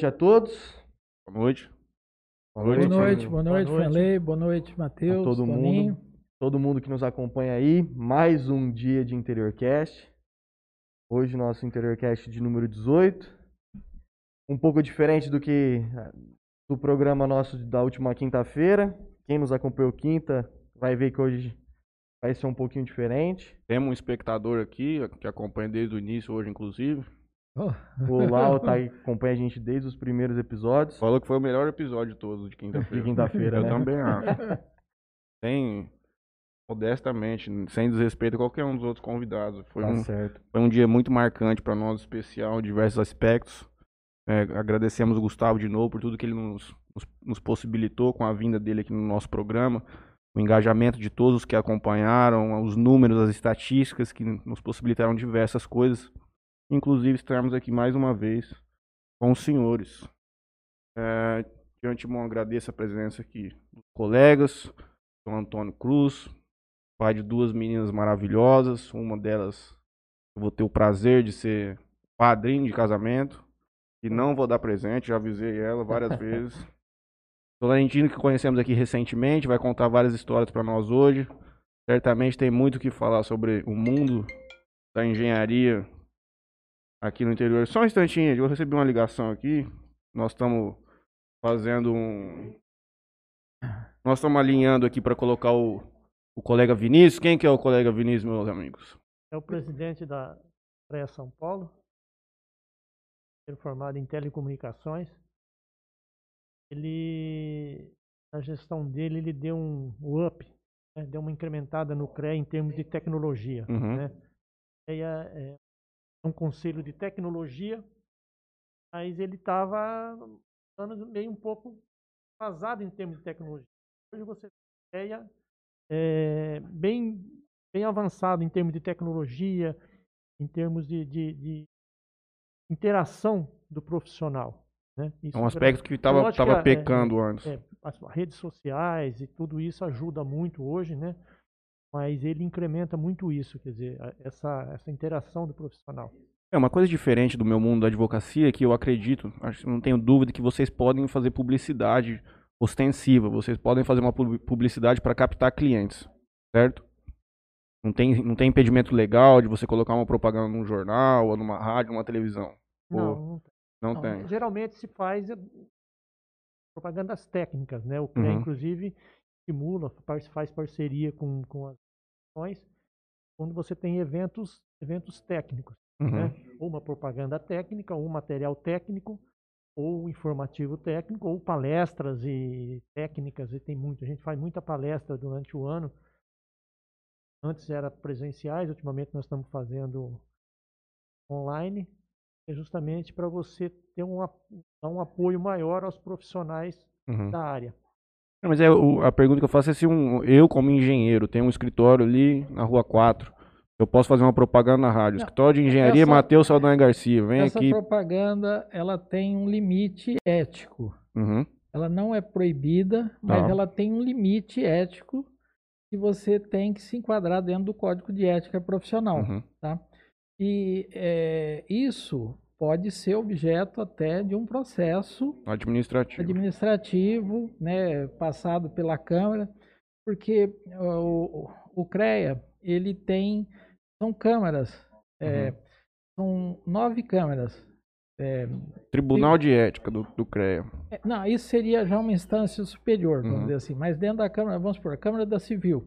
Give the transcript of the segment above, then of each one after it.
noite a todos. Boa noite. Boa Boa noite, noite, boa Boa noite, noite. Franley, boa noite, a Matheus, todo Toninho. mundo, todo mundo que nos acompanha aí. Mais um dia de Interiorcast. Hoje nosso Interiorcast de número 18. Um pouco diferente do que ah, do programa nosso da última quinta-feira. Quem nos acompanhou quinta vai ver que hoje vai ser um pouquinho diferente. Temos um espectador aqui que acompanha desde o início, hoje inclusive. Oh, O Lau tá aí, acompanha a gente desde os primeiros episódios Falou que foi o melhor episódio de todos de de quinta-feira. quinta-feira, Eu né? também acho. Sem, modestamente, sem desrespeito a qualquer um dos outros convidados. Foi, Tá um, certo. foi um dia muito marcante para nós, especial em diversos aspectos. É, agradecemos o Gustavo de novo por tudo que ele nos, nos, nos possibilitou com a vinda dele aqui no nosso programa. O engajamento de todos que acompanharam, os números, as estatísticas que nos possibilitaram diversas coisas. Inclusive, estarmos aqui mais uma vez com os senhores. É, de antemão, agradeço a presença aqui dos colegas, São Antônio Cruz, pai de duas meninas maravilhosas. Uma delas eu vou ter o prazer de ser padrinho de casamento. E não vou dar presente, já avisei ela várias vezes. Florentino, que conhecemos aqui recentemente, vai contar várias histórias para nós hoje. Certamente tem muito o que falar sobre o mundo da engenharia aqui no interior. Só um instantinho, eu recebi uma ligação aqui. Nós estamos fazendo um. Nós estamos alinhando aqui para colocar o, o colega Vinícius. Quem que é o colega Vinícius, meus amigos? É o presidente da CREA São Paulo, ele é formado em telecomunicações. Ele, na gestão dele, ele deu um up, né, deu uma incrementada no CREA em termos de tecnologia. Uhum. Né? É um conselho de tecnologia, mas ele estava meio um pouco vazado em termos de tecnologia. Hoje você tem CREA é, bem, bem avançado em termos de tecnologia, em termos de, de, de interação do profissional. Né? É Isso um gra- aspecto que estava que tava é- pecando antes. é, as redes sociais e tudo isso ajuda muito hoje, né? Mas ele incrementa muito isso, quer dizer, essa, essa interação do profissional. É uma coisa diferente do meu mundo da advocacia é que eu acredito, não tenho dúvida que vocês podem fazer publicidade ostensiva, vocês podem fazer uma pub- publicidade para captar clientes, certo? Não tem, não tem impedimento legal de você colocar uma propaganda num jornal, ou numa rádio, numa televisão. Não, Ou- não, Não, tem. Geralmente se faz eh, propagandas técnicas, né? O CREA, Uhum. inclusive, estimula, faz parceria com, com as instituições quando você tem eventos, eventos técnicos. Uhum. né? Ou uma propaganda técnica, ou um material técnico, ou informativo técnico, ou palestras e técnicas, e tem muito. A gente faz muita palestra durante o ano. Antes era presenciais, ultimamente nós estamos fazendo online, é justamente para você ter um, dar um apoio maior aos profissionais Uhum. da área. Não, Mas é, o- a pergunta que eu faço é se um, eu, como engenheiro, tenho um escritório ali na rua 4, eu posso fazer uma propaganda na rádio. Não, Escritório de Engenharia essa- Matheus Saldanha Garcia, vem Essa aqui. propaganda, ela tem um limite ético. Uhum. Ela não é proibida, mas Tá. ela tem um limite ético que você tem que se enquadrar dentro do Código de Ética Profissional. Uhum. E é, isso pode ser objeto até de um processo Administrativo. administrativo, né, passado pela Câmara, porque o, o- CREA, ele tem, são câmaras, é, são nove câmaras. É, Tribunal de Ética do, do CREA. é, não, isso seria já uma instância superior, vamos Uhum. dizer assim, mas dentro da Câmara, vamos supor, a Câmara da Civil.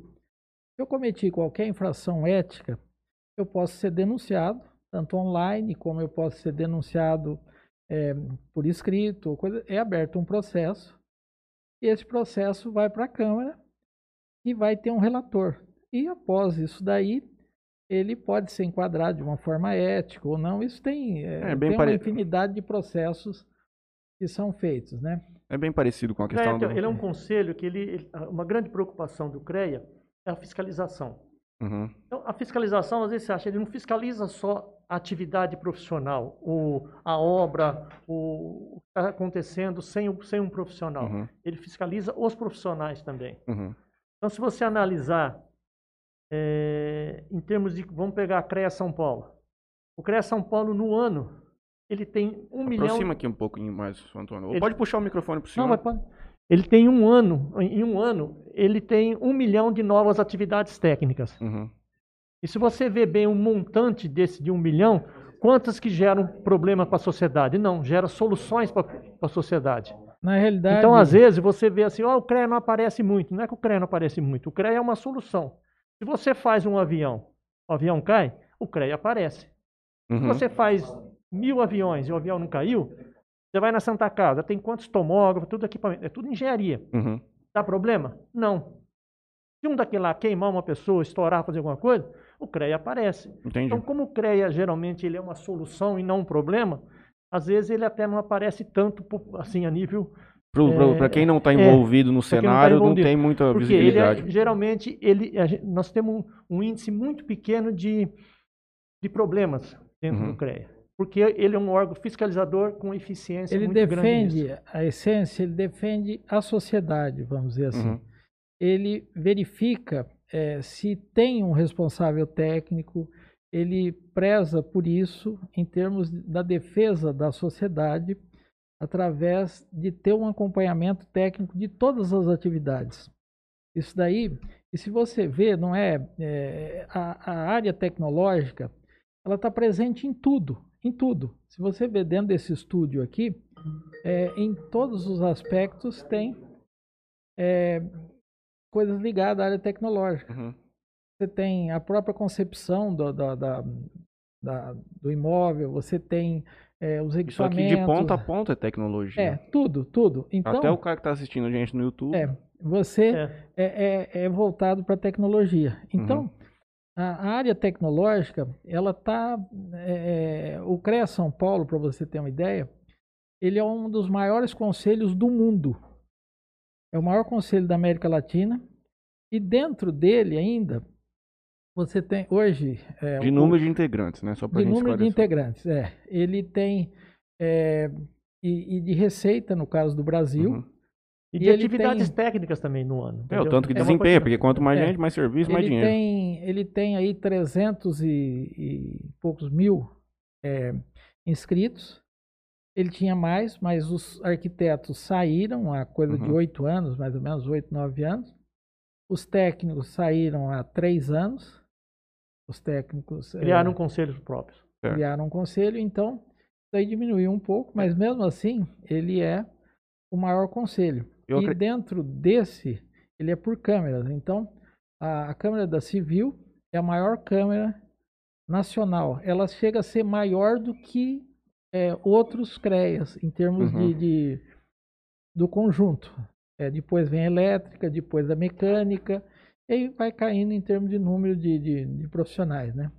Se eu cometi qualquer infração ética, eu posso ser denunciado, tanto online como eu posso ser denunciado é, por escrito, coisa, é aberto um processo, e esse processo vai para a Câmara e vai ter um relator. E após isso daí, ele pode ser enquadrado de uma forma ética ou não. Isso tem, é, É, bem tem pare- uma infinidade de processos que são feitos, né? É bem parecido com a O CREA, questão do... ele é um conselho que ele, ele- uma grande preocupação do CREA é a fiscalização. Uhum. Então, a fiscalização, às vezes, você acha, ele não fiscaliza só a atividade profissional, o, a obra, o, o que está acontecendo sem, o- sem um profissional. Uhum. Ele fiscaliza os profissionais também. Uhum. Então, se você analisar eh, em termos de. Vamos pegar a CREA São Paulo. O CREA São Paulo, no ano, ele tem um milhão. Aproxima aqui um pouquinho mais, Antônio. Ele- Pode puxar o microfone para o senhor. Não, mas pode. Ele tem um ano, em um ano, ele tem um milhão de novas atividades técnicas. Uhum. E se você vê bem um montante desse de um milhão, quantas que geram problema para a sociedade? Não, gera soluções para a sociedade. Na realidade, Então, às vezes, você vê assim, ó, o CREA não aparece muito. Não é que o CREA não aparece muito, o CREA é uma solução. Se você faz um avião, o avião cai, o CREA aparece. Se Uhum. você faz mil aviões e o avião não caiu, você vai na Santa Casa, tem quantos tomógrafos, tudo equipamento, é tudo engenharia. Uhum. Dá problema? Não. Se um daquele lá queimar uma pessoa, estourar, fazer alguma coisa, o CREA aparece. Entendi. Então, como o CREA geralmente ele é uma solução e não um problema, às vezes ele até não aparece tanto assim a nível. Para é, quem não está é, envolvido no quem não tá cenário, não envolvido. tem muita Porque ele visibilidade. é, geralmente ele, nós temos um, um índice muito pequeno de, de problemas dentro Uhum. do CREA. Porque ele é um órgão fiscalizador com eficiência ele muito grande. nisso. defende a essência, ele defende a sociedade, vamos dizer assim. Uhum. Ele verifica eh, se tem um responsável técnico, ele preza por isso em termos da defesa da sociedade através de ter um acompanhamento técnico de todas as atividades. Isso daí, e se você vê, não é, é, a, a área tecnológica, ela está presente em tudo, em tudo. Se você vê dentro desse estúdio aqui, é, em todos os aspectos tem é, coisas ligadas à área tecnológica. Uhum. Você tem a própria concepção do, da- da- da- do imóvel, você tem é, os Isso equipamentos. aqui de ponta a ponta é tecnologia. É, tudo, tudo. Então, Até o cara que está assistindo a gente no YouTube. é, você É. é, é- é voltado para a tecnologia. Então, Uhum. A, área tecnológica, ela está. o CREA São Paulo, para você ter uma ideia, ele é um dos maiores conselhos do mundo. É o maior conselho da América Latina. E dentro dele ainda, você tem hoje. é, De número de integrantes, né? Só para de gente número de esclarecer. integrantes, é. Ele tem. é, e, e de receita, no caso do Brasil. Uhum. E E de atividades tem- técnicas também no ano. É, o entendeu? tanto que É desempenha, porque quanto mais É. gente, mais serviço, mais ele dinheiro. tem ele tem aí 300 e, e poucos mil é, inscritos ele tinha mais mas os arquitetos saíram há coisa de Uhum. oito anos mais ou menos oito nove anos os técnicos saíram há três anos os técnicos é, Criaram conselhos próprios. É. criaram um conselho então isso aí diminuiu um pouco mas mesmo assim ele é o maior conselho Eu e dentro desse, ele é por câmeras. Então, a, a Câmara da Civil é a maior câmara nacional. Ela chega a ser maior do que é, outros CREAs, em termos de, Uhum. de- do conjunto. É, depois vem a elétrica, depois a mecânica, e aí vai caindo em termos de número de, de- de profissionais. Né?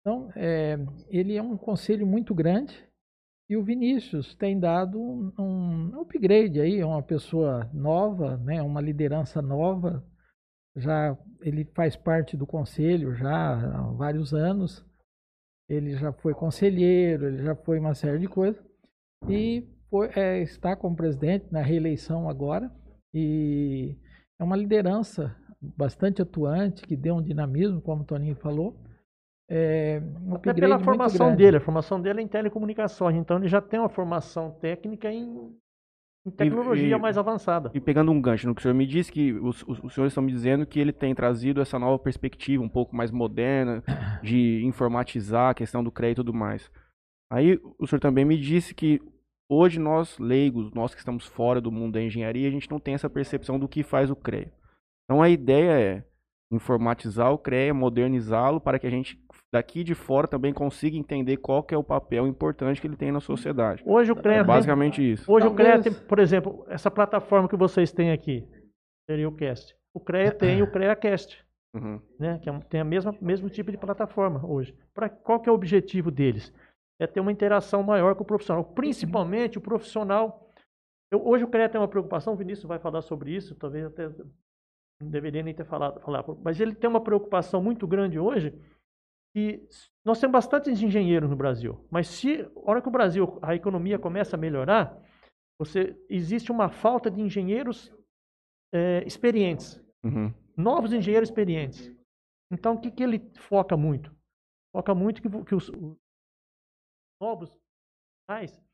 Então, é, ele é um conselho muito grande e o Vinícius tem dado um, um upgrade aí, é uma pessoa nova, né, uma liderança nova. Já ele faz parte do conselho já há vários anos. Ele já foi conselheiro, ele já foi uma série de coisas e foi- é, está como presidente na reeleição agora e é uma liderança bastante atuante que deu um dinamismo, como o Toninho falou. É, um Até pela formação dele. A formação dele é em telecomunicações. Então ele já tem uma formação técnica em, em tecnologia e- mais avançada. E pegando um gancho no que o senhor me disse, que os, os, os senhores estão me dizendo que ele tem trazido essa nova perspectiva, um pouco mais moderna, de informatizar a questão do CREA e tudo mais. Aí o senhor também me disse que hoje nós, leigos, nós que estamos fora do mundo da engenharia, a gente não tem essa percepção do que faz o CREA. Então a ideia é informatizar o CREA, modernizá-lo, para que a gente daqui de fora também consiga entender qual que é o papel importante que ele tem na sociedade. Hoje o CREA É tem- basicamente isso. Hoje o CREA Talvez- tem, por exemplo, essa plataforma que vocês têm aqui, seria o Cast. O CREA tem o CREAcast, Uhum. né? Que é tem a mesma mesmo tipo de plataforma hoje. Pra, qual que é o objetivo deles? É ter uma interação maior com o profissional, principalmente o profissional. Eu- hoje o CREA tem uma preocupação, o Vinícius vai falar sobre isso, talvez até não deveria nem ter falado, falar, mas ele tem uma preocupação muito grande hoje que nós temos bastantes engenheiros no Brasil, mas se a hora que o Brasil, a economia começa a melhorar, você existe uma falta de engenheiros eh, experientes, Uhum. novos engenheiros experientes. Então, o que, que ele foca muito? Foca muito que, que os, os novos profissionais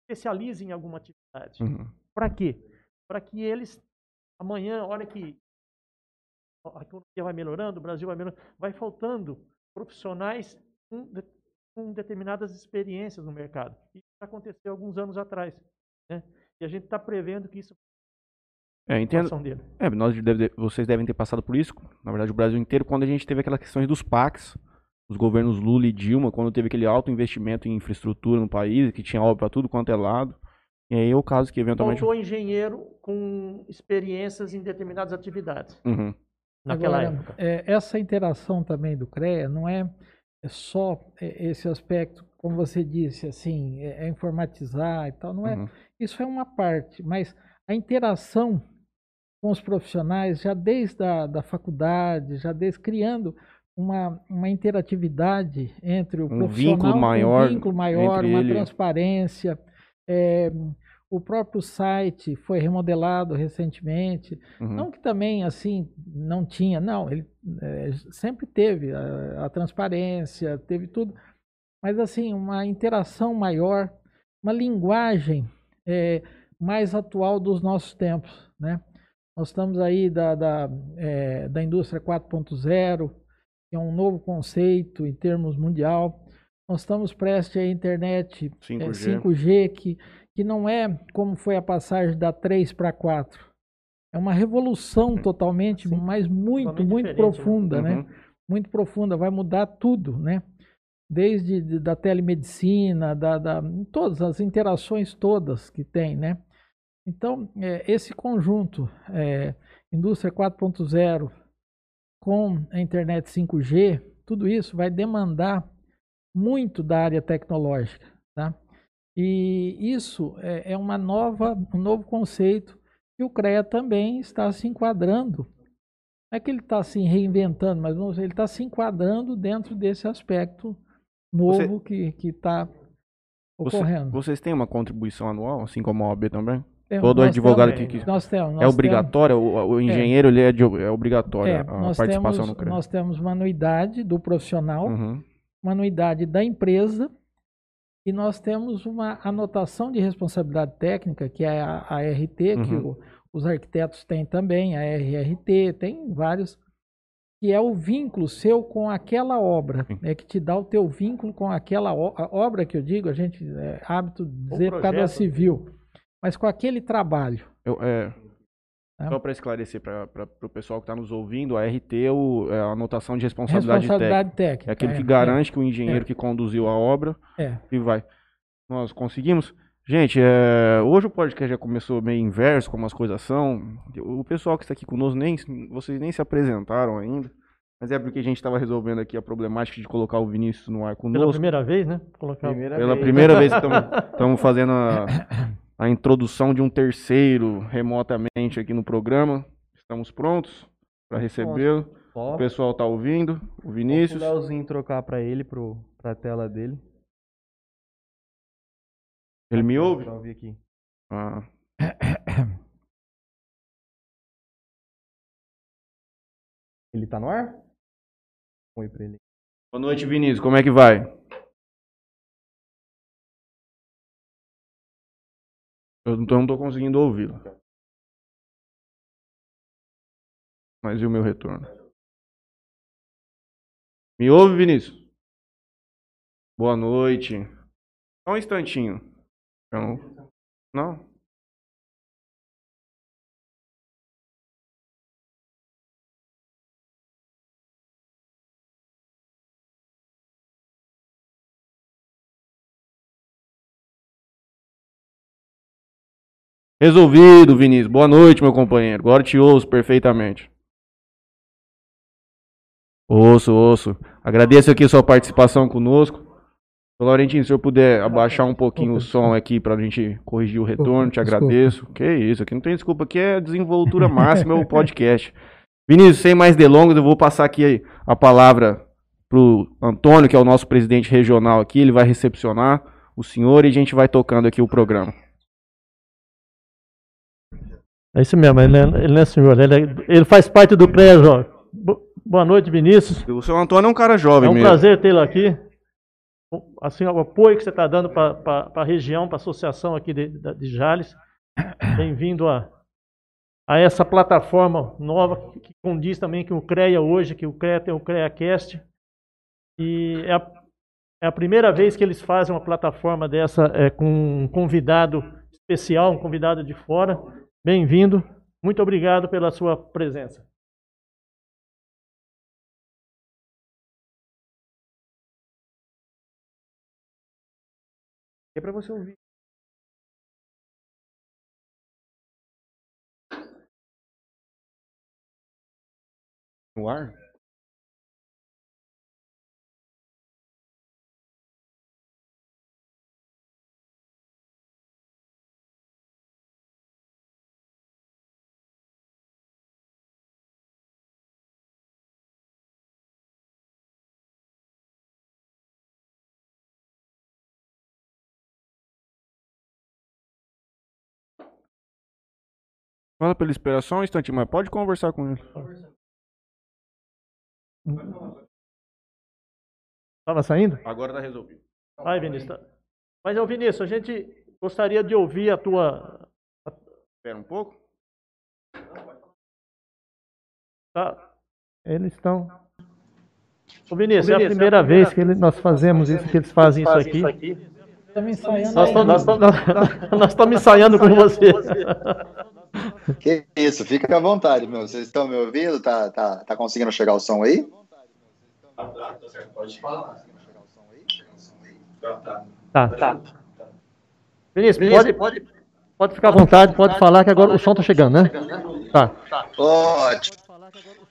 especializem em alguma atividade. Uhum. Para quê? Para que eles, amanhã, olha que a economia vai melhorando, o Brasil vai melhorando, vai faltando profissionais com, de, com determinadas experiências no mercado. Isso aconteceu alguns anos atrás. Né? E a gente está prevendo que isso É, entendo. É, nós deve- vocês devem ter passado por isso, na verdade o Brasil inteiro, quando a gente teve aquelas questões dos PACs, os governos Lula e Dilma, quando teve aquele alto investimento em infraestrutura no país, que tinha obra para tudo quanto é lado. E aí é o caso que eventualmente. Faltou engenheiro com experiências em determinadas atividades Uhum. Naquela Agora, época. é, essa interação também do CREA não é, é só é, esse aspecto, como você disse, assim, é, é informatizar e tal, não é. uhum. Isso é uma parte, mas a interação com os profissionais, já desde a da faculdade, já desde criando uma, uma interatividade entre o Um profissional, vínculo maior um vínculo maior, uma ele- transparência. é, o próprio site foi remodelado recentemente, Uhum. não que também assim não tinha, não, ele eh, sempre teve a, a transparência, teve tudo, mas assim uma interação maior, uma linguagem eh, mais atual dos nossos tempos, né? Nós estamos aí da, da, eh, da indústria 4.0, que é um novo conceito em termos mundial. Nós estamos prestes à internet eh, 5G. 5G, que, que não é como foi a passagem da 3 para 4. É uma revolução totalmente, Sim, mas muito, totalmente muito né? profunda, né? Uhum. Muito profunda, vai mudar tudo, né? Desde de- da telemedicina, da, da, todas as interações todas que tem, né? Então, é, esse conjunto, é, indústria 4.0 com a internet 5G, tudo isso vai demandar muito da área tecnológica? E isso é, é uma nova, um novo conceito que o CREA também está se enquadrando. Não é que ele está se reinventando, mas vamos dizer, ele está se enquadrando dentro desse aspecto novo que que está Você- ocorrendo. vocês têm uma contribuição anual, assim como a OAB também? Temos- Todo advogado temos- que- que- nós temos, é nós temos- obrigatório? O, o engenheiro ele é, de, é obrigatório é, a participação temos, no CREA. nós temos uma anuidade do profissional, Uhum. uma anuidade da empresa e nós temos uma anotação de responsabilidade técnica, que é a, a RT, que Uhum. o- os arquitetos têm também, a RRT, tem vários, que é o vínculo seu com aquela obra, Sim. é que te dá o teu vínculo com aquela obra que eu digo, a gente é hábito de dizer por causa projeto. civil, mas com aquele trabalho. Eu, é, Tá. Só para esclarecer para o pessoal que está nos ouvindo, a RT é, o- é a anotação de responsabilidade, Responsabilidade técnica. técnica. É aquilo que é, garante que o engenheiro que conduziu a obra É, e vai. Nós conseguimos. Gente, é, hoje o podcast já começou meio inverso, como as coisas são. O pessoal que está aqui conosco, nem, vocês nem se apresentaram ainda. Mas é porque a gente estava resolvendo aqui a problemática de colocar o Vinícius no ar Pela conosco. primeira vez, né? Colocar Primeira Pela vez. primeira vez que estamos fazendo a, a introdução de um terceiro remotamente aqui no programa. Estamos prontos para recebê-lo. O pessoal está ouvindo. O o Vinícius. Leozinho trocar pra ele, pro, pra tela dele. Ele me ouve? Ouvir aqui. Ah, Ele tá no ar? Oi pra ele. Boa noite, Vinícius. Como é que vai? Eu não tô conseguindo ouvi-lo. Mas e o meu retorno? Me ouve, Vinícius? Boa noite. Só um instantinho. Então, não? Resolvido, Vinícius. Boa noite, meu companheiro. Agora te ouço perfeitamente. Ouço, ouço. Agradeço aqui a sua participação conosco. Ô, Laurentino, se eu puder abaixar um pouquinho o som aqui pra gente corrigir o retorno, te Desculpa. agradeço. Que isso, aqui não tem desculpa, aqui é desenvoltura máxima o podcast. Vinícius, sem mais delongas, eu vou passar aqui a palavra pro Antônio, que é o nosso presidente regional aqui, ele vai recepcionar o senhor e a gente vai tocando aqui o programa. É isso mesmo, ele, é- ele não é senhor, ele, é- ele faz parte do CREA. Bo- Boa noite, Vinícius. O seu Antônio é um cara É jovem um mesmo. prazer tê-lo aqui. assim, o apoio que você está dando para a região, para a associação aqui de, de Jales. Bem-vindo a, a essa plataforma nova que condiz também com o CREA hoje, que o CREA tem o CREAcast. E é a, é a primeira vez que eles fazem uma plataforma dessa é, com um convidado especial, um convidado de fora. Bem-vindo. Muito obrigado pela sua presença. É para você ouvir. No ar? Fala pra ele esperar só um instante, mas pode conversar com ele. Estava saindo? Agora tá resolvido. Vai, Vinícius. tá. Mas, ô Vinícius, a gente gostaria de ouvir a tua. Espera um pouco. Tá? Eles estão. Ô Vinícius, é a primeira vez que ele- nós fazemos isso, que eles fazem isso aqui. Estamos ensaiando Nós aí. estamos, nós estamos- nós estamos ensaiando com você. Que isso, fica à vontade, meu. Vocês estão me ouvindo? Tá, tá, tá conseguindo chegar o som aí? Tá, tá. Vinícius, pode, pode, pode ficar à vontade, pode falar que agora o som tá chegando, né? Tá. Ótimo.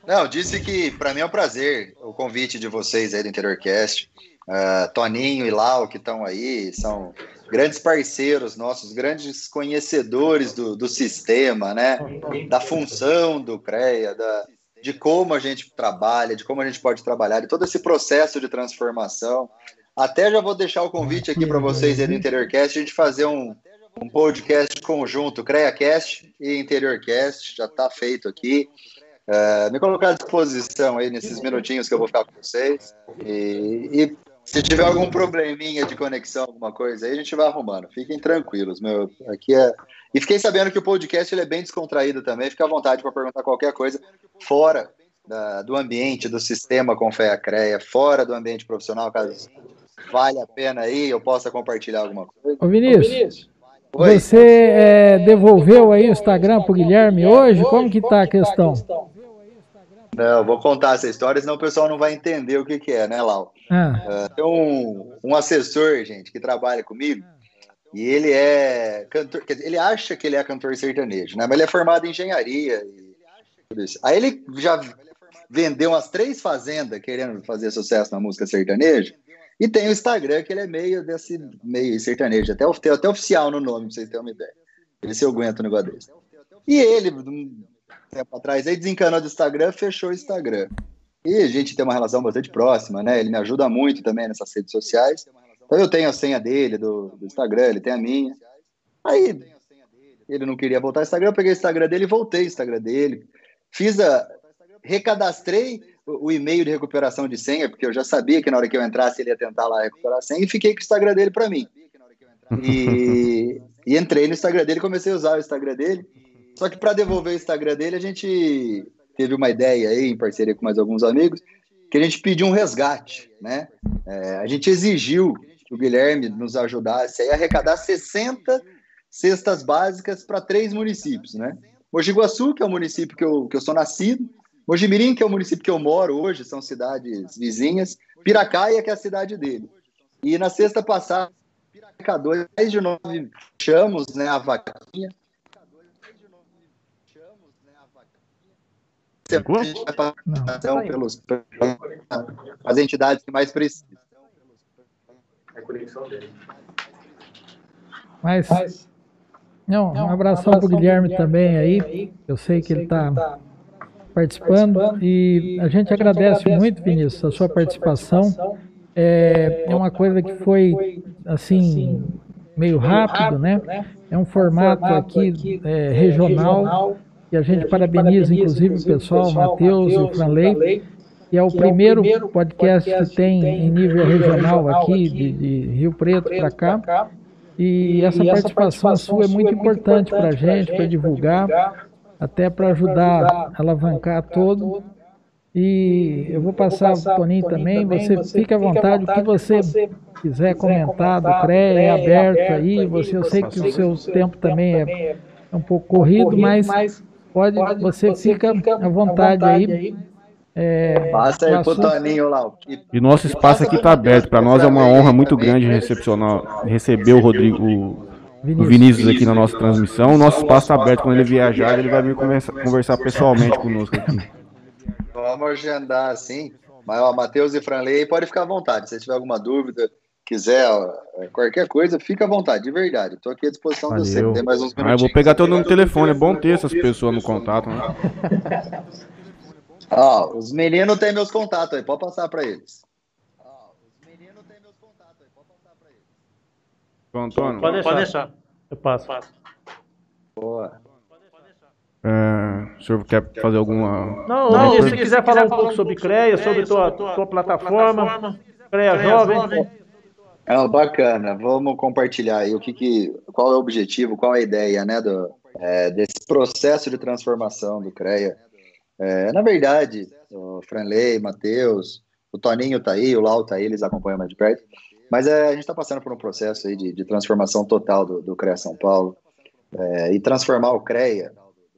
Não, disse que para mim é um prazer o convite de vocês aí do Interiorcast. Ah, Toninho e Lau, que estão aí, são grandes parceiros nossos, grandes conhecedores do, do sistema, né? Da função do CREA, da, de como a gente trabalha, de como a gente pode trabalhar, de todo esse processo de transformação. Até já vou deixar o convite aqui para vocês aí do Interiorcast, a gente fazer um, um podcast conjunto, CREAcast e Interiorcast, já está feito aqui. É, me colocar à disposição aí nesses minutinhos que eu vou ficar com vocês. E, e se tiver algum probleminha de conexão, alguma coisa aí, a gente vai arrumando. Fiquem tranquilos, meu. Aqui é. E fiquei sabendo que o podcast ele é bem descontraído também. Fica à vontade para perguntar qualquer coisa fora da- do ambiente, do sistema com fé a CREA, fora do ambiente profissional, caso vale a pena aí, eu possa compartilhar alguma coisa. Ô Vinícius, Oi. você é, devolveu aí o Instagram pro Guilherme hoje? Como que tá a questão? Não, vou contar essa história, senão o pessoal não vai entender o que, que é, né, Lau? Ah, Tem um, um assessor, gente, que trabalha comigo, e ele é cantor, dizer, ele acha que ele é cantor sertanejo, né? Mas ele é formado em engenharia e tudo isso. Aí ele já vendeu umas três fazendas querendo fazer sucesso na música sertaneja, e tem o Instagram, que ele é meio desse meio sertanejo, até, até oficial no nome, pra vocês terem uma ideia. Ele se aguenta um negócio desse. E ele, tempo atrás, aí desencanou do Instagram, fechou o Instagram. E a gente tem uma relação bastante próxima, né? Ele me ajuda muito também nessas redes sociais. Então eu tenho a senha dele do, do Instagram, ele tem a minha. Aí ele não queria voltar ao Instagram, eu peguei o Instagram dele e voltei o Instagram dele. Fiz a. Recadastrei o, o e-mail de recuperação de senha, porque eu já sabia que na hora que eu entrasse ele ia tentar lá recuperar a senha, e fiquei com o Instagram dele para mim. E, e entrei no Instagram dele, comecei a usar o Instagram dele. Só que para devolver o Instagram dele, a gente teve uma ideia aí, em parceria com mais alguns amigos, que a gente pediu um resgate, né? É, a gente exigiu que o Guilherme nos ajudasse a arrecadar 60 cestas básicas para três municípios, né? Mogi Guaçu, que é o município que eu, que eu sou nascido, Mojimirim, que é o município que eu moro hoje, são cidades vizinhas, Piracaia, que é a cidade dele. E na sexta passada, arrecadou mais de nove chamos, né, a vaquinha. Então, pelos, as entidades que mais precisam. mas. Não, um abração pro Guilherme também aí. Eu sei que ele tá participando e a gente agradece muito, Vinícius, a sua participação. É, é uma coisa que foi assim meio rápido, né? É um formato aqui é, regional e a gente parabeniza inclusive o pessoal, o Matheus e o Franley, que é o primeiro podcast que tem em nível regional aqui, de, de Rio Preto para cá. E essa participação sua é muito importante para a gente, para divulgar, até para ajudar a alavancar todo. E eu vou passar o Toninho também, você fica à vontade, o que você quiser comentar do CREA é aberto aí, você, eu sei que o seu tempo também é, é um pouco corrido, mas pode, você fica à vontade aí é, Passa aí pro Toninho lá. E nosso espaço aqui está aberto. Para nós é uma honra muito grande recepcionar, receber o Rodrigo, o Vinícius. o Vinícius aqui na nossa transmissão. O nosso espaço está aberto. Quando ele viajar, ele vai vir conversa, conversar pessoalmente conosco aqui. Vamos agendar assim. Mas, ó, Matheus e Franley, pode ficar à vontade. Se tiver alguma dúvida, quiser, ó, qualquer coisa, fica à vontade, de verdade. Estou aqui à disposição Valeu. de você. Tem mais uns ah, eu vou pegar todo no telefone. É bom ter essas pessoas no contato, né? Ó, os meninos têm meus contatos aí, pode passar para eles. Ó, os meninos têm meus contatos aí, pode passar para eles. João Antônio? Pode deixar. Pode deixar. Eu passo. Boa. É, o senhor quer fazer alguma. Não, não se, se quiser falar um pouco sobre CREA, sobre tua, tua plataforma, CREA Jovem. É, bacana, vamos compartilhar aí o que, que qual é o objetivo, qual é a ideia né, do, é, desse processo de transformação do CREA. É, na verdade, o Franley, Matheus, o Toninho tá aí, o Lau tá aí, eles acompanham mais de perto. Mas é, a gente está passando por um processo aí de, de transformação total do, do CREA São Paulo é, e transformar o CREA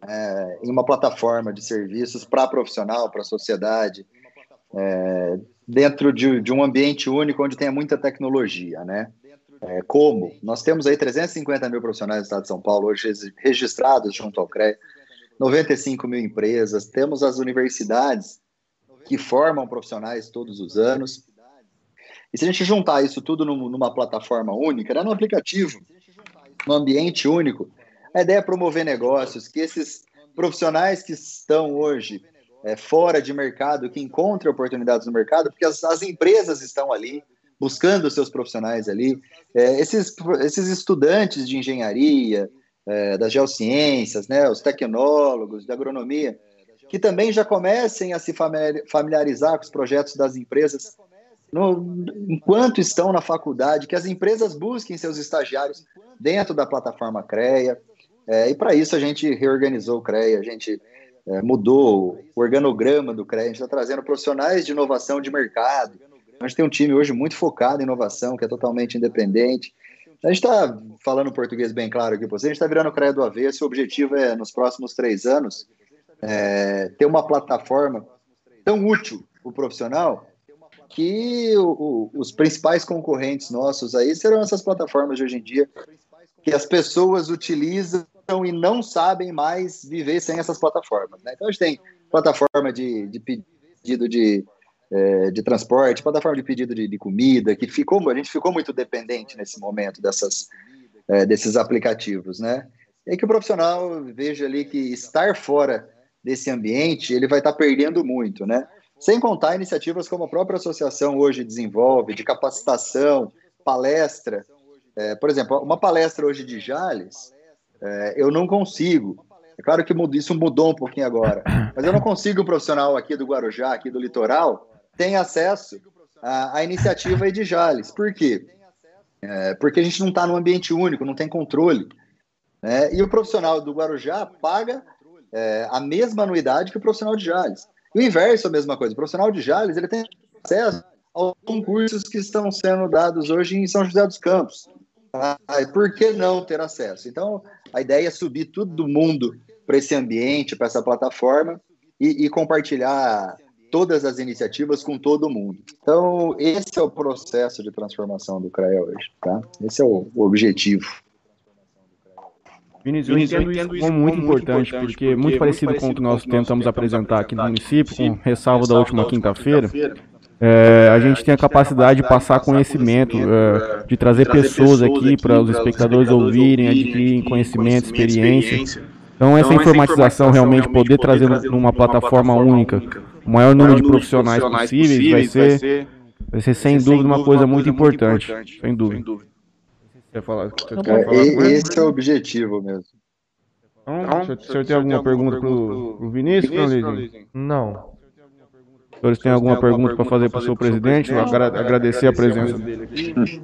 é, em uma plataforma de serviços para profissional, para a sociedade, é, dentro de, de, um ambiente único onde tenha muita tecnologia, né? É, como? Nós temos aí 350 mil profissionais do Estado de São Paulo hoje registrados junto ao CREA. 95 mil empresas, temos as universidades que formam profissionais todos os anos. E se a gente juntar isso tudo numa plataforma única, né, num aplicativo, num ambiente único, a ideia é promover negócios, que esses profissionais que estão hoje é, fora de mercado, que encontram oportunidades no mercado, porque as, as empresas estão ali, buscando seus profissionais ali, é, esses, esses estudantes de engenharia, é, das geociências, né, os tecnólogos de agronomia, que também já comecem a se familiarizar com os projetos das empresas no, enquanto estão na faculdade, que as empresas busquem seus estagiários dentro da plataforma CREA. É, e para isso a gente reorganizou o CREA, a gente é, mudou o organograma do CREA, a gente está trazendo profissionais de inovação de mercado. A gente tem um time hoje muito focado em inovação, que é totalmente independente. A gente está falando português bem claro aqui para você, a gente está virando o CREA do avesso, o objetivo é, nos próximos três anos, é, ter uma plataforma tão útil para o profissional que o, o, os principais concorrentes nossos aí serão essas plataformas de hoje em dia, que as pessoas utilizam e não sabem mais viver sem essas plataformas. Né? Então a gente tem plataforma de, de pedido de é, de transporte, plataforma de pedido de, de, comida, que ficou, a gente ficou muito dependente nesse momento dessas, é, desses aplicativos, né? E que o profissional veja ali que estar fora desse ambiente, ele vai estar perdendo muito, né? Sem contar iniciativas como a própria associação hoje desenvolve, de capacitação, palestra. É, por exemplo, uma palestra hoje de Jales, é, eu não consigo. É claro que isso mudou um pouquinho agora, mas eu não consigo um profissional aqui do Guarujá, aqui do litoral, tem acesso à, à iniciativa de Jales. Por quê? É, porque a gente não está num ambiente único, não tem controle. Né? E o profissional do Guarujá paga é, a mesma anuidade que o profissional de Jales. E o inverso é a mesma coisa. O profissional de Jales ele tem acesso aos concursos que estão sendo dados hoje em São José dos Campos. Ah, por que não ter acesso? Então, a ideia é subir todo mundo para esse ambiente, para essa plataforma e, e compartilhar todas as iniciativas com todo mundo. Então, esse é o processo de transformação do CREA hoje, tá? Esse é o, o objetivo. Vinícius, eu entendo, isso como muito importante, porque, porque muito, muito parecido, parecido com o que nós tentamos apresentar aqui no município, com ressalva da última quinta-feira, é, a gente tem a capacidade de passar conhecimento, é, de trazer pessoas aqui para os espectadores ouvirem, adquirirem conhecimento, experiência. Então, essa informatização realmente poder trazer numa plataforma única o maior número de profissionais, possíveis, vai, ser, vai, ser, sem dúvida, uma coisa, muito importante. Sem dúvida. Quer falar, é, falar esse é o objetivo mesmo. Então, então o senhor tem alguma pergunta para o Vinícius, Vinícius Não. Senhores têm alguma pergunta para fazer para o seu presidente? Agra agradecer a presença dele aqui.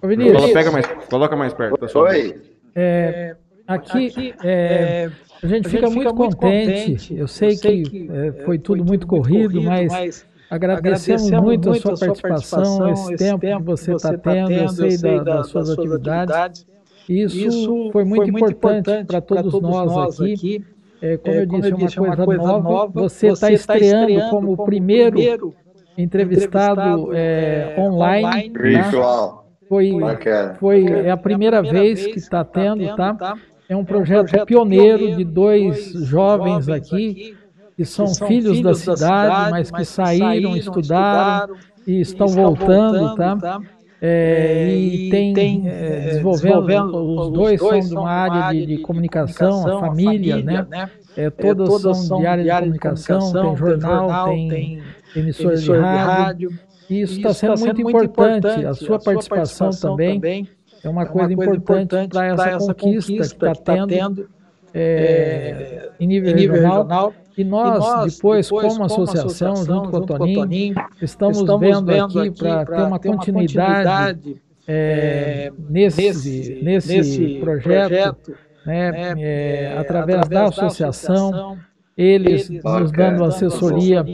Ô, Vinícius, Coloca, pega mais, coloca mais perto boca. Oi. é, aqui é, a gente fica muito contente. Eu sei que é, foi tudo muito corrido, mas agradecemos muito a sua participação, esse tempo que você está tendo, eu sei da- das suas atividades. Isso foi muito importante para todos nós aqui. É, como eu disse, é uma coisa nova. Você está estreando como o primeiro entrevistado é, online. tá? Virtual. Foi, Bacana. foi é a primeira vez que está tendo, tá? É um projeto pioneiro de dois jovens aqui que são filhos da cidade, mas que saíram, estudaram e estão voltando, tá? É, e tem é, desenvolvendo, os dois são de uma área de, de comunicação, a família, né? É, todas são de área de comunicação, tem jornal, tem emissora de rádio. E isso está sendo muito importante. A sua participação também é uma coisa importante para essa conquista que está tendo é, em nível regional. E nós, depois, como associação, junto com o Toninho, estamos vendo aqui para ter uma continuidade é, nesse, nesse projeto, né, é, através da associação, eles nos dando assessoria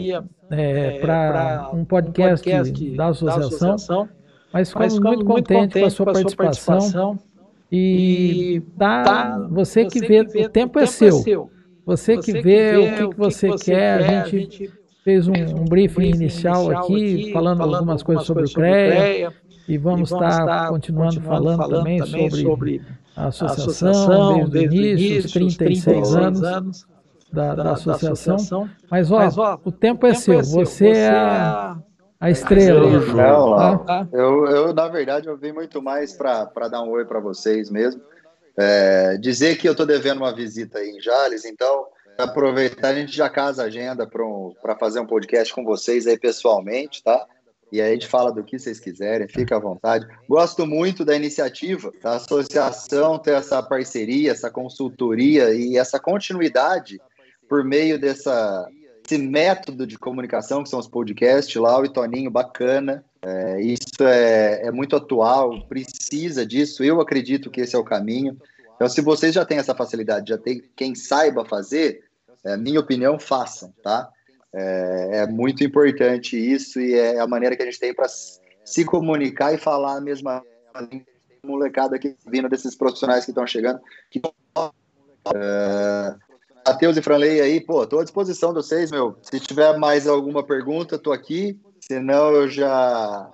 é, para um podcast da associação, mas ficamos muito contentes com a sua participação. e tá, você que vê, o tempo é seu. Você que vê o que, que você quer, a gente fez um, um briefing inicial aqui, falando algumas coisas sobre o CREA, e vamos estar continuando falando também sobre a associação, desde o início, os 36 anos da, da associação. Mas, ó, o tempo é seu, você é a, a estrela. Não, não. tá? Eu, eu, na verdade, eu vim muito mais para dar um oi para vocês mesmo. É, dizer que eu estou devendo uma visita aí em Jales, então aproveitar, a gente já casa a agenda para um, fazer um podcast com vocês aí pessoalmente, tá? E aí a gente fala do que vocês quiserem, fica à vontade. Gosto muito da iniciativa da associação ter essa parceria, essa consultoria e essa continuidade por meio dessa, esse método de comunicação que são os podcasts lá, o Toninho, bacana. É, isso é, é muito atual, precisa disso. Eu acredito que esse é o caminho. Então, se vocês já têm essa facilidade, já tem quem saiba fazer, é, minha opinião, façam, tá? É, é, muito importante isso e é a maneira que a gente tem para se comunicar e falar a mesma molecada aqui vindo desses profissionais que estão chegando. Que, é, Matheus e Franley aí, pô, tô à disposição de vocês, meu. Se tiver mais alguma pergunta, tô aqui. Senão eu já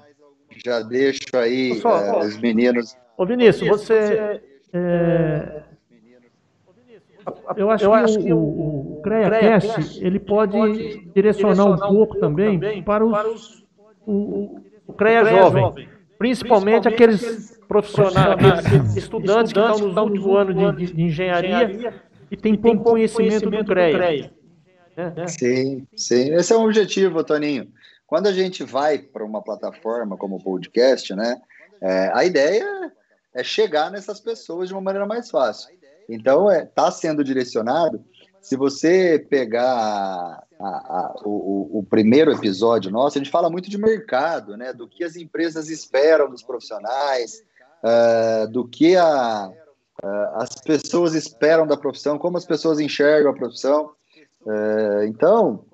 já deixo aí Pessoal, é, ó, os meninos. Ô Vinícius, você. é, eu acho que o, o, o CREACast ele pode direcionar um pouco também para os, o, o CREA jovem, principalmente aqueles profissionais, aqueles estudantes que estão no último ano de, de, de engenharia e tem pouco conhecimento do CREA. né? Sim, sim. Esse é o objetivo, Toninho. Quando a gente vai para uma plataforma como o podcast, né? é, a ideia é chegar nessas pessoas de uma maneira mais fácil. Então, está é, tá sendo direcionado. Se você pegar a- a- o, o- primeiro episódio nosso, a gente fala muito de mercado, né? Do que as empresas esperam dos profissionais, ah, do que a- ah, as pessoas esperam da profissão, como as pessoas enxergam a profissão. Eh, então,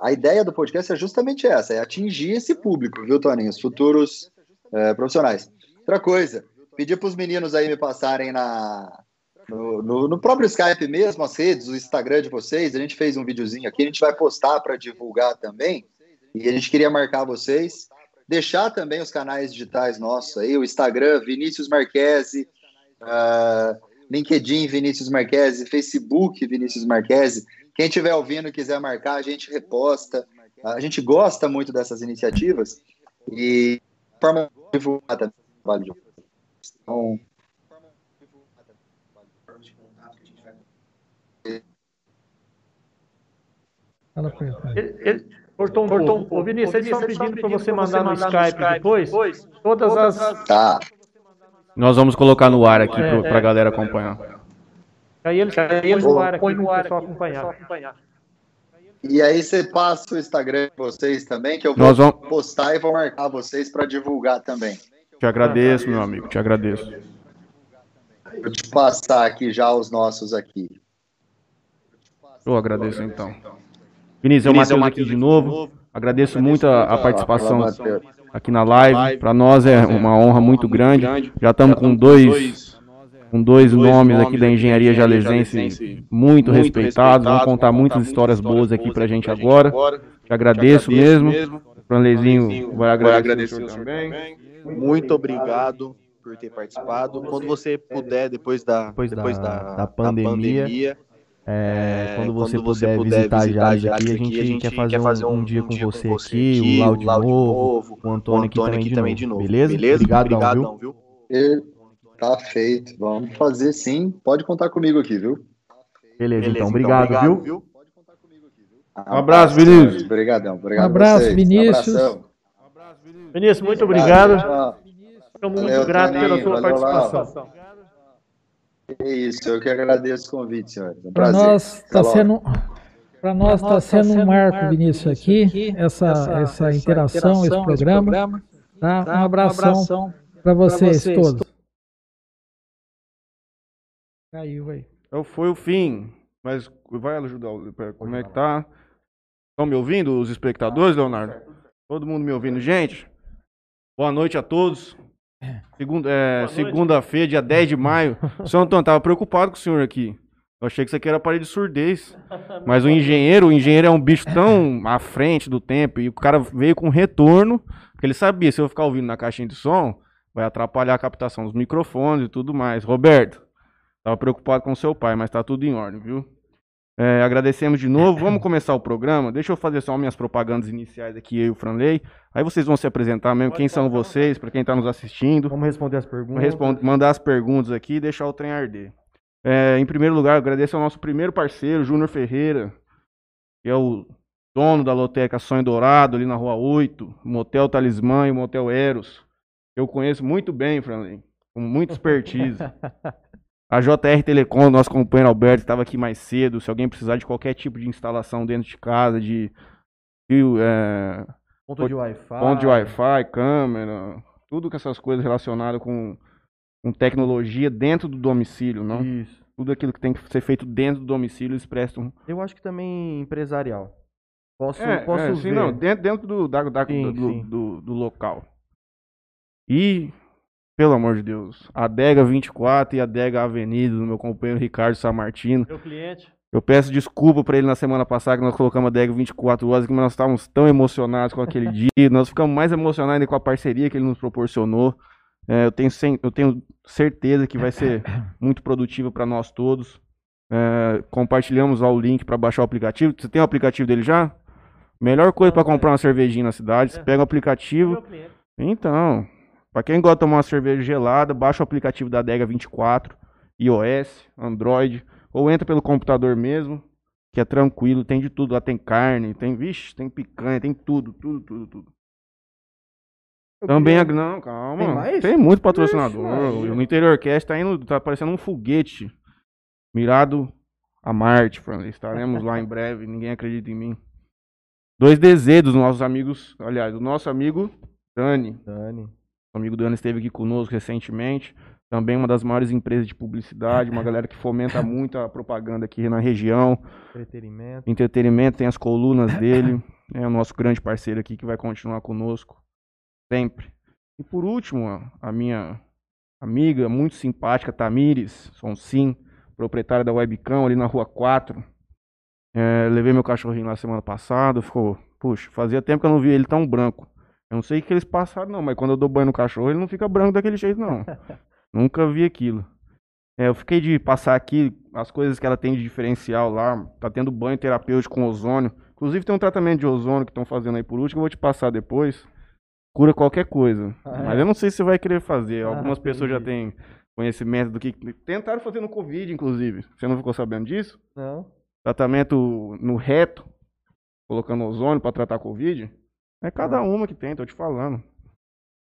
a ideia do podcast é justamente essa, é atingir esse público, viu, Toninho? Os futuros eh, profissionais. Outra coisa, pedir para os meninos aí me passarem na, no, no- no próprio Skype mesmo, as redes, o Instagram de vocês. A gente fez um videozinho aqui, a gente vai postar para divulgar também. E a gente queria marcar vocês. Deixar também os canais digitais nossos aí, o Instagram, Vinícius Marquese, ah, LinkedIn, Vinícius Marquese, Facebook, Vinícius Marquese. Quem estiver ouvindo e quiser marcar, a gente reposta. A gente gosta muito dessas iniciativas e forma de divulgar também o trabalho de vocês. Então, ele. Ele, cortou um pouco. Ô Vinícius, eles estão pedindo para você mandar no Skype depois todas as. tá. Nós vamos colocar no ar aqui É, para a galera acompanhar. Aí eles põem no ar aqui para o pessoal acompanhar. E aí você passa o Instagram de vocês também, que eu vou Nós vamos... postar e vou marcar vocês para divulgar também. Te agradeço, meu amigo, te agradeço. Vou te passar aqui já os nossos aqui. Eu agradeço então. Vinícius, é o Matheus aqui de novo. Agradeço muito a, a participação aqui na live. Para nós é uma honra muito grande. Já estamos com dois com dois nomes aqui da engenharia jalesense muito respeitados. Vão contar muitas histórias boas aqui pra gente agora. Te agradeço mesmo. O Franlezinho vai agradecer o senhor também. Muito obrigado por ter participado. Quando você puder, depois da, Depois da- depois da, da da pandemia, pandemia, É, é, quando você puder visitar Jales aqui, a gente, quer fazer um, um dia com você aqui, o Lau de novo, o Antônio aqui também de novo. Beleza? Obrigadão, viu? Obrigadão, viu? E tá feito. Vamos fazer sim. Pode contar comigo aqui, viu? Beleza, Beleza, então. Obrigado, viu? Um abraço, Vinícius. Obrigadão. Obrigado Um abraço, a vocês. Vinícius. Abração. Vinícius, muito obrigado. Valeu, muito gratos pela sua participação. É isso, eu que agradeço o convite, senhor. É um Para nós está sendo para nós está sendo um marco, Vinícius, aqui, essa, essa interação, esse programa. Tá? Um abração para vocês todos. Caiu aí. Então foi o fim. Mas vai ajudar. Como é que tá? Estão me ouvindo, os espectadores, Leonardo? Todo mundo me ouvindo? Gente, boa noite a todos. Segunda, é. Segunda-feira, dia 10 de maio. Senhor Antônio, tava preocupado com o senhor aqui. Eu achei que isso aqui era parede de surdez. Mas o engenheiro, o engenheiro é um bicho tão à frente do tempo. E o cara veio com retorno, porque ele sabia, se eu ficar ouvindo na caixinha de som, vai atrapalhar a captação dos microfones e tudo mais. Roberto, tava preocupado com seu pai, mas tá tudo em ordem, viu? É, agradecemos de novo. Vamos começar o programa. Deixa eu fazer só minhas propagandas iniciais aqui, eu e o Franley. Aí vocês vão se apresentar mesmo, quem são vocês, para quem tá nos assistindo. Vamos responder as perguntas. Vou responder, mandar as perguntas aqui e deixar o trem arder. É, em primeiro lugar, agradeço ao nosso primeiro parceiro, Júnior Ferreira, que é o dono da loteca Sonho Dourado, ali na Rua 8, o Motel Talismã e o Motel Eros. Eu conheço muito bem, Franley, com muita expertise. A JR Telecom, nosso companheiro Alberto, estava aqui mais cedo. Se alguém precisar de qualquer tipo de instalação dentro de casa, de é, Ponto de Wi-Fi. ponto de Wi-Fi, câmera, tudo com essas coisas relacionadas com, com tecnologia dentro do domicílio, não? Isso. Tudo aquilo que tem que ser feito dentro do domicílio, eles prestam. Eu acho que também empresarial. Posso, É, posso é, ver. sim, não, dentro, dentro do, da- da- Sim, do, sim. do- do local. E, pelo amor de Deus, Adega 24 e a Adega Avenida do meu companheiro Ricardo Samartino. Meu cliente. Eu peço desculpa pra ele na semana passada que nós colocamos a DEG 24 horas, que nós estávamos tão emocionados com aquele dia. Nós ficamos mais emocionados ainda com a parceria que ele nos proporcionou. É, eu, tenho, sem- eu tenho certeza que vai ser muito produtivo para nós todos. É, compartilhamos lá o link para baixar o aplicativo. Você tem o aplicativo dele já? Melhor coisa para comprar uma cervejinha na cidade. Você pega o aplicativo. Cliente. Então, para quem gosta de tomar uma cerveja gelada, baixa o aplicativo da Adega 24, iOS, Android, ou entra pelo computador mesmo, que é tranquilo, tem de tudo, lá tem carne, tem, vixe, tem picanha, tem tudo, tudo, tudo, tudo. Eu Também, queria- a- não, calma, Tem mais? tem muito patrocinador, no Interior Cast tá indo, tá parecendo um foguete, mirado a Marte, Franley, estaremos lá em breve, ninguém acredita em mim. Dois DZ dos nossos amigos, aliás, do nosso amigo Dani, Dani. O amigo Dani esteve aqui conosco recentemente. Também uma das maiores empresas de publicidade, uma galera que fomenta muito a propaganda aqui na região. Entretenimento. Entretenimento, tem as colunas dele. É o nosso grande parceiro aqui que vai continuar conosco sempre. E por último, a minha amiga muito simpática, Tamires Sonsim, proprietária da Webcam ali na Rua 4. É, levei meu cachorrinho lá semana passada, ficou, puxa, fazia tempo que eu não via ele tão branco. Eu não sei o que eles passaram não, mas quando eu dou banho no cachorro, ele não fica branco daquele jeito não. Nunca vi aquilo. É, eu fiquei de passar aqui as coisas que ela tem de diferencial lá. Tá tendo banho terapêutico com ozônio. Inclusive tem um tratamento de ozônio que estão fazendo aí por último, eu vou te passar depois. Cura qualquer coisa. Ah, é? Mas eu não sei se você vai querer fazer. Ah, Algumas pessoas já entendi. têm conhecimento do que. Tentaram fazer no Covid, inclusive. Você não ficou sabendo disso? Não. Tratamento no reto, colocando ozônio para tratar Covid. É cada Ah. uma que tem, tô te falando.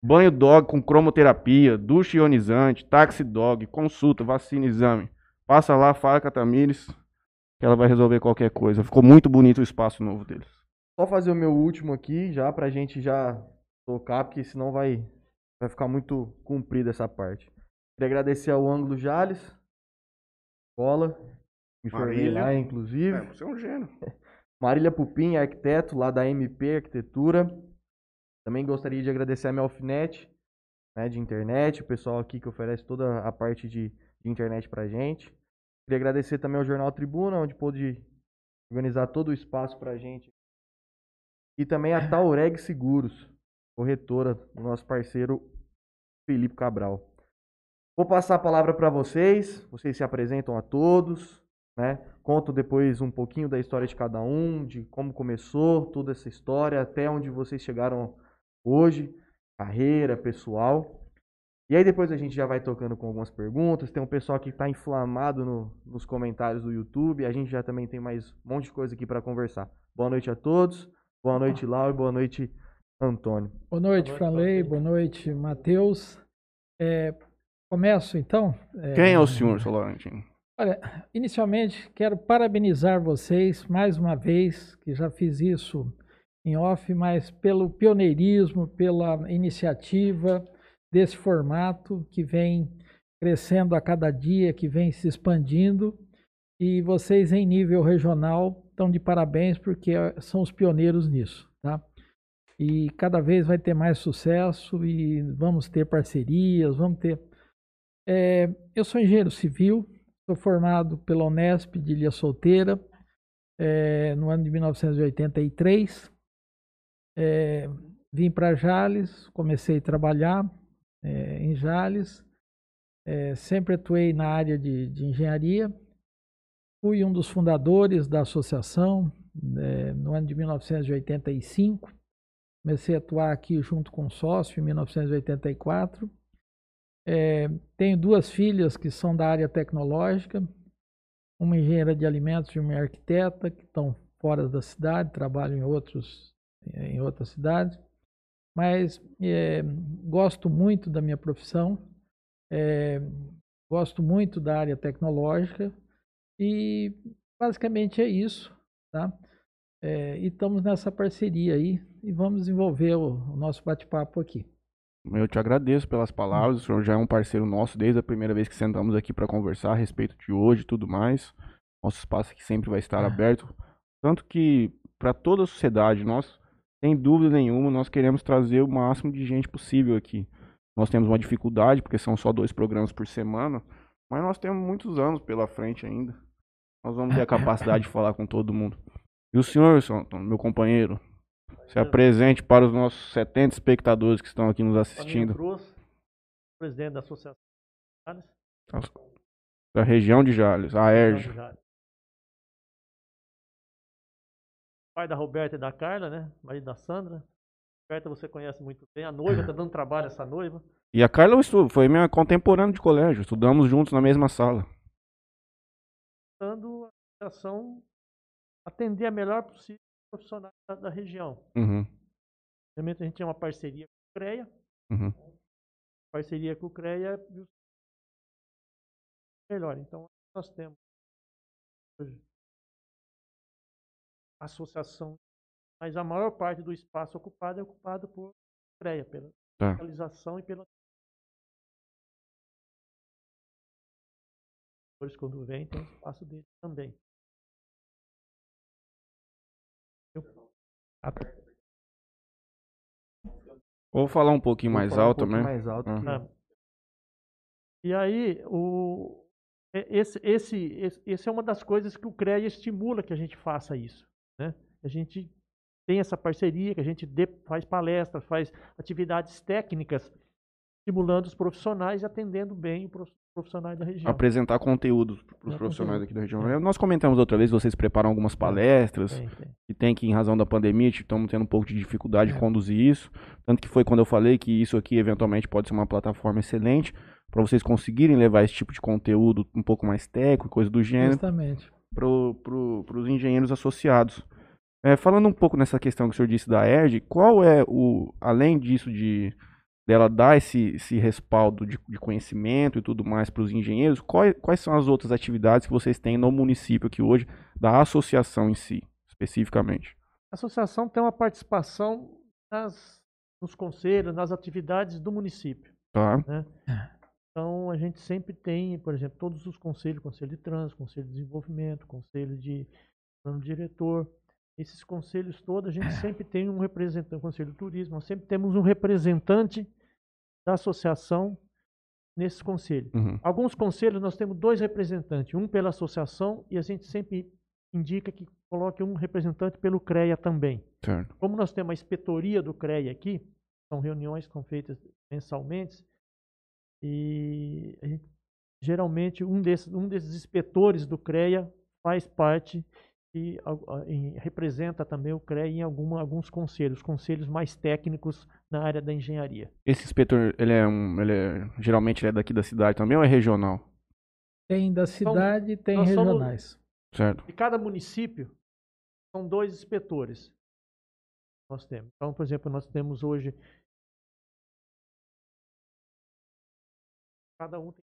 Banho dog com cromoterapia, ducha ionizante, táxi dog, consulta, vacina, exame. Passa lá, fala com a Tamires. que ela vai resolver qualquer coisa. Ficou muito bonito o espaço novo deles. Só fazer o meu último aqui, já pra gente já tocar, porque senão vai, vai ficar muito comprida essa parte. Queria agradecer ao Ângulo Jales, escola, me formei Marília. lá, inclusive. É, você é um gênio. Marília Pupim, arquiteto lá da MP Arquitetura. Também gostaria de agradecer a Melfinet, né, de internet, o pessoal aqui que oferece toda a parte de, de internet pra gente. Queria agradecer também ao Jornal Tribuna, onde pôde organizar todo o espaço pra gente. E também a Taureg Seguros, corretora do nosso parceiro Felipe Cabral. Vou passar a palavra para vocês, vocês se apresentam a todos, né? Conto depois um pouquinho da história de cada um, de como começou toda essa história, até onde vocês chegaram hoje, carreira, pessoal. E aí depois a gente já vai tocando com algumas perguntas. Tem um pessoal que está inflamado no- nos comentários do YouTube. A gente já também tem mais um monte de coisa aqui para conversar. Boa noite a todos. Boa noite, Lau, e boa noite, Antônio. Boa noite, noite, Franley. Boa noite, Matheus. É, começo, então. Quem é o senhor, seu Laurentino? Olha, inicialmente quero parabenizar vocês mais uma vez, que já fiz isso em off, mas pelo pioneirismo, pela iniciativa desse formato que vem crescendo a cada dia, que vem se expandindo. E vocês, em nível regional, estão de parabéns porque eh, são os pioneiros nisso, tá? E cada vez vai ter mais sucesso e vamos ter parcerias, vamos ter. É, eu sou engenheiro civil, Sou formado pela Unesp de Ilha Solteira eh, no ano de 1983. Eh, vim para Jales, comecei a trabalhar eh, em Jales. Eh, sempre atuei na área de, de engenharia. Fui um dos fundadores da associação eh, no ano de 1985. Comecei a atuar aqui junto com sócio em 1984. É, tenho duas filhas que são da área tecnológica, uma engenheira de alimentos e uma arquiteta, que estão fora da cidade, trabalham em, outros, em outras cidades. Mas é, gosto muito da minha profissão, é, gosto muito da área tecnológica e basicamente é isso, tá? É, e estamos nessa parceria aí e vamos desenvolver o, o nosso bate-papo aqui. Eu te agradeço pelas palavras. O senhor já é um parceiro nosso desde a primeira vez que sentamos aqui para conversar a respeito de hoje e tudo mais. Nosso espaço aqui sempre vai estar aberto. Tanto que, para toda a sociedade, nós, sem dúvida nenhuma, nós queremos trazer o máximo de gente possível aqui. Nós temos uma dificuldade, porque são só dois programas por semana, mas nós temos muitos anos pela frente ainda. Nós vamos ter a capacidade de falar com todo mundo. E o senhor, meu companheiro, se apresente para os nossos 70 espectadores que estão aqui nos assistindo. Cruz, presidente da Associação de Jales, Da região de Jales, a Jales. Pai da Roberta e da Carla, né? Marido da Sandra. Roberta você conhece muito bem. A noiva tá dando trabalho essa noiva. E a Carla foi minha contemporânea de colégio, estudamos juntos na mesma sala. Tentando a associação atender a melhor possível os profissionais da, da região. Uhum, Realmente a gente tem uma parceria com o CREA, uhum. parceria com o CREA e melhor. Então, nós temos hoje associação, mas a maior parte do espaço ocupado é ocupado por CREA, pela Tá. realização e pela quando vem, tem espaço dele também. Vou falar um pouquinho Vou mais um alto pouquinho também. mais alto Ah. E aí, o, esse, esse, esse, esse é uma das coisas que o CREA estimula que a gente faça isso. Né? A gente tem essa parceria, que a gente dê- faz palestras, faz atividades técnicas, estimulando os profissionais e atendendo bem prof- profissionais da região. Apresentar conteúdo para os É, profissionais aqui da região. É. Nós comentamos outra vez, vocês preparam algumas palestras, Tem, tem. que tem que, em razão da pandemia, estamos tendo um pouco de dificuldade de É. conduzir isso. Tanto que foi quando eu falei que isso aqui, eventualmente, pode ser uma plataforma excelente para vocês conseguirem levar esse tipo de conteúdo um pouco mais técnico, coisa do gênero, Justamente. para os engenheiros associados. É, falando um pouco nessa questão que o senhor disse da ERD, qual é o, além disso de dela dar esse, esse respaldo de, de conhecimento e tudo mais para os engenheiros, quais, quais são as outras atividades que vocês têm no município aqui hoje, da associação em si, especificamente? A associação tem uma participação nas, nos conselhos, nas atividades do município. Tá. Né? Então, a gente sempre tem, por exemplo, todos os conselhos, conselho de trânsito, conselho de desenvolvimento, conselho de plano diretor, esses conselhos todos, a gente sempre tem um representante, conselho de turismo, nós sempre temos um representante da associação nesse conselho. Uhum. Alguns conselhos nós temos dois representantes, um pela associação e a gente sempre indica que coloque um representante pelo CREA também. Certo. Como nós temos a inspetoria do CREA aqui, são reuniões que são feitas mensalmente, e gente- geralmente um desses, um desses inspetores do CREA faz parte e em- representa também o CREA em alguma, alguns conselhos, conselhos mais técnicos na área da engenharia. Esse inspetor, ele é um, ele é, geralmente ele é daqui da cidade também ou é regional? Tem da cidade e tem nós somos- regionais. Certo. De cada município, são dois inspetores. Nós temos. Então, por exemplo, nós temos hoje. Cada um tem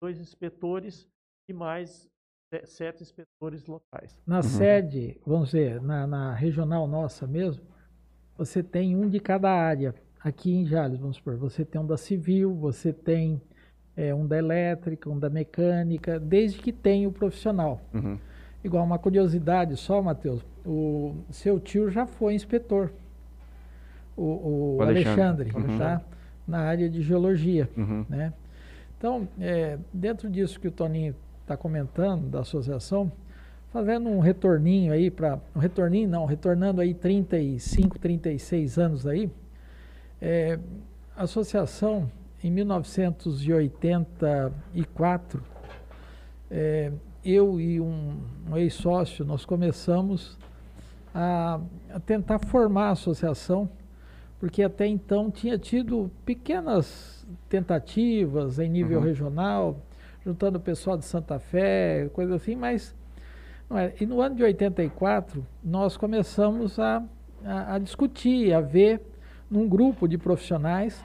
dois inspetores e mais sete inspetores locais. Na sede, vamos dizer, na, na regional nossa mesmo, você tem um de cada área. Aqui em Jales, vamos supor, você tem um da civil, você tem eh, um da elétrica, um da mecânica, desde que tenha o profissional. Uhum. Igual uma curiosidade só, Matheus, o seu tio já foi inspetor, o, o O Alexandre. Alexandre, Uhum. tá? na área de geologia Uhum. né? Então, é, dentro disso que o Toninho está comentando, da associação, fazendo um retorninho aí para. Um retorninho não, retornando aí 35, 36 anos aí, é, a associação, em 1984, é, eu e um, um ex-sócio, nós começamos a, a tentar formar a associação, porque até então tinha tido pequenas tentativas em nível Uhum. regional, juntando o pessoal de Santa Fé, coisa assim, mas não era. E no ano de 84, nós começamos a, a, a discutir, a ver num grupo de profissionais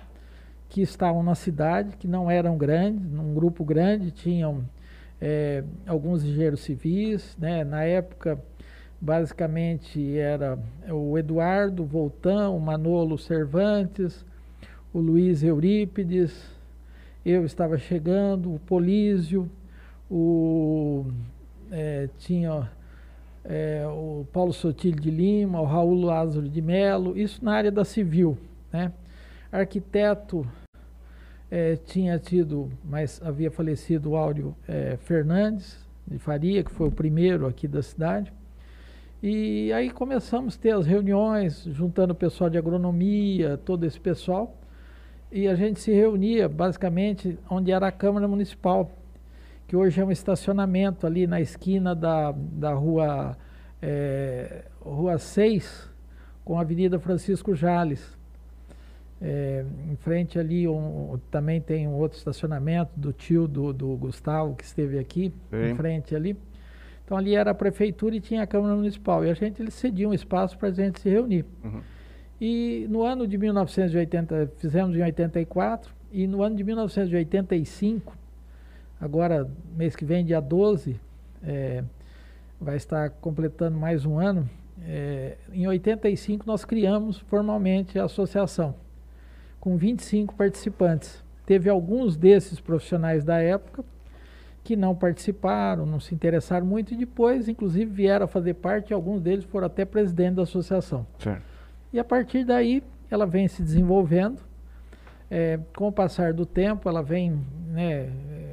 que estavam na cidade, que não eram grandes, num grupo grande, tinham eh, alguns engenheiros civis, né? na época basicamente era o Eduardo Voltão, o Manolo Cervantes, o Luiz Eurípides, eu estava chegando, o Polísio, o, eh, tinha eh, o Paulo Sotilho de Lima, o Raul Lázaro de Melo, isso na área da civil. Né? Arquiteto eh, tinha tido, mas havia falecido o Áureo eh, Fernandes de Faria, que foi o primeiro aqui da cidade. E aí começamos a ter as reuniões, juntando o pessoal de agronomia, todo esse pessoal, e a gente se reunia basicamente onde era a Câmara Municipal, que hoje é um estacionamento ali na esquina da, da rua, eh, rua 6 com a Avenida Francisco Jales. É, em frente ali um- também tem um outro estacionamento do tio do, do Gustavo que esteve aqui, Sei. em frente ali. Então ali era a prefeitura e tinha a Câmara Municipal. E a gente eles cediam um espaço para a gente se reunir. Uhum. E no ano de 1980, fizemos em 84, e no ano de 1985, agora mês que vem, dia 12, é, vai estar completando mais um ano. é, em 85 nós criamos formalmente a associação, com 25 participantes. Teve alguns desses profissionais da época que não participaram, não se interessaram muito, e depois, inclusive, vieram a fazer parte, e alguns deles foram até presidente da associação. Certo. E a partir daí, ela vem se desenvolvendo. É, com o passar do tempo, ela vem né,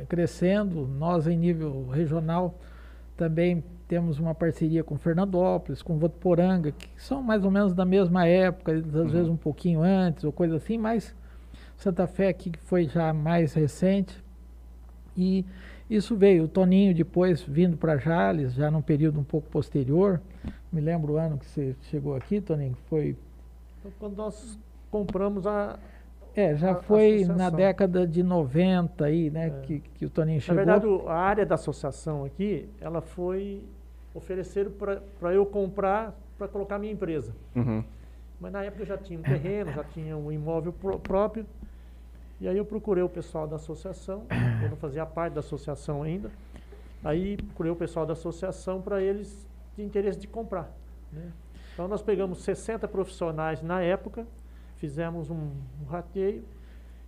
crescendo. Nós, em nível regional, também temos uma parceria com Fernandópolis, com Votuporanga, que são mais ou menos da mesma época, às vezes um pouquinho antes ou coisa assim, mas Santa Fé aqui que foi já mais recente. E isso veio, o Toninho depois vindo para Jales, já num período um pouco posterior. Me lembro o ano que você chegou aqui, Toninho, foi Então, quando nós compramos a. É, já a- a foi na década de 90 aí, né, que, que o Toninho Na chegou. verdade, o- a área da associação aqui, ela foi oferecer para eu comprar para colocar minha empresa. Uhum. Mas na época eu já tinha um terreno, já tinha um imóvel pró- próprio E aí eu procurei o pessoal da associação, eu não fazia parte da associação ainda. Aí procurei o pessoal da associação para eles de interesse de comprar. né? Então nós pegamos 60 profissionais na época, fizemos um, um rateio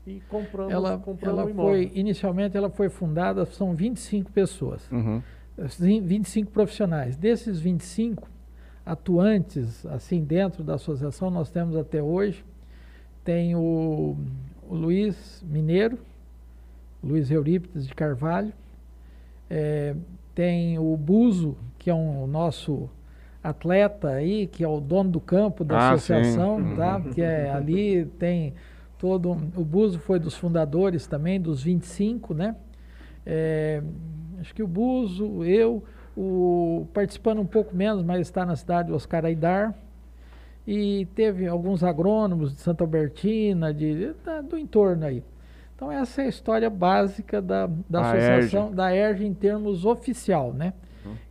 e compramos, Ela, compramos ela o imóvel. foi, inicialmente ela foi fundada, são 25 pessoas, Uhum. assim, 25 profissionais. Desses 25 atuantes, assim, dentro da associação, nós temos até hoje, tem o, o Luiz Mineiro, Luiz Eurípides de Carvalho, eh, tem o Buzo, que é um o nosso atleta aí, que é o dono do campo da Ah, sim. associação, Uhum. tá? Que é ali tem todo o Buzo foi dos fundadores também dos 25, né? É, acho que o Buzo, eu, o participando um pouco menos, mas está na cidade Oscar Aidar. E teve alguns agrônomos de Santa Albertina, de, da- do entorno aí. Então essa é a história básica da, da associação, da ERJ em termos oficial, né?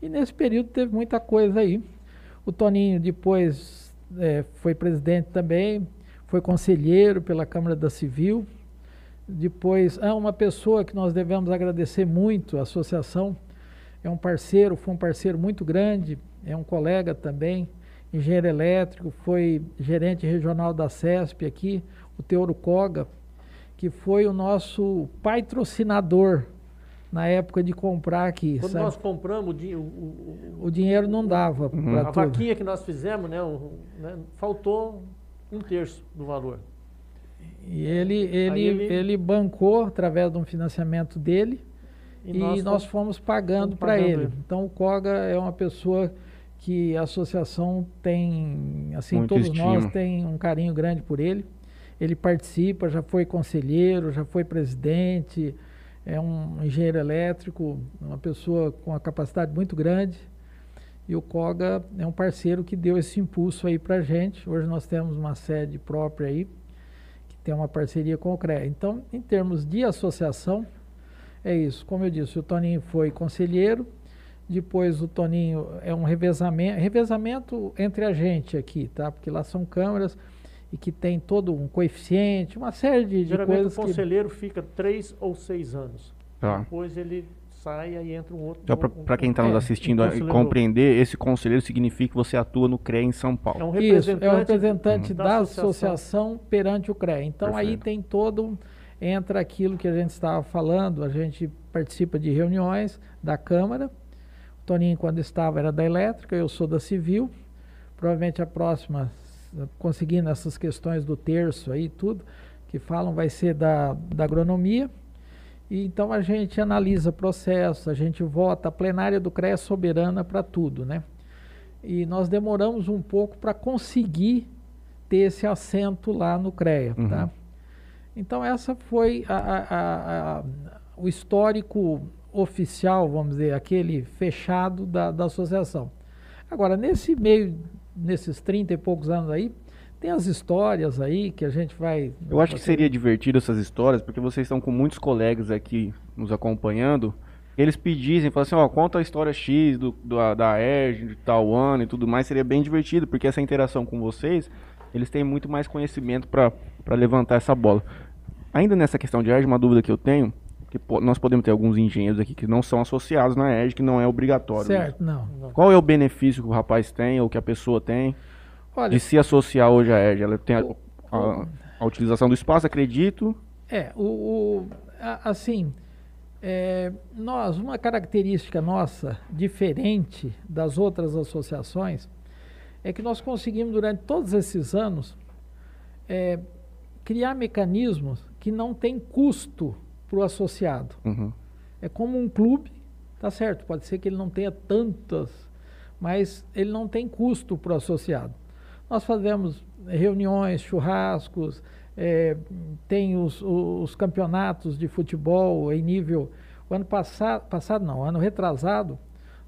E nesse período teve muita coisa aí. O Toninho depois eh, foi presidente também, foi conselheiro pela Câmara da Civil. Depois, ah, uma pessoa que nós devemos agradecer muito, a associação, é um parceiro, foi um parceiro muito grande, é um colega também, engenheiro elétrico, foi gerente regional da CESP aqui, o Teoro Koga, que foi o nosso patrocinador na época de comprar aqui. Quando sabe? nós compramos o, di- o- o- O dinheiro não dava Uhum. para a tudo. vaquinha que nós fizemos, né, o- né, faltou um terço do valor. E ele, ele, ele- ele bancou através de um financiamento dele e, nós, fomos- fomos pagando para ele. ele. Então o Koga é uma pessoa que a associação tem, assim, Muito todos nós estima. tem um carinho grande por ele. Ele participa, já foi conselheiro, já foi presidente, é um engenheiro elétrico, uma pessoa com uma capacidade muito grande. E o Koga é um parceiro que deu esse impulso aí para gente. Hoje nós temos uma sede própria aí, que tem uma parceria com o CREA. Então, em termos de associação, é isso. Como eu disse, o Toninho foi conselheiro, depois o Toninho é um revezamento, revezamento entre a gente aqui, tá? Porque lá são câmaras e que tem todo um coeficiente, uma série de, de Geralmente o coisas que... conselheiro fica três ou seis anos. Tá. Depois ele sai e entra um outro. Só um- para quem está nos é, assistindo um e conselheiro. compreender, esse conselheiro significa que você atua no CREA em São É Paulo. um Isso, é o representante, representante da da, associação. associação. perante o CREA. Então aí Perfeito. tem todo, um- entra aquilo que a gente estava falando, a gente participa de reuniões da Câmara. O Toninho, quando estava, era da elétrica, eu sou da civil. Provavelmente a próxima, conseguindo essas questões do terço aí, tudo, que falam, vai ser da, da agronomia. E então a gente analisa processos, a gente vota, a plenária do CREA é soberana para tudo, né? E nós demoramos um pouco para conseguir ter esse assento lá no CREA, Uhum. tá? Então essa foi a- a- a- o histórico oficial, vamos dizer, aquele fechado da, da associação. Agora, nesse meio, nesses 30 e poucos anos aí, tem as histórias aí que a gente vai... Eu acho que seria divertido essas histórias, porque vocês estão com muitos colegas aqui nos acompanhando. Eles pedissem, falam assim, ó, conta a história X do, do- da ERG, de tal ano e tudo mais, seria bem divertido, porque essa interação com vocês, eles têm muito mais conhecimento para levantar essa bola. Ainda nessa questão de ERG, uma dúvida que eu tenho, que po- nós podemos ter alguns engenheiros aqui que não são associados na ERG, que não é obrigatório. né? Certo, não. Qual é o benefício que o rapaz tem, ou que a pessoa tem, Olha, de se associar hoje à ERG? Ela tem a, a- a utilização do espaço, acredito, É, o, o- a- assim, é, nós, uma característica nossa diferente das outras associações é que nós conseguimos durante todos esses anos é, criar mecanismos que não têm custo para o associado. Uhum. É como um clube, tá certo? Pode ser que ele não tenha tantas, mas ele não tem custo para o associado. Nós fazemos reuniões, churrascos, eh, tem os, os campeonatos de futebol em nível. O ano passado, passado não, ano retrasado,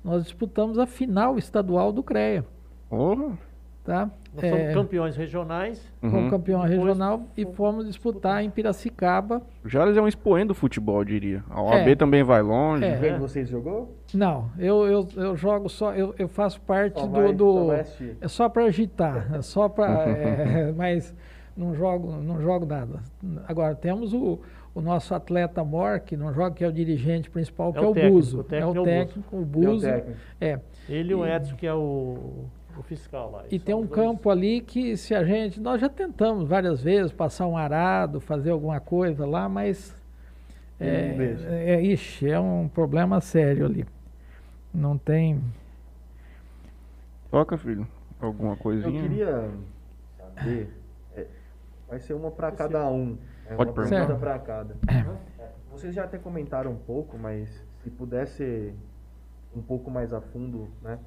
nós disputamos a final estadual do CREA, Porra. tá? Nós somos Eh, campeões regionais. Uhum. Fomos campeão Depois regional e fomos disputar em Piracicaba. Jales é um expoente do futebol, eu diria. A OAB É. também vai longe. É. De vocês jogou? Não, eu, eu, eu jogo só, eu, eu faço parte Só do. vai- do só é só para agitar, é só para. mas não jogo, não jogo nada. Agora, temos o, o nosso atleta mor, que não joga, que é o dirigente principal, que é, é o, técnico, Buzo. O é o técnico, o Buzo. É. Ele e o Edson, que é o, o fiscal lá. E tem um dois. campo ali que se a gente. Nós já tentamos várias vezes passar um arado, fazer alguma coisa lá, mas. É, é, é, ixi, é um problema sério ali. Não tem. Toca, filho. Alguma coisinha. Eu queria saber. É, vai ser uma para cada um. É Pode uma perguntar. para cada. É, vocês já até comentaram um pouco, mas se pudesse um pouco mais a fundo, né?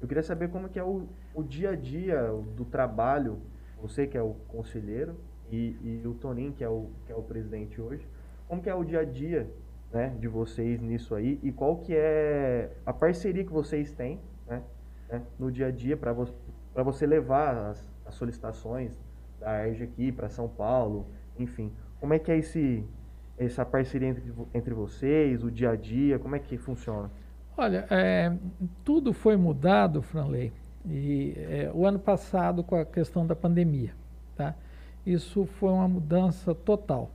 Eu queria saber como que é o, o dia a dia do trabalho, você que é o conselheiro e, e o Toninho que é o, que é o presidente hoje, como que é o dia a dia né, de vocês nisso aí e qual que é a parceria que vocês têm né, né, no dia a dia para vo você levar as, as solicitações da ERJ aqui para São Paulo, enfim. Como é que é esse, essa parceria entre, entre vocês, o dia a dia, como é que funciona? Olha, é, tudo foi mudado, Franley, e é, o ano passado com a questão da pandemia, tá? Isso foi uma mudança total.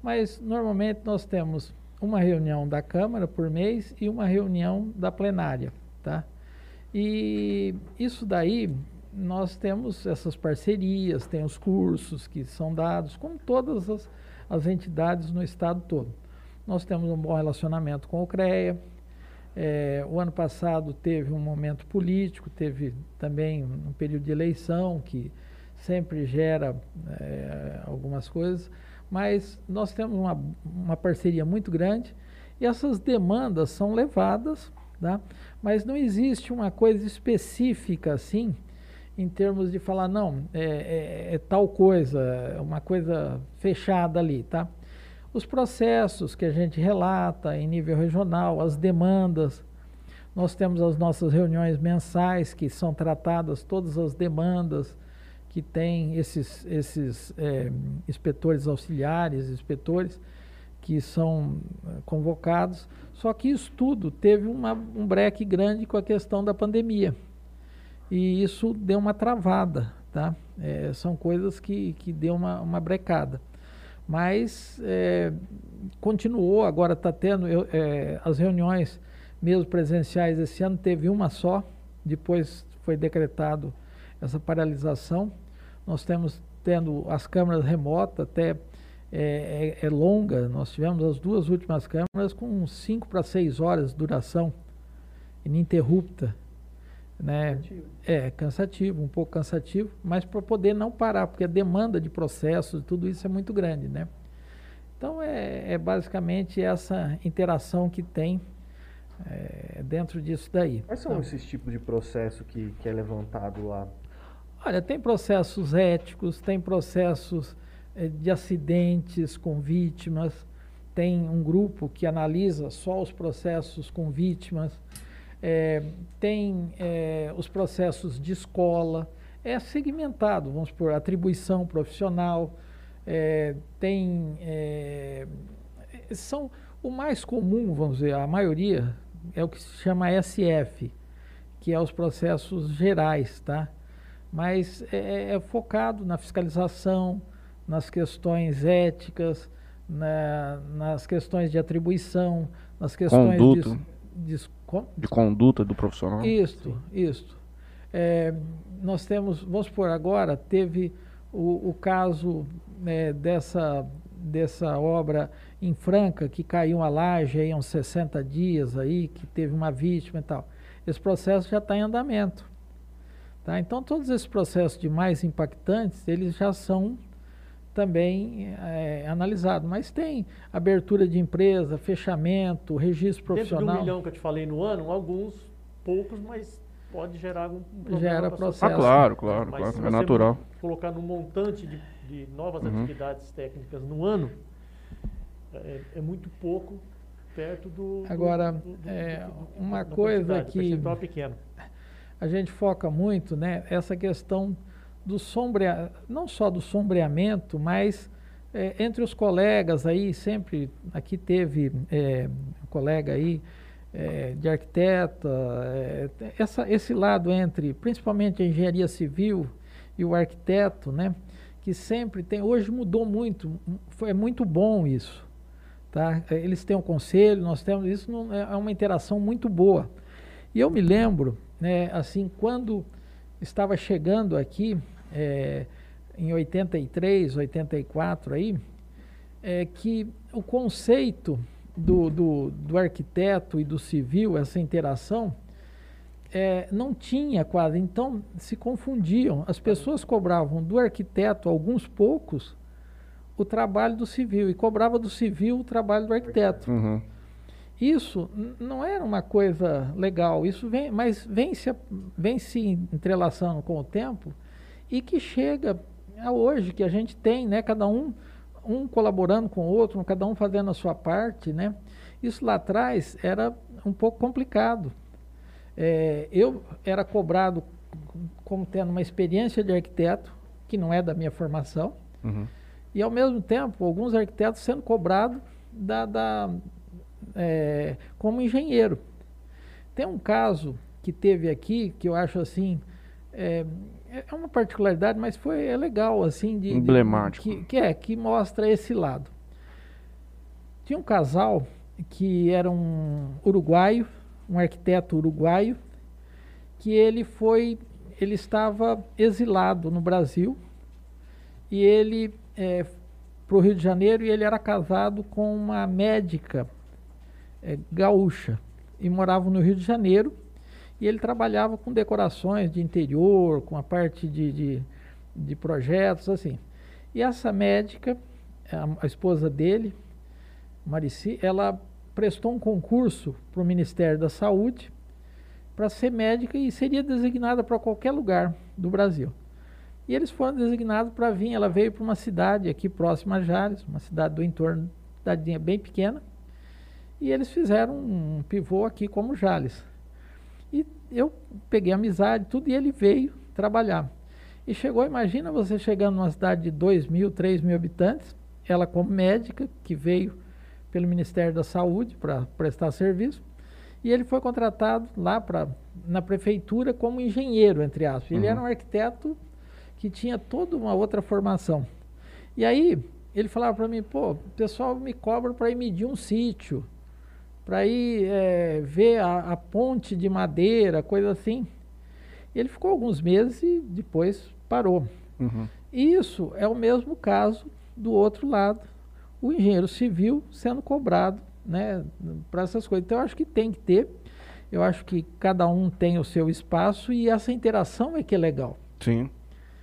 Mas normalmente nós temos uma reunião da Câmara por mês e uma reunião da plenária, tá? E isso daí nós temos essas parcerias, tem os cursos que são dados, como todas as, as entidades no estado todo. Nós temos um bom relacionamento com o CREA. É, o ano passado teve um momento político, teve também um período de eleição que sempre gera é, algumas coisas, mas nós temos uma, uma parceria muito grande e essas demandas são levadas, tá? mas não existe uma coisa específica assim em termos de falar, não, é, é, é tal coisa, é uma coisa fechada ali, tá? Os processos que a gente relata em nível regional, as demandas, nós temos as nossas reuniões mensais que são tratadas todas as demandas que tem esses, esses é, inspetores auxiliares, inspetores que são é, convocados. Só que isso tudo teve uma, um breque grande com a questão da pandemia e isso deu uma travada, tá? É, são coisas que, que deu uma, uma brecada. Mas é, continuou, agora está tendo eu, é, as reuniões mesmo presenciais esse ano, teve uma só, depois foi decretado essa paralisação. Nós temos tendo as câmaras remotas, até é, é, é longa, nós tivemos as duas últimas câmaras com 5 para 6 horas de duração, ininterrupta né? Cansativo. É, cansativo, um pouco cansativo, mas para poder não parar, porque a demanda de processos, tudo isso é muito grande, né? Então é, é basicamente essa interação que tem é, dentro disso daí. Quais são então, esses tipos de processo que, que é levantado lá? Olha, tem processos éticos, tem processos é, de acidentes com vítimas, tem um grupo que analisa só os processos com vítimas é, tem é, os processos de escola, é segmentado, vamos por atribuição profissional, é, tem é, são o mais comum, vamos dizer, a maioria é o que se chama SF, que é os processos gerais, tá? Mas é, é focado na fiscalização, nas questões éticas, na, nas questões de atribuição, nas questões Conduto. de, de de conduta do profissional? Isto, isto. É, nós temos, vamos supor, agora teve o, o caso né, dessa, dessa obra em Franca, que caiu uma laje aí uns 60 dias aí, que teve uma vítima e tal. Esse processo já está em andamento. Tá? Então, todos esses processos de mais impactantes, eles já são também é, analisado. Mas tem abertura de empresa, fechamento, registro profissional. Dentro do milhão que eu te falei no ano, alguns, poucos, mas pode gerar algum problema. Gera processo. Ah, claro, claro, mas claro. É natural. colocar no montante de, de novas uhum. atividades técnicas no ano, é, é, muito pouco perto do. Agora, do, do, é, uma coisa que. pequeno. A gente foca muito, né? Essa questão do sombrea, não só do sombreamento, mas é, entre os colegas aí, sempre, aqui teve é, um colega aí é, de arquiteta, é, essa, esse lado entre, principalmente a engenharia civil e o arquiteto, né, que sempre tem. Hoje mudou muito, foi, é muito bom isso. Tá? Eles têm um conselho, nós temos. Isso não, é uma interação muito boa. E eu me lembro, né, assim, quando estava chegando aqui, é, em 83, 84 aí, é que o conceito do, do, do arquiteto e do civil, essa interação, é, não tinha quase, então se confundiam. As pessoas cobravam do arquiteto, alguns poucos, o trabalho do civil, e cobrava do civil o trabalho do arquiteto. Uhum. Isso não era uma coisa legal, isso vem, mas vem se, vem se entrelaçando com o tempo e que chega a hoje, que a gente tem, né, cada um, um colaborando com o outro, cada um fazendo a sua parte, né? Isso lá atrás era um pouco complicado. É, eu era cobrado como tendo uma experiência de arquiteto, que não é da minha formação, Uhum. e ao mesmo tempo, alguns arquitetos sendo cobrados da, da, é, como engenheiro. Tem um caso que teve aqui, que eu acho assim, é, é uma particularidade, mas foi é legal, assim, de, de- Emblemático. que, que é, que mostra esse lado. Tinha um casal que era um uruguaio, um arquiteto uruguaio, que ele foi, ele estava exilado no Brasil e ele é, para o Rio de Janeiro e ele era casado com uma médica é, gaúcha e moravam no Rio de Janeiro e ele trabalhava com decorações de interior, com a parte de, de, de projetos, assim. E essa médica, a, a esposa dele, Marici, ela prestou um concurso para o Ministério da Saúde para ser médica e seria designada para qualquer lugar do Brasil. E eles foram designados para vir. Ela veio para uma cidade aqui próxima a Jales, uma cidade do entorno, cidadezinha bem pequena. E eles fizeram um pivô aqui como Jales. Eu peguei amizade, tudo, e ele veio trabalhar. E chegou, imagina você chegando numa cidade de 2 mil, 3 mil habitantes, ela como médica, que veio pelo Ministério da Saúde para prestar serviço, e ele foi contratado lá pra, na prefeitura como engenheiro, entre aspas. Ele Uhum. era um arquiteto que tinha toda uma outra formação. E aí ele falava para mim, pô, o pessoal me cobra para ir medir um sítio, para ir eh, ver a, a ponte de madeira, coisa assim. Ele ficou alguns meses e depois parou. Uhum. Isso é o mesmo caso do outro lado, o engenheiro civil sendo cobrado né, para essas coisas. Então, eu acho que tem que ter, eu acho que cada um tem o seu espaço e essa interação é que é legal. Sim.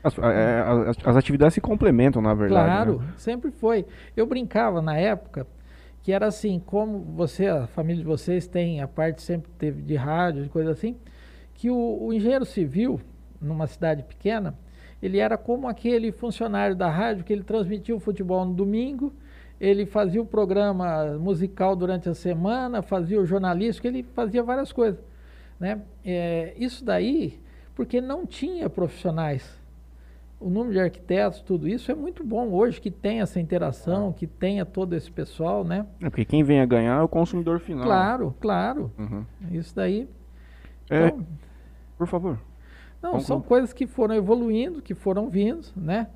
As, é, as, as atividades se complementam, na verdade. Claro, né? sempre foi. Eu brincava na época que era assim, como você, a família de vocês tem a parte sempre teve de rádio, de coisa assim, que o, o engenheiro civil, numa cidade pequena, ele era como aquele funcionário da rádio que ele transmitia o futebol no domingo, ele fazia o programa musical durante a semana, fazia o jornalístico, ele fazia várias coisas. Né? É, isso daí, porque não tinha profissionais. O número de arquitetos, tudo isso é muito bom hoje que tem essa interação, que tenha todo esse pessoal, né? É porque quem vem a ganhar é o consumidor final. Claro, claro. Uhum. Isso daí. É, Então, por favor. não, são coisas que foram evoluindo, que foram vindo, né?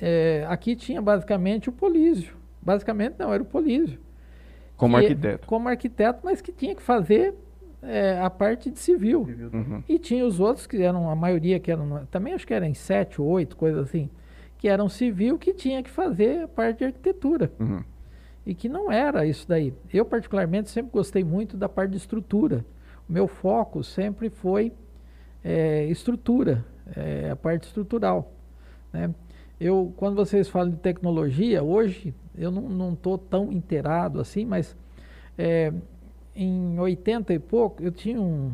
É, aqui tinha basicamente o Polísio. Basicamente não, era o Polísio. Como que- arquiteto. Como arquiteto, mas que tinha que fazer é, a parte de civil. Uhum. E tinha os outros que eram, a maioria que eram, também acho que eram em sete, oito, coisas assim, que eram civil que tinha que fazer a parte de arquitetura. Uhum. E que não era isso daí. Eu, particularmente, sempre gostei muito da parte de estrutura. O meu foco sempre foi é, estrutura, é, a parte estrutural. Né? Eu, quando vocês falam de tecnologia, hoje eu não estou tão inteirado assim, mas é, em 80 e pouco eu tinha um,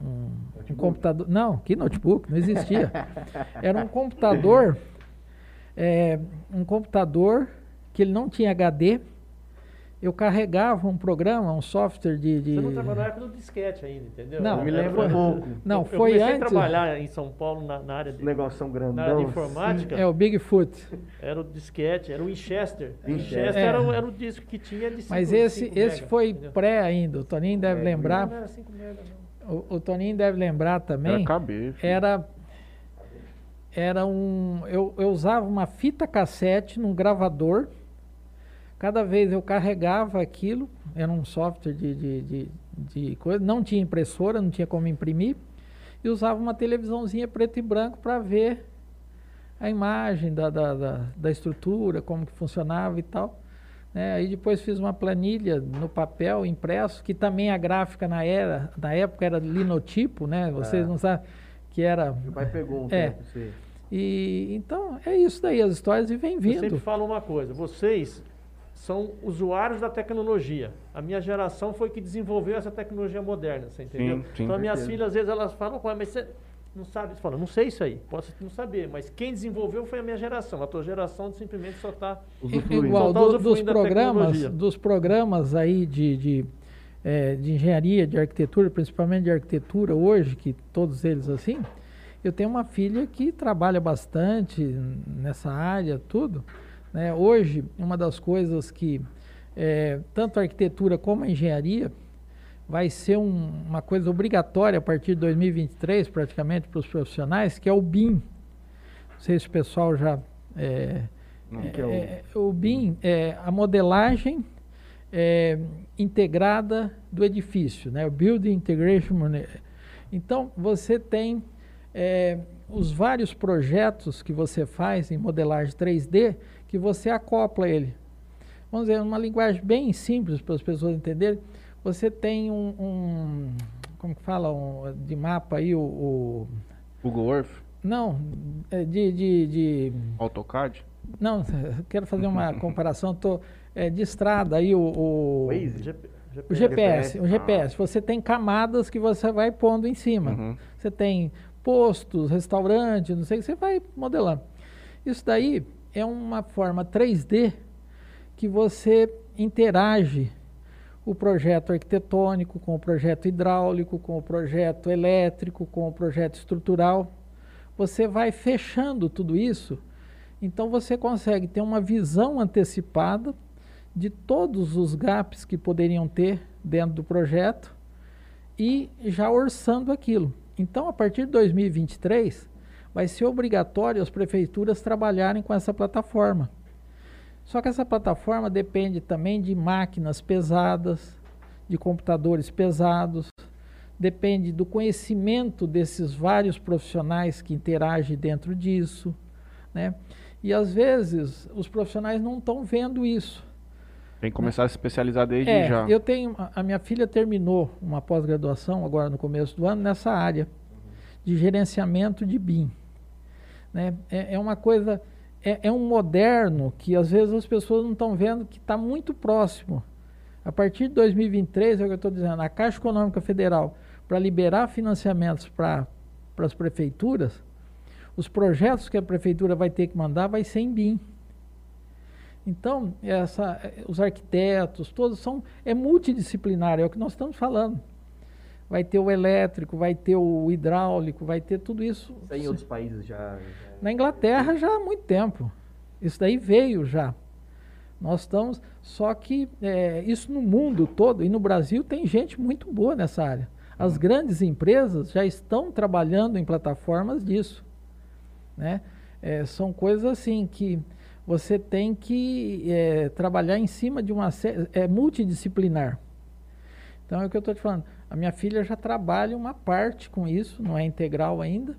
um- um- um computador. Não, que notebook? Não existia. Era um computador, é, um computador que ele não tinha HD. Eu carregava um programa, um software de. de- Você não trabalhou na época do disquete ainda, entendeu? Não, Eu me Era- lembro um pouco. Não, eu, foi eu comecei antes. a trabalhar em São Paulo na, na área de, Negócio grandão. na área de informática. É o Bigfoot. Era o disquete, era o Winchester. Winchester. É. era, o- era o disco que tinha de Mas esse, cinco esse mega, foi entendeu? pré ainda. O Toninho deve É, lembrar. Não era 5 mega, não. O, o Toninho deve lembrar Era também. caber. filho. Era. era um. Eu, eu usava uma fita cassete num gravador. Cada vez eu carregava aquilo, era um software de, de, de, de coisa, não tinha impressora, não tinha como imprimir, e usava uma televisãozinha preto e branco para ver a imagem da, da, da, da, estrutura, como que funcionava e tal. Né? Aí depois fiz uma planilha no papel impresso, que também a gráfica na, era, na época era linotipo, né? Vocês É. não sabem que era. Meu pai pegou um É. tempo, sei. E então é isso daí, as histórias e vem Eu sempre vindo. falo uma coisa, vocês são usuários da tecnologia. A minha geração foi que desenvolveu essa tecnologia moderna, você entendeu? Sim, sim. então, minhas Certeza. filhas, às vezes, elas falam, "Pô, mas você não sabe? Você fala, não sei isso aí, posso não saber, mas quem desenvolveu foi a minha geração. A tua geração simplesmente só está... Igual Só tá do- dos programas, dos programas aí de, de, eh, de engenharia, de arquitetura, principalmente de arquitetura hoje, que todos eles assim, eu tenho uma filha que trabalha bastante nessa área, tudo. Né? Hoje, uma das coisas que eh, tanto a arquitetura como a engenharia vai ser um- uma coisa obrigatória a partir de 2023, praticamente, para os profissionais, que é o BIM. Não sei se o pessoal já eh, Não, é o- é, o BIM é a modelagem é, integrada do edifício, né? O Building Integration. Então, você tem é, os vários projetos que você faz em modelagem 3D que você acopla ele. Vamos dizer, uma linguagem bem simples para as pessoas entenderem. Você tem um, um- como que fala, um, de mapa aí, o, o- Google Earth, não, é de, de, de AutoCAD. não, quero fazer uma comparação. Tô é, de estrada aí o, o, Waze? GP, o GPS. O Ah. GPS. Você tem camadas que você vai pondo em cima. Uhum. Você tem postos, restaurantes, não sei o que você vai modelando. Isso daí é uma forma 3D que você interage o projeto arquitetônico com o projeto hidráulico, com o projeto elétrico, com o projeto estrutural. Você vai fechando tudo isso, então você consegue ter uma visão antecipada de todos os gaps que poderiam ter dentro do projeto e já orçando aquilo. Então, a partir de 2023, vai ser obrigatório as prefeituras trabalharem com essa plataforma. Só que essa plataforma depende também de máquinas pesadas, de computadores pesados, depende do conhecimento desses vários profissionais que interagem dentro disso, né? E às vezes os profissionais não estão vendo isso. Tem que começar a se especializar desde É, já. eu tenho. A, a minha filha terminou uma pós-graduação agora no começo do ano nessa área de gerenciamento de BIM. Né? É, é uma coisa, é, é um moderno que às vezes as pessoas não estão vendo que está muito próximo. A partir de 2023, é o que eu estou dizendo, a Caixa Econômica Federal, para liberar financiamentos para as prefeituras, os projetos que a prefeitura vai ter que mandar vai ser em BIM. Então, essa, os arquitetos, todos são. É multidisciplinar, é o que nós estamos falando. Vai ter o elétrico, vai ter o hidráulico, vai ter tudo isso. Isso em outros países já. Na Inglaterra já há muito tempo. Isso daí veio já. Nós estamos. Só que é, isso no mundo todo e no Brasil tem gente muito boa nessa área. As grandes empresas já estão trabalhando em plataformas disso. Né? É, são coisas assim que você tem que é, trabalhar em cima de uma é multidisciplinar. Então é o que eu estou te falando. A minha filha já trabalha uma parte com isso, não é integral ainda,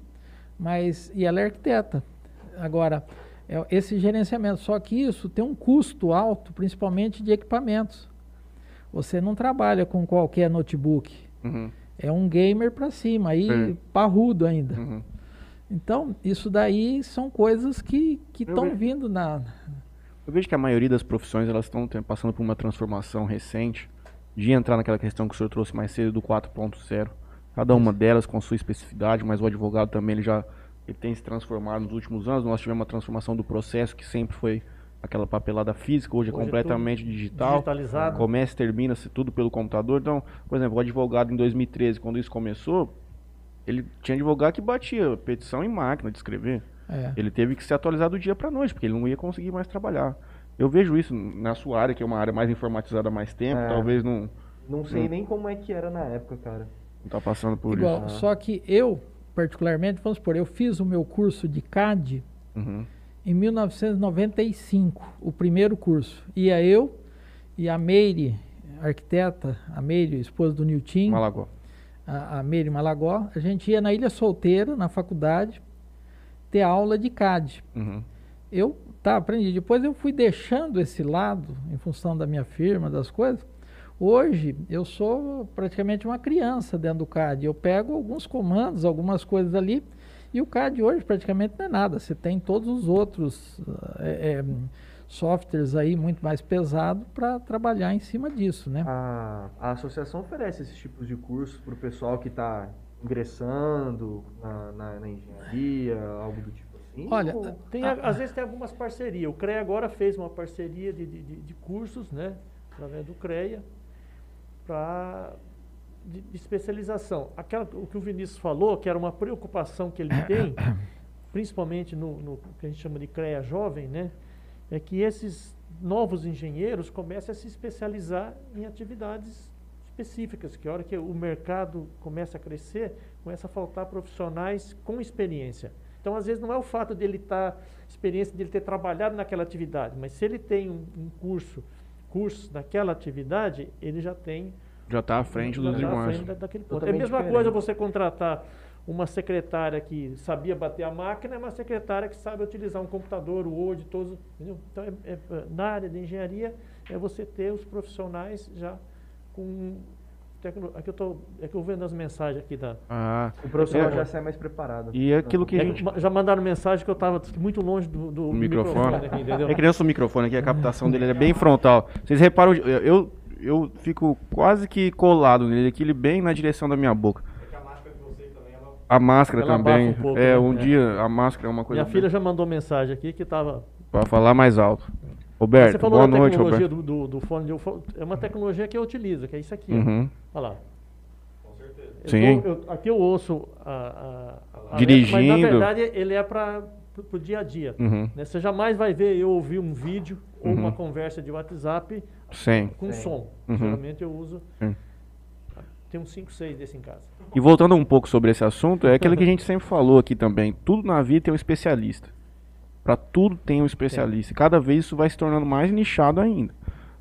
mas e ela é arquiteta. Agora, é esse gerenciamento, só que isso tem um custo alto, principalmente de equipamentos. Você não trabalha com qualquer notebook, Uhum, é um gamer para cima, aí parrudo ainda. uhum. Então, isso daí são coisas que estão vindo na. Eu vejo que a maioria das profissões elas estão passando por uma transformação recente de entrar naquela questão que o senhor trouxe mais cedo do 4.0. Cada uma delas com sua especificidade, mas o advogado também ele já ele tem se transformado nos últimos anos. Nós tivemos uma transformação do processo que sempre foi aquela papelada física, hoje, Hoje é é completamente digital. Digitalizado. Começa e termina-se tudo pelo computador. Então, por exemplo, o advogado em 2013, quando isso começou, ele tinha advogado que batia petição em máquina de escrever. É. Ele teve que se atualizar do dia para noite, porque ele não ia conseguir mais trabalhar. Eu vejo isso na sua área, que é uma área mais informatizada há mais tempo, É. talvez não Não sei nem como é que era na época, cara. Não tá passando por Igual, isso. só que eu, particularmente, vamos supor, eu fiz o meu curso de CAD Uhum. em 1995, o primeiro curso. Ia eu e a Meire, arquiteta, a Meire, esposa do Nilton, Malagó. a, a Meire Malagó, a gente ia na Ilha Solteira, na faculdade, ter aula de CAD. Uhum. Eu tá, aprendi. Depois eu fui deixando esse lado, em função da minha firma, das coisas. Hoje eu sou praticamente uma criança dentro do CAD. Eu pego alguns comandos, algumas coisas ali, e o CAD hoje praticamente não é nada. Você tem todos os outros é, é, softwares aí muito mais pesados para trabalhar em cima disso, né? A, a associação oferece esses tipos de cursos para o pessoal que está ingressando na, na, na engenharia, algo do tipo assim? Olha, Tem, a- às vezes tem algumas parcerias. O CREA agora fez uma parceria de, de, de- de cursos, né? Através do CREA, para de, de especialização. Aquela, o que o Vinícius falou, que era uma preocupação que ele tem, principalmente no, no que a gente chama de CREA jovem, né? É que esses novos engenheiros comecem a se especializar em atividades específicas, que a hora que o mercado começa a crescer, começa a faltar profissionais com experiência. Então, às vezes, não é o fato dele estar, experiência dele ter trabalhado naquela atividade, mas se ele tem um, um curso, curso naquela atividade, ele já tem Já tá à frente dos tá demais. frente da- daquele ponto. É a mesma diferente. coisa você contratar uma secretária que sabia bater a máquina e uma secretária que sabe utilizar um computador, o Word, todos. Entendeu? Então, é- é- na área de engenharia, é você ter os profissionais já com. Tecno... Aqui eu tô, é que eu vendo as mensagens aqui da. Ah, O profissional É. já sai mais preparado. e aquilo que a É gente. que já mandaram mensagem que eu estava muito longe do, do O microfone. aqui, entendeu? É que nem o seu microfone aqui, a captação dele é bem frontal. Vocês reparam, eu, eu, eu fico quase que colado nele, aqui, ele bem na direção da minha boca. A máscara Ela também. um pouco, é, né? um É. dia a máscara é uma coisa Minha filha já mandou mensagem aqui que estava para falar mais alto. Você Roberto, falou boa da noite, tecnologia Roberto. do, do, do fone de ouvido. É uma tecnologia que eu utilizo, que é isso aqui. ó. Uhum. Olha lá. Eu Sim. tô- eu- aqui eu ouço a, a- a Dirigindo. letra, mas na verdade ele é para o dia a dia. Uhum. né? Você jamais vai ver eu ouvir um vídeo ou Uhum. uma conversa de WhatsApp Sim. com Sim. som. Uhum. Geralmente eu uso. Sim. Tem uns 5, 6 desse em casa. E voltando um pouco sobre esse assunto, é aquilo que a gente sempre falou aqui também. Tudo na vida tem um especialista. Para tudo tem um especialista. E cada vez isso vai se tornando mais nichado ainda.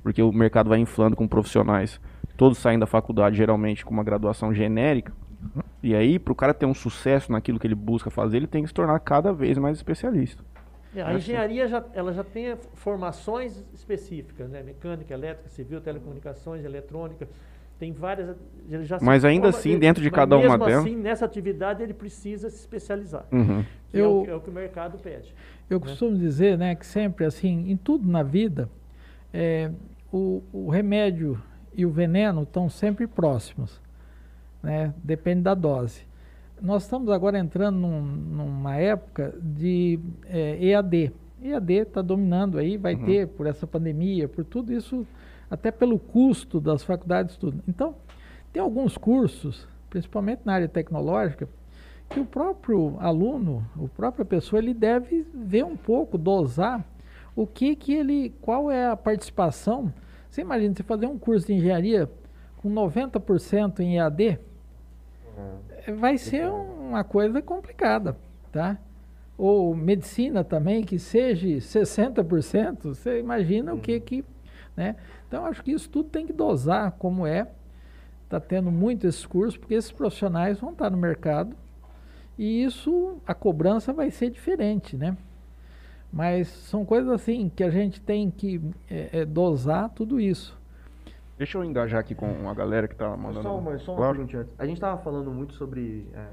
Porque o mercado vai inflando com profissionais, todos saem da faculdade geralmente com uma graduação genérica. E aí, para o cara ter um sucesso naquilo que ele busca fazer, ele tem que se tornar cada vez mais especialista. É, a engenharia já, ela já tem formações específicas, né? Mecânica, elétrica, civil, telecomunicações, eletrônica. Tem várias. Ele já se Mas ainda forma- assim, ele- dentro de cada uma mesmo delas- assim, nessa atividade ele precisa se especializar. Uhum. que é, o, Eu- é o que o mercado pede. Eu costumo dizer, né, que sempre assim, em tudo na vida, é, o, o remédio e o veneno estão sempre próximos, né? Depende da dose. Nós estamos agora entrando num- numa época de é, EAD. EAD está dominando aí, vai ter por essa pandemia, por tudo isso, até pelo custo das faculdades, tudo. Então, tem alguns cursos, principalmente na área tecnológica, que o próprio aluno, a própria pessoa, ele deve ver um pouco, dosar o que que ele, qual é a participação. Você imagina você fazer um curso de engenharia com 90% em EAD, eh, vai ser uma coisa complicada, tá? Ou medicina também, que seja 60%, você imagina o que que, né? Então, acho que isso tudo tem que dosar como é. Está tendo muito esses cursos, porque esses profissionais vão estar no mercado e isso, a cobrança vai ser diferente, né? Mas são coisas assim que a gente tem que eh, eh, dosar tudo isso. Deixa eu engajar aqui com a galera que tá mandando. Só uma, só uma Claro. perguntinha antes. A gente estava falando muito sobre é,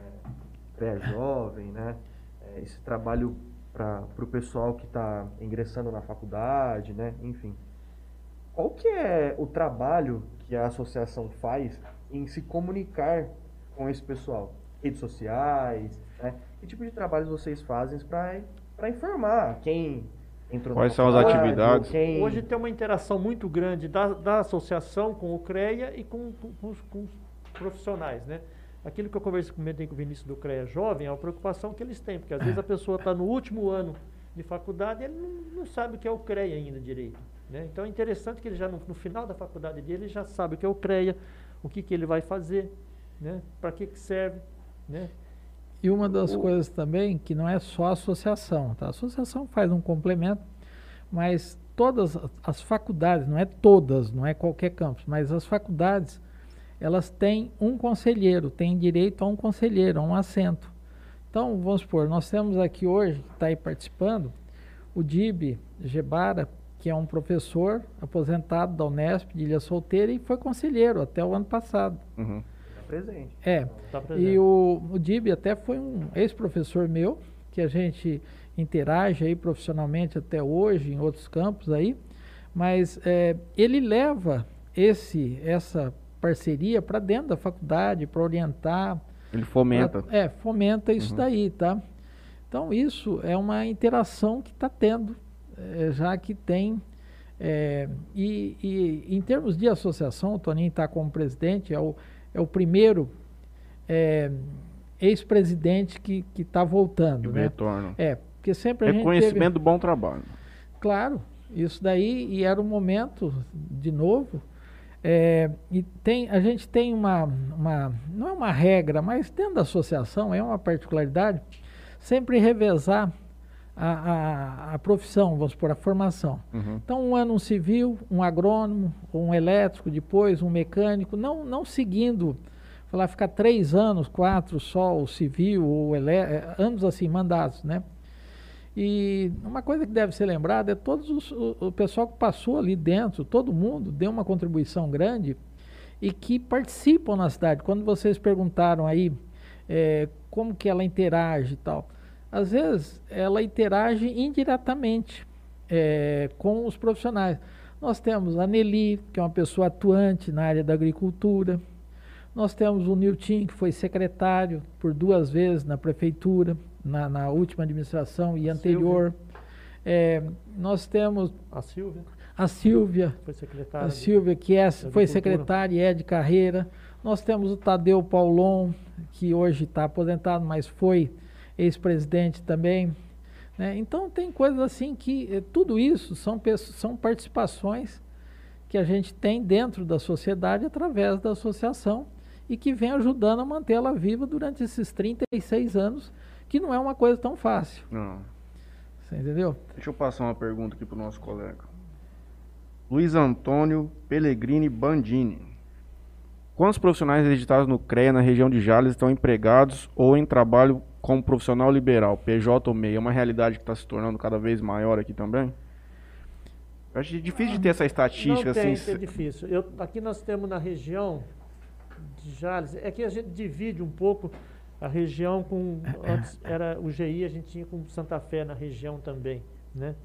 pré-jovem, né? É, esse trabalho para o pessoal que está ingressando na faculdade, né? Enfim. Qual que é o trabalho que a associação faz em se comunicar com esse pessoal? Redes sociais, né? Que tipo de trabalhos vocês fazem para informar quem entrou Quais na são as atividades? Quem... Hoje tem uma interação muito grande da, da associação com o CREA e com, com- com os, com os profissionais, né? Aquilo que eu conversei com o Vinícius do CREA Jovem é uma preocupação que eles têm, porque às vezes a pessoa está no último ano de faculdade e ele não, não sabe o que é o CREA ainda direito. Né? Então é interessante que ele já no, no final da faculdade dele ele já sabe o que é o CREA, o que, que ele vai fazer, né? para que, que serve. Né? E uma das coisas também que não é só a associação, tá? A associação faz um complemento, mas todas as faculdades, não é todas, não é qualquer campus, mas as faculdades, elas têm um conselheiro, têm direito a um conselheiro, a um assento. Então, vamos supor, nós temos aqui hoje, que está aí participando, o Dib Gebara, que é um professor aposentado da Unesp de Ilha Solteira e foi conselheiro até o ano passado. Uhum. Presente. É, Tá presente. e o, o Dib até foi um ex-professor meu, que a gente interage aí profissionalmente até hoje em outros campos aí, mas é, ele leva esse essa parceria para dentro da faculdade, para orientar, Ele fomenta. pra- é, fomenta isso Uhum. daí, tá? Então isso é uma interação que está tendo, eh, já que tem. eh, e, e em termos de associação, o Toninho está como presidente, é o, é o primeiro eh, ex-presidente que está voltando, né? retorno. É, porque sempre a gente teve... Reconhecimento do bom trabalho. Claro, isso daí, e era um momento, de novo, é, e tem, a gente tem uma, uma, não é uma regra, mas dentro da associação é uma particularidade, sempre revezar a, a, a profissão, vamos supor, a formação. Uhum. Então, um ano um civil, um agrônomo, um elétrico, depois um mecânico, não, não seguindo, falar, ficar três anos, quatro só o civil, ou elé, eh, anos assim, mandados, né? E uma coisa que deve ser lembrada é todos os, o, o pessoal que passou ali dentro, todo mundo deu uma contribuição grande e que participam na cidade. Quando vocês perguntaram aí eh, como que ela interage e tal, às vezes ela interage indiretamente eh, com os profissionais. Nós temos a Nelly, que é uma pessoa atuante na área da agricultura. Nós temos o Nilton, que foi secretário por duas vezes na prefeitura, na, na última administração e anterior. Eh, nós temos A Silvia a Silvia, foi secretária. a Silvia, que é, foi secretária e é de carreira. Nós temos o Tadeu Paulon, que hoje está aposentado, mas foi ex-presidente também. né? Então, tem coisas assim que eh, tudo isso são, são participações que a gente tem dentro da sociedade através da associação e que vem ajudando a mantê-la viva durante esses 36 anos, que não é uma coisa tão fácil. Não. Você entendeu? Deixa eu passar uma pergunta aqui pro nosso colega. Luiz Antônio Pellegrini Bandini. Quantos profissionais registrados no CREA na região de Jales estão empregados ou em trabalho como profissional liberal, PJ ou MEI? É uma realidade que está se tornando cada vez maior aqui também? Eu acho difícil de ter essa estatística Não tem, assim. é difícil. Eu, aqui nós temos na região de Jales, é que a gente divide um pouco a região com, antes era o GI, a gente tinha com Santa Fé na região também, né?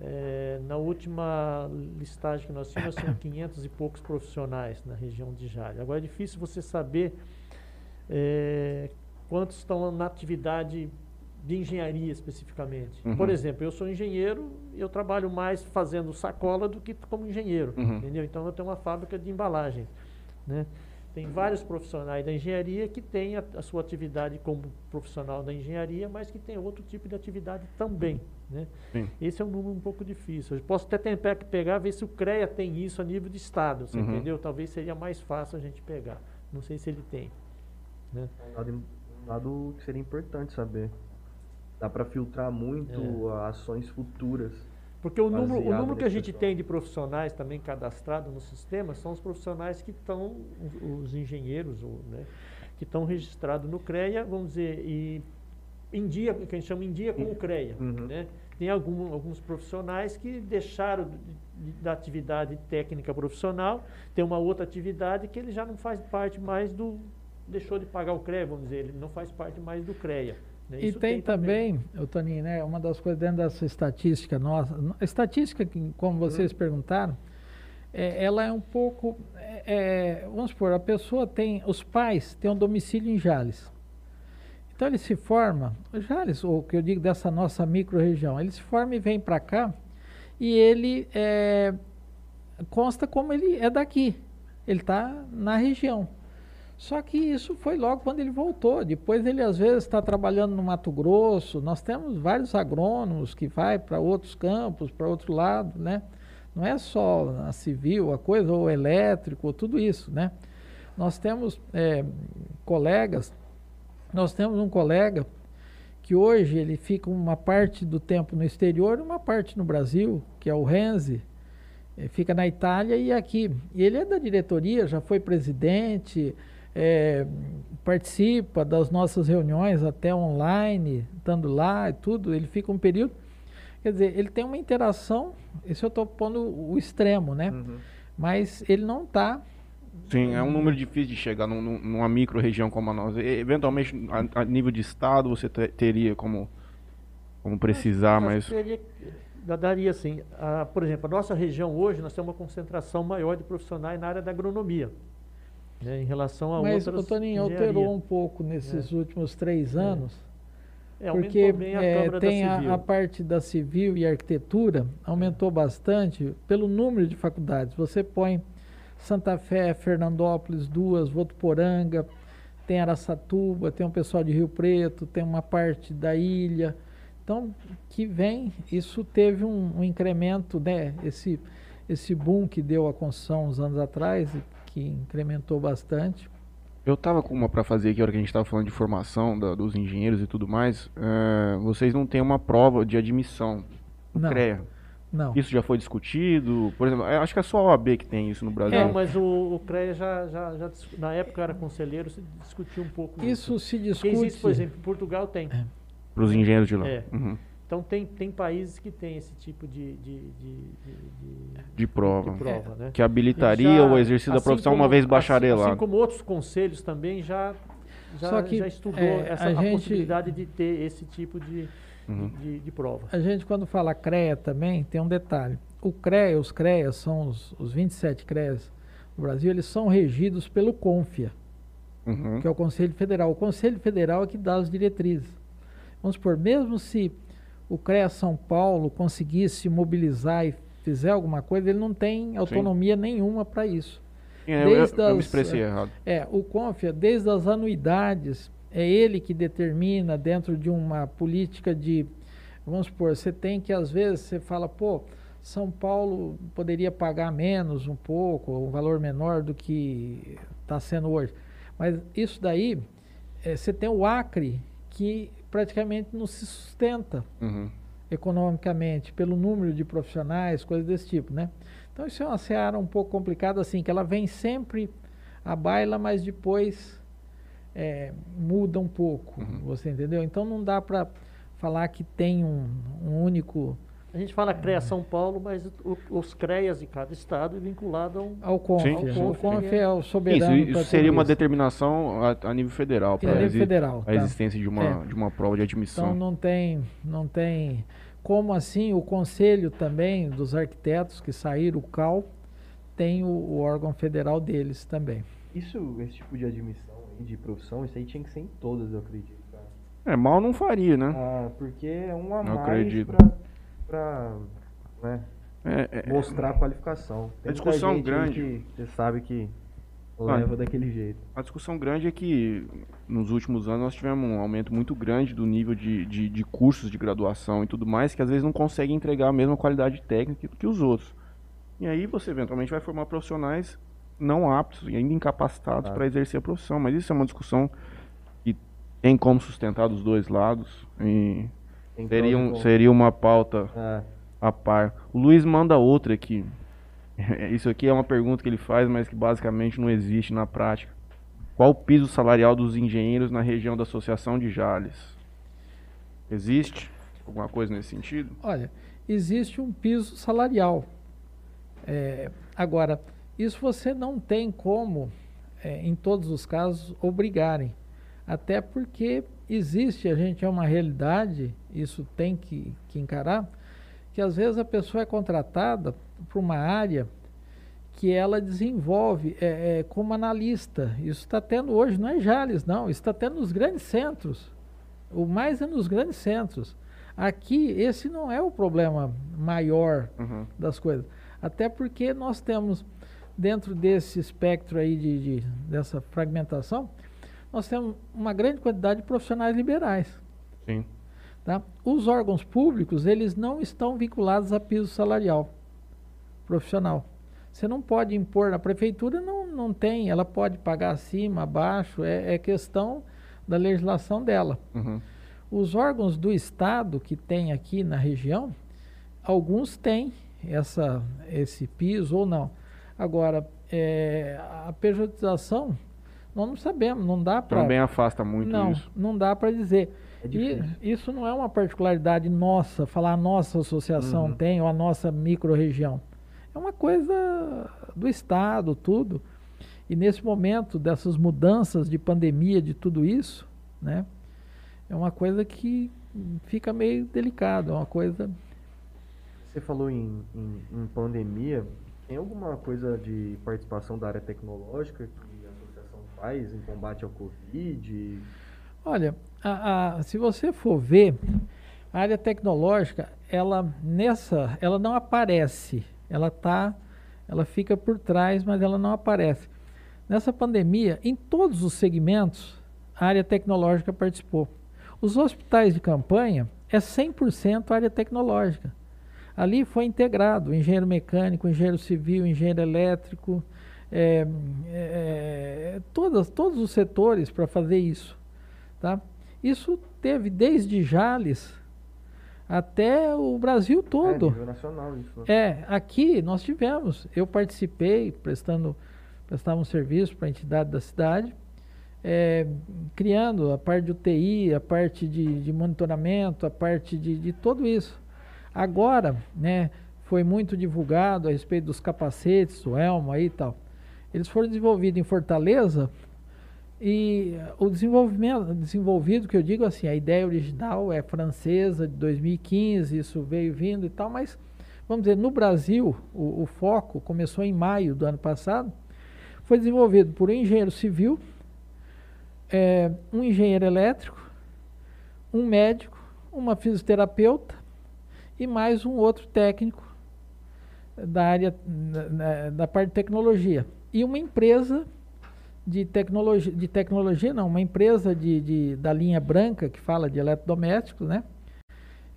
É, na última listagem que nós tínhamos, são 500 e poucos profissionais na região de Jales. Agora é difícil você saber é, quantos estão na atividade de engenharia especificamente. Uhum. Por exemplo, eu sou engenheiro e eu trabalho mais fazendo sacola do que como engenheiro, Uhum. entendeu? Então eu tenho uma fábrica de embalagens, né? Tem vários profissionais da engenharia que têm a, a sua atividade como profissional da engenharia, mas que tem outro tipo de atividade também, né? Sim. Esse é um número um pouco difícil. Eu posso até tentar pegar, ver se o CREA tem isso a nível de estado, você Uhum. entendeu? Talvez seria mais fácil a gente pegar. Não sei se ele tem. Né? Dado, dado que seria importante saber. Dá para filtrar muito ações futuras. Porque o número, o número que a gente pessoal. tem de profissionais também cadastrados no sistema são os profissionais que estão, os, os engenheiros, né, que estão registrados no CREA, vamos dizer, e em dia, que a gente chama em dia com o CREA. Uhum. Né? Tem algum, alguns profissionais que deixaram de- de- da atividade técnica profissional, tem uma outra atividade que ele já não faz parte mais do. Deixou de pagar o CREA, vamos dizer, ele não faz parte mais do CREA. né? E Isso tem, também, o Toninho, né, uma das coisas dentro dessa estatística nossa, estatística que, como vocês perguntaram, é, ela é um pouco, é, é, vamos supor, a pessoa tem, os pais têm um domicílio em Jales. Então ele se forma, Jales, ou o que eu digo dessa nossa micro-região, ele se forma e vem para cá e ele é, consta como ele é daqui, ele está na região. Só que isso foi logo quando ele voltou. Depois ele às vezes está trabalhando no Mato Grosso. Nós temos vários agrônomos que vai para outros campos, para outro lado, né? Não é só a civil, a coisa, ou elétrico, tudo isso, né? Nós temos eh, colegas Nós temos um colega que hoje ele fica uma parte do tempo no exterior uma parte no Brasil, que é o Renzi, eh, fica na Itália e aqui. Ele é da diretoria, já foi presidente, é, participa das nossas reuniões até online, estando lá e tudo. Ele fica um período. Quer dizer, ele tem uma interação, isso eu estou pondo o extremo, né? Uhum. Mas ele não está Sim, é um número difícil de chegar num- num- numa micro-região como a nossa. E, eventualmente, a, a nível de estado, você te- teria como, como precisar, Acho mas... teria- da- daria assim, por exemplo, a nossa região hoje, nós temos uma concentração maior de profissionais na área da agronomia, né, em relação a Mas o outras Toninho alterou um pouco nesses últimos três anos, É, aumentou porque a tem a, a parte da civil e arquitetura, aumentou bastante pelo número de faculdades. Você põe Santa Fé, Fernandópolis, duas, Votuporanga, tem Araçatuba, tem um pessoal de Rio Preto, tem uma parte da ilha. Então, que vem, isso teve um, um incremento, né? Esse, esse boom que deu a construção uns anos atrás, que incrementou bastante. Eu tava com uma pra fazer aqui, a hora que a gente tava falando de formação da- dos engenheiros e tudo mais. é, vocês não têm uma prova de admissão no Não. CREA. Não. Isso já foi discutido? Por exemplo, eu acho que é só a OAB que tem isso no Brasil. Não, mas o, o CREA já, já, já na época eu era conselheiro, se discutiu um pouco Isso se Porque discute. existe, por exemplo, em Portugal tem. Para os engenheiros de lá. É. Uhum. Então tem, tem países que tem esse tipo de, de, de, de, de- De prova. de prova, né? Que habilitaria Já, o exercício da assim profissão como- uma vez assim- bacharelado. Assim, como outros conselhos também já, já, Só que, já estudou é, essa, a a, gente- possibilidade de ter esse tipo de, Uhum. de, de prova. A gente, quando fala CREA também, tem um detalhe. O CREA, os CREAs, são os, os 27 CREAs do Brasil, eles são regidos pelo CONFIA, Uhum. que é o Conselho Federal. O Conselho Federal é que dá as diretrizes. Vamos supor, mesmo se o CREA São Paulo conseguisse mobilizar e fizer alguma coisa, ele não tem autonomia nenhuma para isso. É, eu, eu- desde eu me as- expressei errado. É, o CONFIA, desde as anuidades, é ele que determina dentro de uma política de, vamos supor, você tem que às vezes você fala, pô, São Paulo poderia pagar menos um pouco, um valor menor do que está sendo hoje. Mas isso daí, é, você tem o Acre que praticamente não se sustenta Uhum. economicamente pelo número de profissionais, coisas desse tipo, né? Então isso é uma seara um pouco complicada assim, que ela vem sempre à baila, mas depois é, muda um pouco, Uhum. você entendeu? Então não dá para falar que tem um, um único A gente fala CREA São Paulo, mas o- os CREAs de cada estado é vinculado a um... ao CONFIA. Sim, o sim. CONFIA é o Isso, soberano isso pra seria uma isso. determinação a, a nível federal É, para a nível federal. a tá? existência de uma, É. de uma prova de admissão. Então não tem, não tem. Como assim o conselho também dos arquitetos que saíram, o CAL, tem o, o órgão federal deles também. Isso, esse tipo de admissão aí, de profissão, isso aí tinha que ser em todas, eu acredito, cara. É, mal não faria, né? Ah, porque é um a Não mais acredito. pra, pra né, É, é, mostrar a qualificação. Tem A discussão grande. Você sabe que Ah. leva daquele jeito. A discussão grande é que nos últimos anos nós tivemos um aumento muito grande do nível de, de, de cursos de graduação e tudo mais, que às vezes não conseguem entregar a mesma qualidade técnica que os outros. E aí você eventualmente vai formar profissionais não aptos e ainda incapacitados Claro. para exercer a profissão. Mas isso é uma discussão que tem como sustentar dos dois lados e Tem seria, um, seria uma pauta É, a par. O Luiz manda outra aqui. Isso aqui é uma pergunta que ele faz, mas que basicamente não existe na prática. Qual o piso salarial dos engenheiros na região da Associação de Jales? Existe alguma coisa nesse sentido? Olha, existe um piso salarial. É, agora, isso você não tem como, é, em todos os casos, obrigarem. Até porque existe, a gente é uma realidade, isso tem que, que encarar, que às vezes a pessoa é contratada para uma área que ela desenvolve é, é, como analista. Isso está tendo hoje, não é Jales, não, isso está tendo nos grandes centros. O mais é nos grandes centros. Aqui, esse não é o problema maior Uhum. das coisas. Até porque nós temos, dentro desse espectro aí de, de- dessa fragmentação, nós temos uma grande quantidade de profissionais liberais. Sim. Tá? Os órgãos públicos, eles não estão vinculados a piso salarial profissional. Você não pode impor, a prefeitura não, não tem, ela pode pagar acima, abaixo, é, é questão da legislação dela. Uhum. Os órgãos do Estado que tem aqui na região, alguns têm essa, esse piso ou não. Agora, é, a pejotização, nós não sabemos, não dá para... Também afasta muito não, isso. não dá para dizer. É E isso não é uma particularidade nossa, falar a nossa associação Uhum. tem ou a nossa micro-região. É uma coisa do Estado, tudo. E nesse momento dessas mudanças de pandemia, de tudo isso, né? É uma coisa que fica meio delicado, é uma coisa... Você falou em, em- em pandemia. Tem alguma coisa de participação da área tecnológica que a associação faz em combate ao Covid? Olha, a- a- se você for ver, a área tecnológica, ela nessa, ela não aparece, ela tá, ela fica por trás, mas ela não aparece. Nessa pandemia, em todos os segmentos, a área tecnológica participou. Os hospitais de campanha é 100% área tecnológica. Ali foi integrado engenheiro mecânico, engenheiro civil, engenheiro elétrico, é, é, todas, todos os setores para fazer isso. Tá? Isso teve desde Jales até o Brasil É, todo. nível nacional isso. né? É, aqui nós tivemos. Eu participei prestando prestava um serviço para a entidade da cidade, é, criando a parte de UTI, a parte de, de monitoramento, a parte de, de tudo isso. Agora, né, foi muito divulgado a respeito dos capacetes, o elmo aí e tal. Eles foram desenvolvidos em Fortaleza e o desenvolvimento, desenvolvido, que eu digo assim, a ideia original é francesa, de 2015, isso veio vindo e tal, mas, vamos dizer, no Brasil, o, o foco começou em maio do ano passado, foi desenvolvido por um engenheiro civil, é, um engenheiro elétrico, um médico, uma fisioterapeuta e mais um outro técnico da área da- da, parte de tecnologia. E uma empresa de tecnologia, de tecnologia não, uma empresa de, de- da linha branca que fala de eletrodomésticos, né?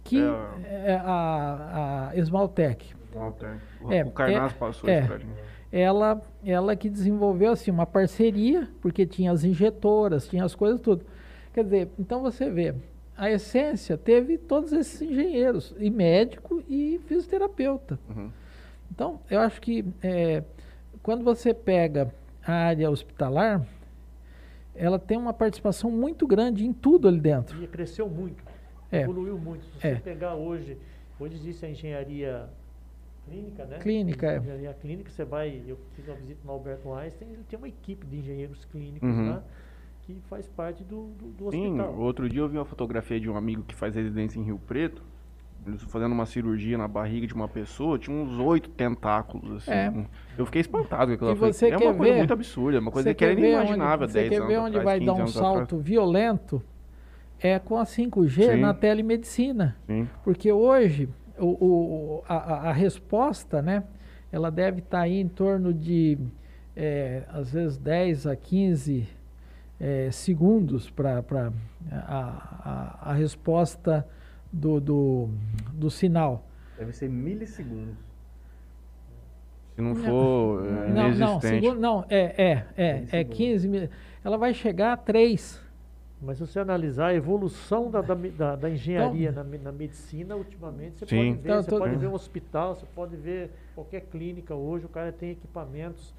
Que É. é a, a Esmaltec. Walter. O, É, o Carnaz é- passou é. isso pra gente. Ela, ela que desenvolveu assim uma parceria, porque tinha as injetoras, tinha as coisas tudo. Quer dizer, então você vê, a essência teve todos esses engenheiros, e médico e fisioterapeuta. Uhum. Então, eu acho que é, quando você pega a área hospitalar, ela tem uma participação muito grande em tudo ali dentro. E cresceu muito, É. evoluiu muito. Se você É. pegar hoje, hoje existe a engenharia clínica, né? Clínica, é. Engenharia clínica, você vai, eu fiz uma visita no Alberto Einstein, ele tem uma equipe de engenheiros clínicos Uhum. lá, que faz parte do, do, do Sim, hospital. outro dia eu vi uma fotografia de um amigo que faz residência em Rio Preto. Eles fazendo uma cirurgia na barriga de uma pessoa, tinha uns oito tentáculos, assim. É. Eu fiquei espantado com aquilo. E você é uma coisa ver- muito absurda, é uma coisa que era inimaginável onde, 10 Você quer anos ver onde atrás, vai 15 dar um anos atrás. salto violento? É com a 5G Sim. na telemedicina. Sim. Porque hoje o, o- a, a- resposta, né, ela deve estar aí em torno de, é, às vezes, 10 a 15 é, segundos para a, a, a resposta do, do, do sinal. Deve ser milissegundos. Se não Não. for Não, não, inexistente. segundo, não, é, é, é, 15 é segundos. 15 mil. Ela vai chegar a 3. Mas se você analisar a evolução da, da, da- da engenharia na, me- na medicina, ultimamente, você Sim. pode ver, Então, você tô- pode ver um hospital, você pode ver qualquer clínica hoje, o cara tem equipamentos.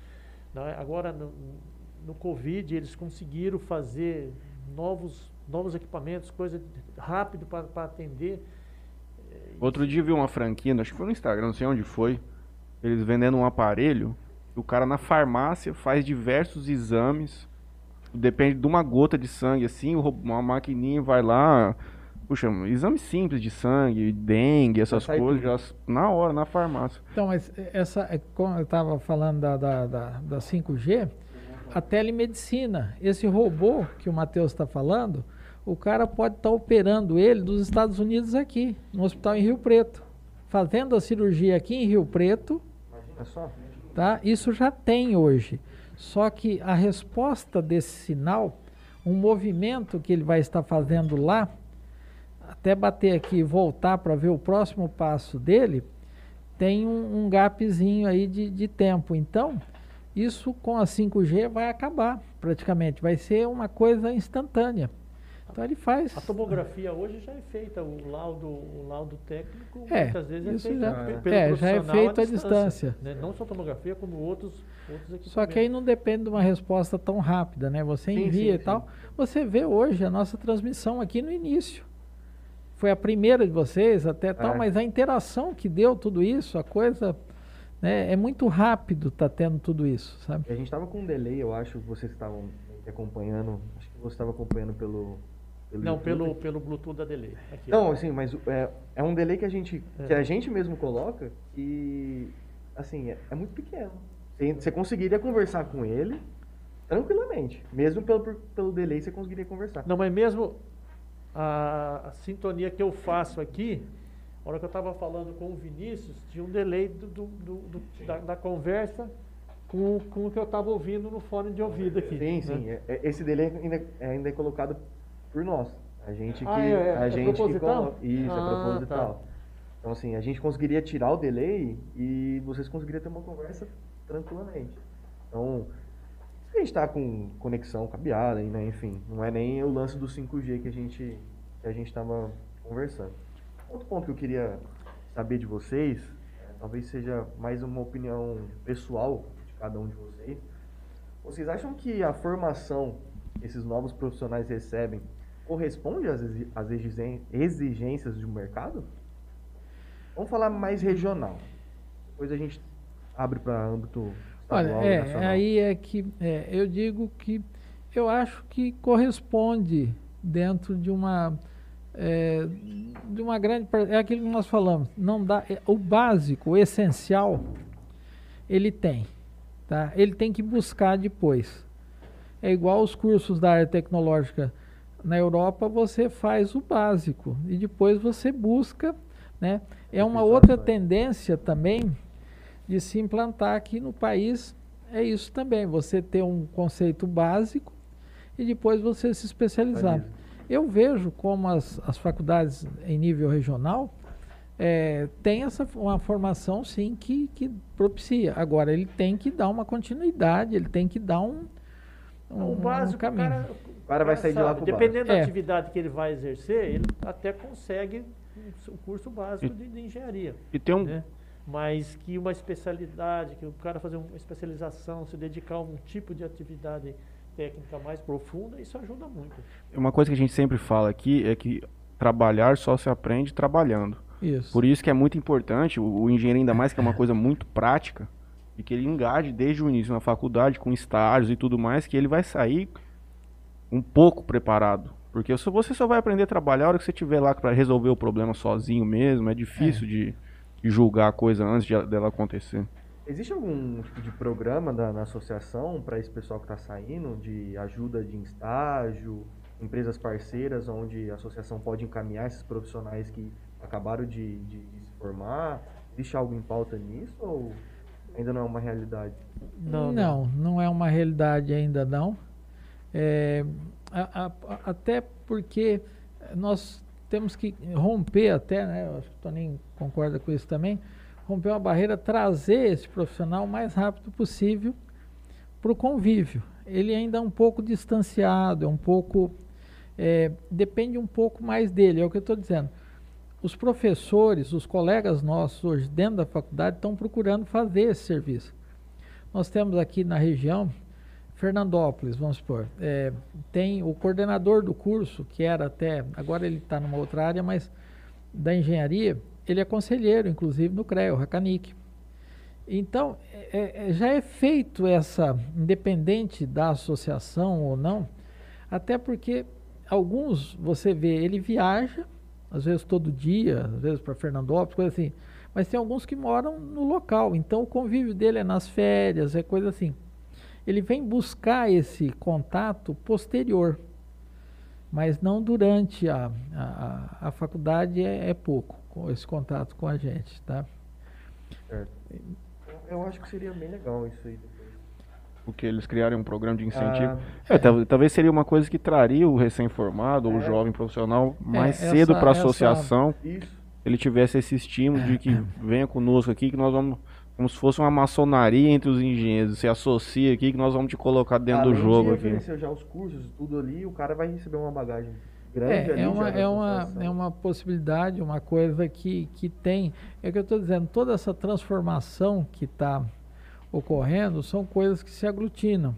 né? Agora, no, no Covid, eles conseguiram fazer novos, novos equipamentos, coisa rápido para atender. Outro dia eu vi uma franquia, acho que foi no Instagram, não sei onde foi. Eles vendendo um aparelho. O cara na farmácia faz diversos exames. Depende de uma gota de sangue, assim, uma maquininha vai lá. Puxa, exame simples de sangue, dengue, essas sai coisas, já, na hora, na farmácia. Então, mas essa, é, como eu estava falando da, da, da, da 5G, a telemedicina, esse robô que o Matheus está falando, o cara pode estar operando ele dos Estados Unidos aqui, no hospital em Rio Preto. Fazendo a cirurgia aqui em Rio Preto, só. tá? Isso já tem hoje. Só que a resposta desse sinal, um movimento que ele vai estar fazendo lá, até bater aqui e voltar para ver o próximo passo dele, tem um, um gapzinho aí de, de tempo. Então, Isso com a 5G vai acabar praticamente, vai ser uma coisa instantânea. Então ele faz. A tomografia hoje já é feita, o laudo, o laudo técnico É, muitas vezes é feito já- pe- pelo é, já é feito à distância. né? Não só tomografia, como outros, outros equipamentos. Só que aí não depende de uma resposta tão rápida, né? Você Sim, envia sim, e tal. Você vê hoje a nossa transmissão aqui no início. Foi a primeira de vocês até tal, É. mas a interação que deu tudo isso, a coisa, né, é muito rápido tá tendo tudo isso, sabe? A gente tava com um delay, eu acho, que vocês estavam acompanhando. Acho que você estava acompanhando pelo. Pelo Não, YouTube. pelo, pelo Bluetooth da delay. Aqui, Não, ó. assim, mas é, é um delay que a gente É. que a gente mesmo coloca e assim, é, é muito pequeno. Você, você conseguiria conversar com ele tranquilamente. Mesmo pelo, pelo delay você conseguiria conversar. Não, mas mesmo a, a sintonia que eu faço aqui, a hora que eu estava falando com o Vinícius, tinha um delay do, do- do- do- da, da conversa com, com o que eu estava ouvindo no fone de ouvido aqui. Sim, né? sim. é- é- esse delay ainda, é- ainda é colocado por nós. A gente que Ah, é, é, a é gente que proposital? coloca. Isso, Ah, é proposital. tá. Então assim, a gente conseguiria tirar o delay e vocês conseguiriam ter uma conversa tranquilamente. Então, a gente está com conexão cabeada, né? enfim, não é nem o lance do 5G que a gente que a gente estava conversando. Outro ponto que eu queria saber de vocês, é, talvez seja mais uma opinião pessoal de cada um de vocês. Vocês acham que a formação que esses novos profissionais recebem corresponde às, exigências do mercado? Vamos falar mais regional. Depois a gente abre para âmbito Olha, estadual e é, nacional. aí é que é, eu digo que eu acho que corresponde dentro de uma é, de uma grande é aquilo que nós falamos não dá é, o básico o essencial ele tem tá ele tem que buscar depois é igual os cursos da área tecnológica na Europa você faz o básico e depois você busca né é uma outra tendência também de se implantar aqui no país é isso também, você ter um conceito básico e depois você se especializar. Especializa. Eu vejo como as, as faculdades em nível regional é, tem essa uma formação sim que, que propicia. Agora ele tem que dar uma continuidade, ele tem que dar um, um, o básico, um caminho. o cara, cara vai sair de lá o básico. Dependendo da É. atividade que ele vai exercer, ele até consegue o curso básico de, de engenharia. E tem um, né? Mas que uma especialidade, que o cara fazer uma especialização, se dedicar a um tipo de atividade técnica mais profunda, isso ajuda muito. uma coisa que a gente sempre fala aqui é que trabalhar só se aprende trabalhando. Isso. Por isso que é muito importante, o, o engenheiro ainda mais que é uma coisa muito prática, e que ele engaje desde o início na faculdade, com estágios e tudo mais, que ele vai sair um pouco preparado. Porque se você só vai aprender a trabalhar a hora que você estiver lá para resolver o problema sozinho mesmo, é difícil de, de julgar a coisa antes de, dela acontecer. Existe algum tipo de programa da, na associação para esse pessoal que está saindo, de ajuda de estágio, empresas parceiras, onde a associação pode encaminhar esses profissionais que acabaram de, de- de se formar? Existe algo em pauta nisso ou ainda não é uma realidade? Não, não, é uma realidade ainda não. É, a- a- até porque nós temos que romper até, né? Acho que o Toninho concorda com isso também, romper uma barreira, trazer esse profissional o mais rápido possível para o convívio. Ele ainda é um pouco distanciado, é um pouco. é, depende um pouco mais dele, é o que eu estou dizendo. Os professores, os colegas nossos hoje dentro da faculdade estão procurando fazer esse serviço. Nós temos aqui na região, Fernandópolis, vamos supor, é, tem o coordenador do curso, que era até, agora ele está numa outra área, mas da engenharia, ele é conselheiro, inclusive, no CREA, o Racanic. Então, é- é- já é feito essa, independente da associação ou não, até porque alguns, você vê, ele viaja, às vezes todo dia, às vezes para Fernandópolis, coisa assim, mas tem alguns que moram no local, então o convívio dele é nas férias, é coisa assim. Ele vem buscar esse contato posterior, mas não durante a, a, a- faculdade é, é pouco, com esse contato com a gente, tá? Eu acho que seria bem legal isso aí. Porque eles criarem um programa de incentivo. Ah, É, tal- talvez seria uma coisa que traria o recém-formado ou o É. jovem profissional mais essa- cedo para a essa- associação. isso. Ele tivesse esse estímulo de que venha conosco aqui, que nós vamos como se fosse uma maçonaria entre os engenheiros. Você associa aqui que nós vamos te colocar dentro do Além jogo de aqui. já os cursos e tudo ali, o cara vai receber uma bagagem grande ali É, é, uma, é, uma, é uma possibilidade, uma coisa que, que tem. É o que eu estou dizendo, toda essa transformação que está ocorrendo são coisas que se aglutinam,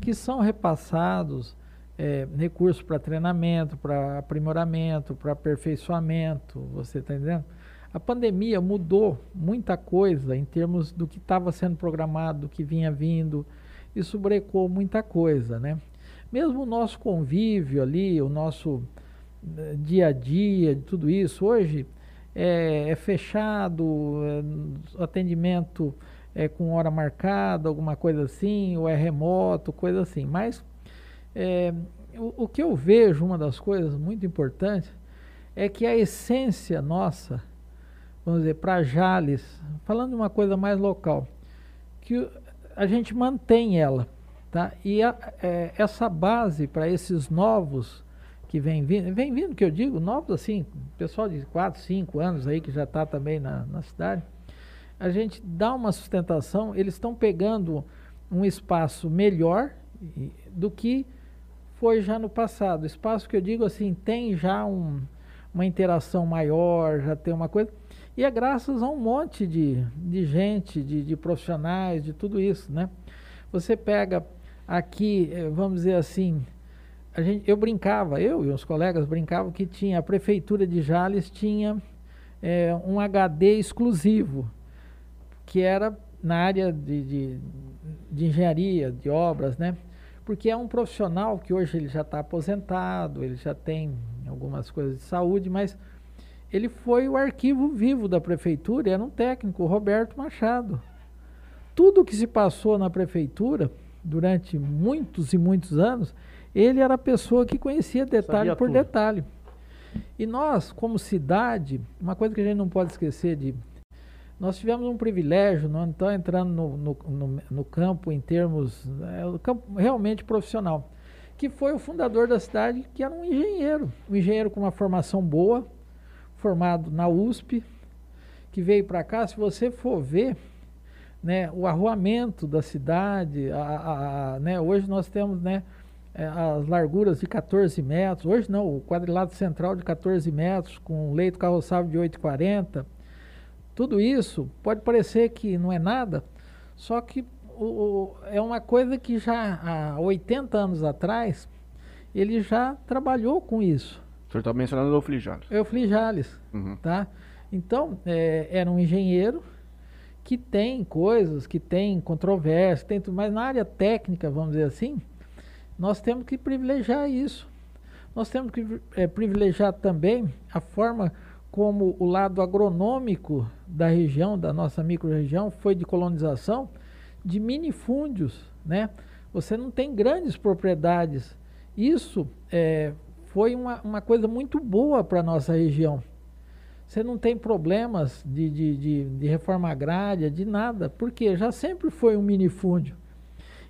que são repassados é, recursos para treinamento, para aprimoramento, para aperfeiçoamento, você está entendendo? A pandemia mudou muita coisa em termos do que estava sendo programado, do que vinha vindo, isso brecou muita coisa, né? Mesmo o nosso convívio ali, o nosso eh, dia a dia, tudo isso, hoje é, é fechado, é, atendimento é com hora marcada, alguma coisa assim, ou é remoto, coisa assim. Mas é, o, o que eu vejo, uma das coisas muito importantes, é que a essência nossa, vamos dizer, para Jales, falando de uma coisa mais local, que a gente mantém ela, tá? E a- é, essa base para esses novos que vem vindo, vem vindo que eu digo, novos assim, pessoal de 4, 5 anos aí que já está também na, na cidade, a gente dá uma sustentação, eles estão pegando um espaço melhor do que foi já no passado. Espaço que eu digo assim, tem já um, uma interação maior, já tem uma coisa. E é graças a um monte de, de gente, de, de profissionais, de tudo isso, né? Você pega aqui, eh, vamos dizer assim, a gente, eu brincava, eu e os colegas brincavam que tinha, a prefeitura de Jales tinha eh, um HD exclusivo, que era na área de, de, de engenharia, de obras, né? Porque é um profissional que hoje ele já está aposentado, ele já tem algumas coisas de saúde, mas ele foi o arquivo vivo da prefeitura, era um técnico, o Roberto Machado. Tudo que se passou na prefeitura durante muitos e muitos anos, ele era a pessoa que conhecia detalhe Sabia por tudo. detalhe. E nós, como cidade, uma coisa que a gente não pode esquecer de nós tivemos um privilégio, não estou entrando no, no, no, no campo em termos, é, campo realmente profissional, que foi o fundador da cidade, que era um engenheiro, um engenheiro com uma formação boa, formado na USP, que veio para cá, se você for ver, né, o arruamento da cidade, a, a- a- né, hoje nós temos né, é, as larguras de 14 metros, hoje não, o quadrilátero central de 14 metros, com leito carroçável de 8,40, tudo isso pode parecer que não é nada, só que o- o- é uma coisa que já há 80 anos atrás ele já trabalhou com isso. Senhor está mencionando o Eufli Jales. Eufli Jales, Uhum. tá? Então, é, era um engenheiro que tem coisas, que tem controvérsia, tem tudo, mas na área técnica, vamos dizer assim, nós temos que privilegiar isso. Nós temos que eh, privilegiar também a forma como o lado agronômico da região, da nossa microrregião, foi de colonização de minifúndios, né? Você não tem grandes propriedades. Isso eh, foi uma, uma coisa muito boa para a nossa região. Você não tem problemas de, de, de, de reforma agrária, de nada, porque já sempre foi um minifúndio.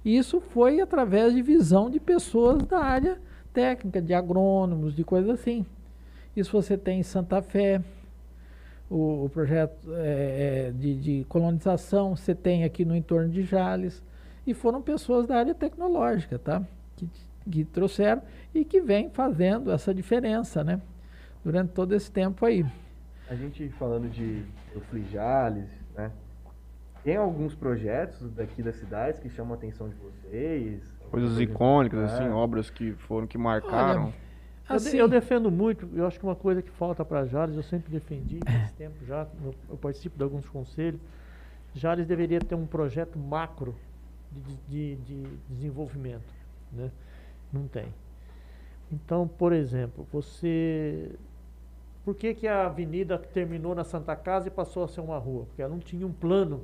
E isso foi através de visão de pessoas da área técnica, de agrônomos, de coisas assim. Isso você tem em Santa Fé, o, o projeto eh, eh, de, de colonização, você tem aqui no entorno de Jales, e foram pessoas da área tecnológica, tá? Que, que trouxeram e que vem fazendo essa diferença, né? Durante todo esse tempo aí. A gente falando de Euflijales, né? Tem alguns projetos daqui da cidade que chamam a atenção de vocês? Coisas icônicas, assim, particular? obras que foram, que marcaram. Eu, de- Assim, eu defendo muito, eu acho que uma coisa que falta para Jales, eu sempre defendi faz tempo já, eu, eu participo de alguns conselhos. Jales deveria ter um projeto macro de, de- de desenvolvimento, né? Não tem. Então, por exemplo, você. Por que, que a avenida terminou na Santa Casa e passou a ser uma rua? Porque ela não tinha um plano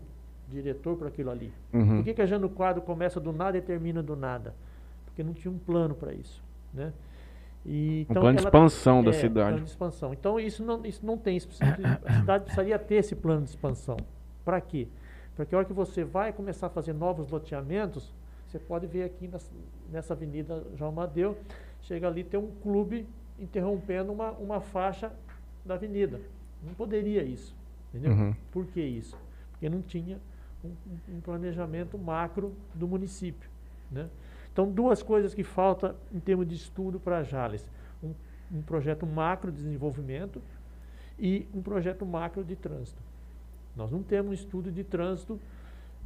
diretor para aquilo ali. Uhum. Por que, que a Jano Quadro começa do nada e termina do nada? Porque não tinha um plano para isso, né? E, Um plano de ela- expansão da é, cidade. Plano de expansão. Então isso não, isso não tem. isso precisa- A cidade precisaria ter esse plano de expansão. Para quê? Para que a hora que você vai começar a fazer novos loteamentos, você pode ver aqui nessa avenida João Amadeu, chega ali tem um clube interrompendo uma, uma faixa da avenida. Não poderia isso. Entendeu? Uhum. Por que isso? Porque não tinha um, um planejamento macro do município. Né? Então, duas coisas que faltam em termos de estudo para Jales. Um, um projeto macro de desenvolvimento e um projeto macro de trânsito. Nós não temos um estudo de trânsito.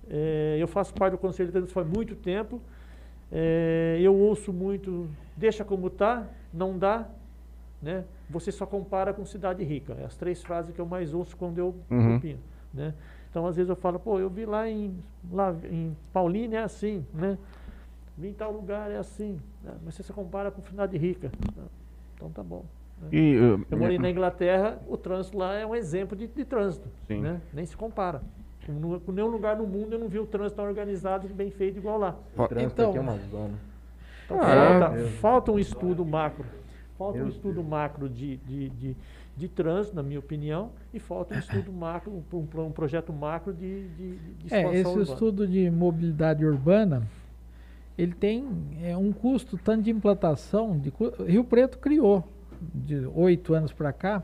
É, eu faço parte do Conselho de Trânsito faz muito tempo. É, eu ouço muito, deixa como está, não dá, né? Você só compara com cidade rica. É as três frases que eu mais ouço quando eu Uhum. opino, né? Então, às vezes eu falo, pô, eu vi lá em, lá em Paulínia é assim, né? Vi em tal lugar é assim, né? mas você só compara com cidade rica. Então tá bom. né? E, uh, Eu morei na Inglaterra, o trânsito lá é um exemplo de, de trânsito, Sim. né? Nem se compara. Com nenhum lugar no mundo eu não vi o trânsito tão organizado e bem feito igual lá. O trânsito Então- aqui é uma zona. Então Ah, falta, é. falta um estudo macro. Falta um Meu estudo macro de, de, de, de trânsito, na minha opinião, e falta um estudo macro, um, um, um projeto macro de, de, de É, expansão esse urbana. estudo de mobilidade urbana, ele tem é, um custo tanto de implantação, de, Rio Preto criou, de oito anos para cá,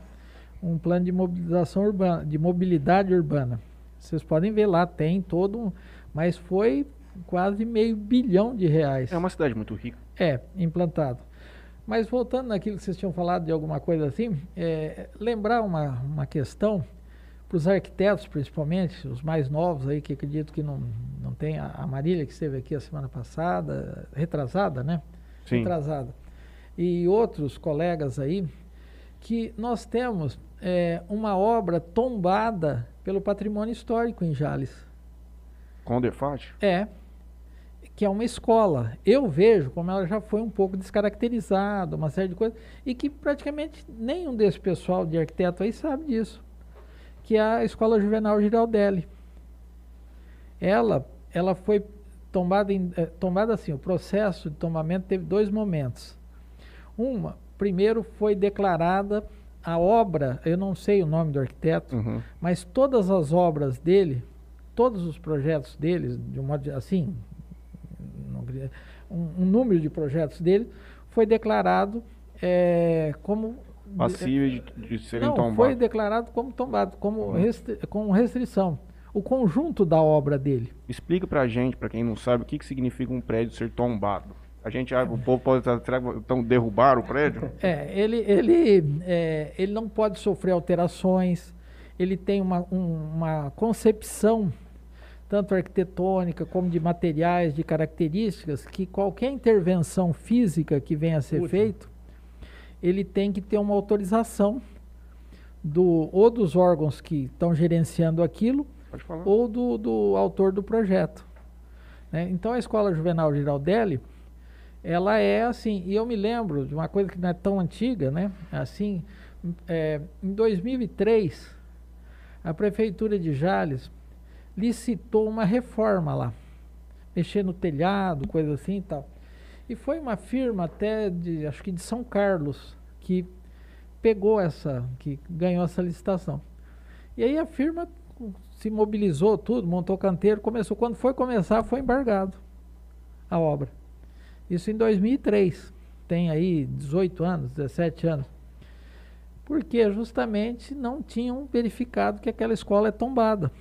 um plano de mobilização urbana, de mobilidade urbana. Vocês podem ver lá, tem todo um, mas foi quase meio bilhão de reais. é uma cidade muito rica. É, implantado. Mas voltando naquilo que vocês tinham falado de alguma coisa assim, é, lembrar uma, uma questão para os arquitetos, principalmente, os mais novos aí, que acredito que não, não tem, a, a Marília que esteve aqui a semana passada, retrasada, né? Sim. Retrasada. E outros colegas aí, que nós temos é, uma obra tombada pelo patrimônio histórico em Jales. Com o Defat? É, que é uma escola. Eu vejo como ela já foi um pouco descaracterizada, uma série de coisas, e que praticamente nenhum desse pessoal de arquiteto aí sabe disso, que é a Escola Juvenal Giraldelli. Ela, ela foi tombada, em, eh, tombada assim, o processo de tombamento teve dois momentos. Uma, primeiro foi declarada a obra, eu não sei o nome do arquiteto, Uhum. mas todas as obras dele, todos os projetos deles, de um modo de- assim, um, um número de projetos dele foi declarado eh, como Passível de, de serem não, tombados. foi declarado como tombado, como Uhum. restri- com restrição. O conjunto da obra dele. Explica pra gente, pra quem não sabe, o que, que significa um prédio ser tombado. A gente, ah, o povo pode então derrubaram o prédio? É, ele, ele, é, ele não pode sofrer alterações, ele tem uma, um- uma concepção, tanto arquitetônica como de materiais, de características, que qualquer intervenção física que venha a ser Útil. feito, ele tem que ter uma autorização do, ou dos órgãos que estão gerenciando aquilo, ou do, do autor do projeto. né? Então a Escola Juvenal Giraldelli, ela é assim, e eu me lembro de uma coisa que não é tão antiga, né? Assim, é, em 2003, a Prefeitura de Jales licitou uma reforma lá, mexer no telhado, coisa assim e tal. E foi uma firma até de, acho que de São Carlos, que pegou essa, que ganhou essa licitação. E aí a firma se mobilizou tudo, montou canteiro, começou. Quando foi começar, foi embargado a obra. Isso em 2003. Tem aí 18 anos, 17 anos. Porque justamente não tinham verificado que aquela escola é tombada.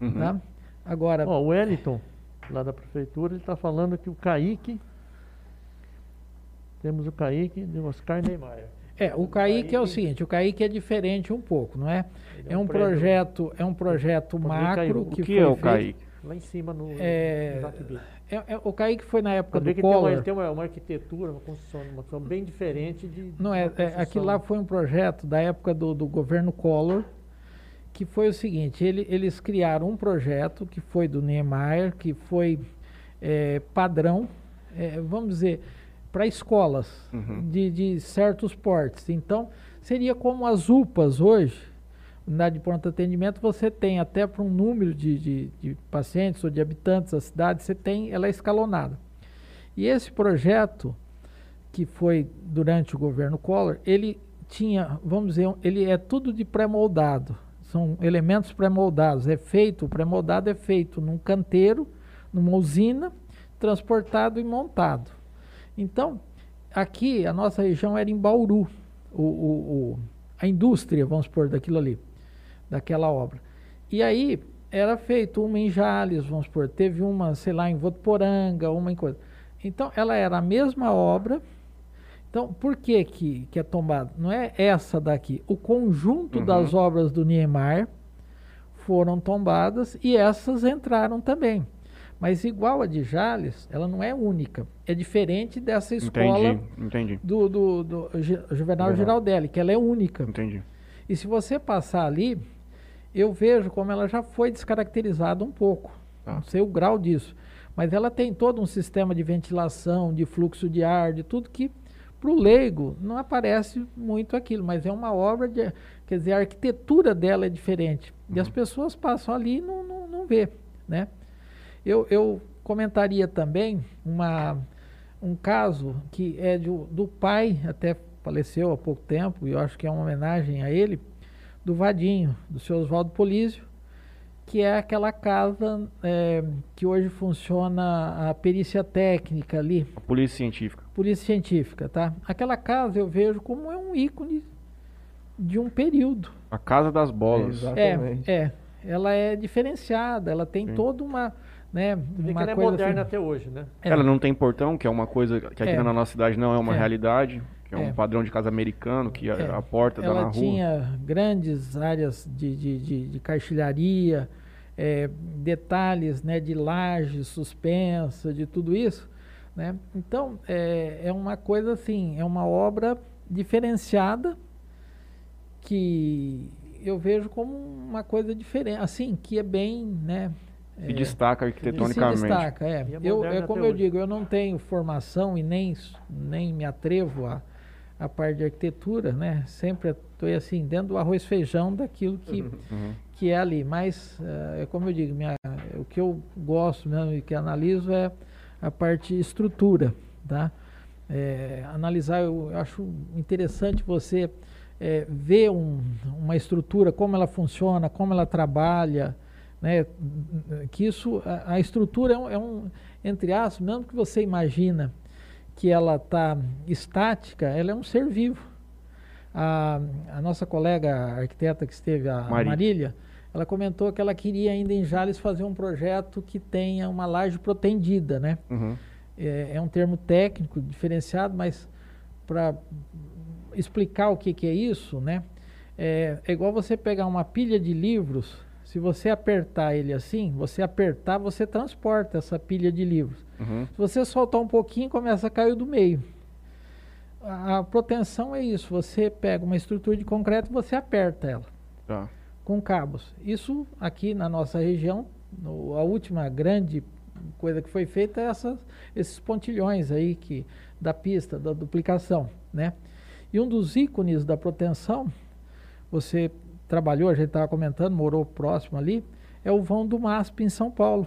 Uhum. Tá? Agora, Ó, o Wellington, lá da prefeitura, ele está falando que o Kaique. Temos o Kaique de Oscar Neymar. é, o Kaique é o Kaique- seguinte, o Kaique é diferente um pouco, não é? Ele É um prédio projeto, é um projeto macro Kaique, o O que, que, foi é o feito- Kaique? Lá em cima no. É, no. É, é- o Kaique foi na época do que tem uma, Collor. ele tem uma, uma arquitetura, uma construção, uma construção bem diferente de. Não é, é aquilo lá foi um projeto da época do, do governo Collor, que foi o seguinte, ele- eles criaram um projeto que foi do Niemeyer, que foi é, padrão, é, vamos dizer, para escolas Uhum. de, de certos portes. Então, seria como as UPAs hoje, unidade de pronto atendimento, você tem até para um número de, de, de pacientes ou de habitantes da cidade, você tem, ela é escalonada. E esse projeto, que foi durante o governo Collor, ele tinha, vamos dizer, ele é tudo de pré-moldado. São elementos pré-moldados. É feito, o pré-moldado é feito num canteiro, numa usina, transportado e montado. Então, aqui a nossa região era em Bauru, o, o- o- a indústria, vamos supor, daquilo ali, daquela obra. E aí, era feito uma em Jales, vamos supor, teve uma, sei lá, em Votuporanga, uma em coisa. Então, ela era a mesma obra. Então, por que que, que é tombada? Não é essa daqui. O conjunto Uhum. das obras do Niemeyer foram tombadas e essas entraram também. Mas igual a de Jales, ela não é única. É diferente dessa escola Entendi, entendi, do, do, do Juvenal Juvenal. Giraldelli, que ela é única. entendi. E se você passar ali, eu vejo como ela já foi descaracterizada um pouco. Tá. Não sei o grau disso. Mas ela tem todo um sistema de ventilação, de fluxo de ar, de tudo que para o leigo não aparece muito aquilo, mas é uma obra de. Quer dizer, a arquitetura dela é diferente. E as pessoas passam ali e não, não, não vê. Né? Eu, eu comentaria também uma, um caso que é do pai, até faleceu há pouco tempo, e eu acho que é uma homenagem a ele, do Vadinho, do seu Oswaldo Polísio, que é aquela casa eh, que hoje funciona a perícia técnica ali, A polícia científica. polícia científica, tá? Aquela casa eu vejo como é um ícone de um período. A casa das bolas. É, Exatamente. é. Ela é diferenciada, ela tem Sim. toda uma, né, vê que uma ela é moderna assim, até hoje, né? É. Ela não tem portão, que é uma coisa que aqui É. na nossa cidade não é uma É. realidade, que é, É. um padrão de casa americano, que a, É. a porta dá na ela rua. tinha grandes áreas de, de, de, de caixilharia, é, detalhes né, de laje suspensa, de tudo isso. Né? Então, é, é uma coisa assim, é uma obra diferenciada que eu vejo como uma coisa diferente, assim, que é bem, né? Se é, destaca que se arquitetonicamente. destaca, é. É Eu, é como eu hoje. digo, eu não tenho formação e nem, nem me atrevo a, a parte de arquitetura, né? Sempre estou assim, dentro do arroz feijão daquilo que, Uhum. que é ali. Mas, eh, é como eu digo, minha, o que eu gosto mesmo e que analiso é a parte estrutura, tá? É, analisar, eu acho interessante você é, ver um- uma estrutura, como ela funciona, como ela trabalha, né? Que isso, a, a estrutura é um, é um, entre aspas, mesmo que você imagina que ela está estática, ela é um ser vivo. A, a nossa colega arquiteta que esteve, a Marília. Marília, ela comentou que ela queria ainda em Jales fazer um projeto que tenha uma laje protendida, né? Uhum. É, é um termo técnico diferenciado, mas para explicar o que, que é isso, né? É, é igual você pegar uma pilha de livros, se você apertar ele assim, você apertar, você transporta essa pilha de livros. Uhum. Se você soltar um pouquinho, começa a cair do meio. A, a proteção é isso, você pega uma estrutura de concreto e você aperta ela Tá. com cabos. Isso aqui na nossa região, no- a última grande coisa que foi feita é essas, esses pontilhões aí que da pista, da duplicação, né? E um dos ícones da proteção, você trabalhou, a gente estava comentando, morou próximo ali, é o vão do MASP em São Paulo,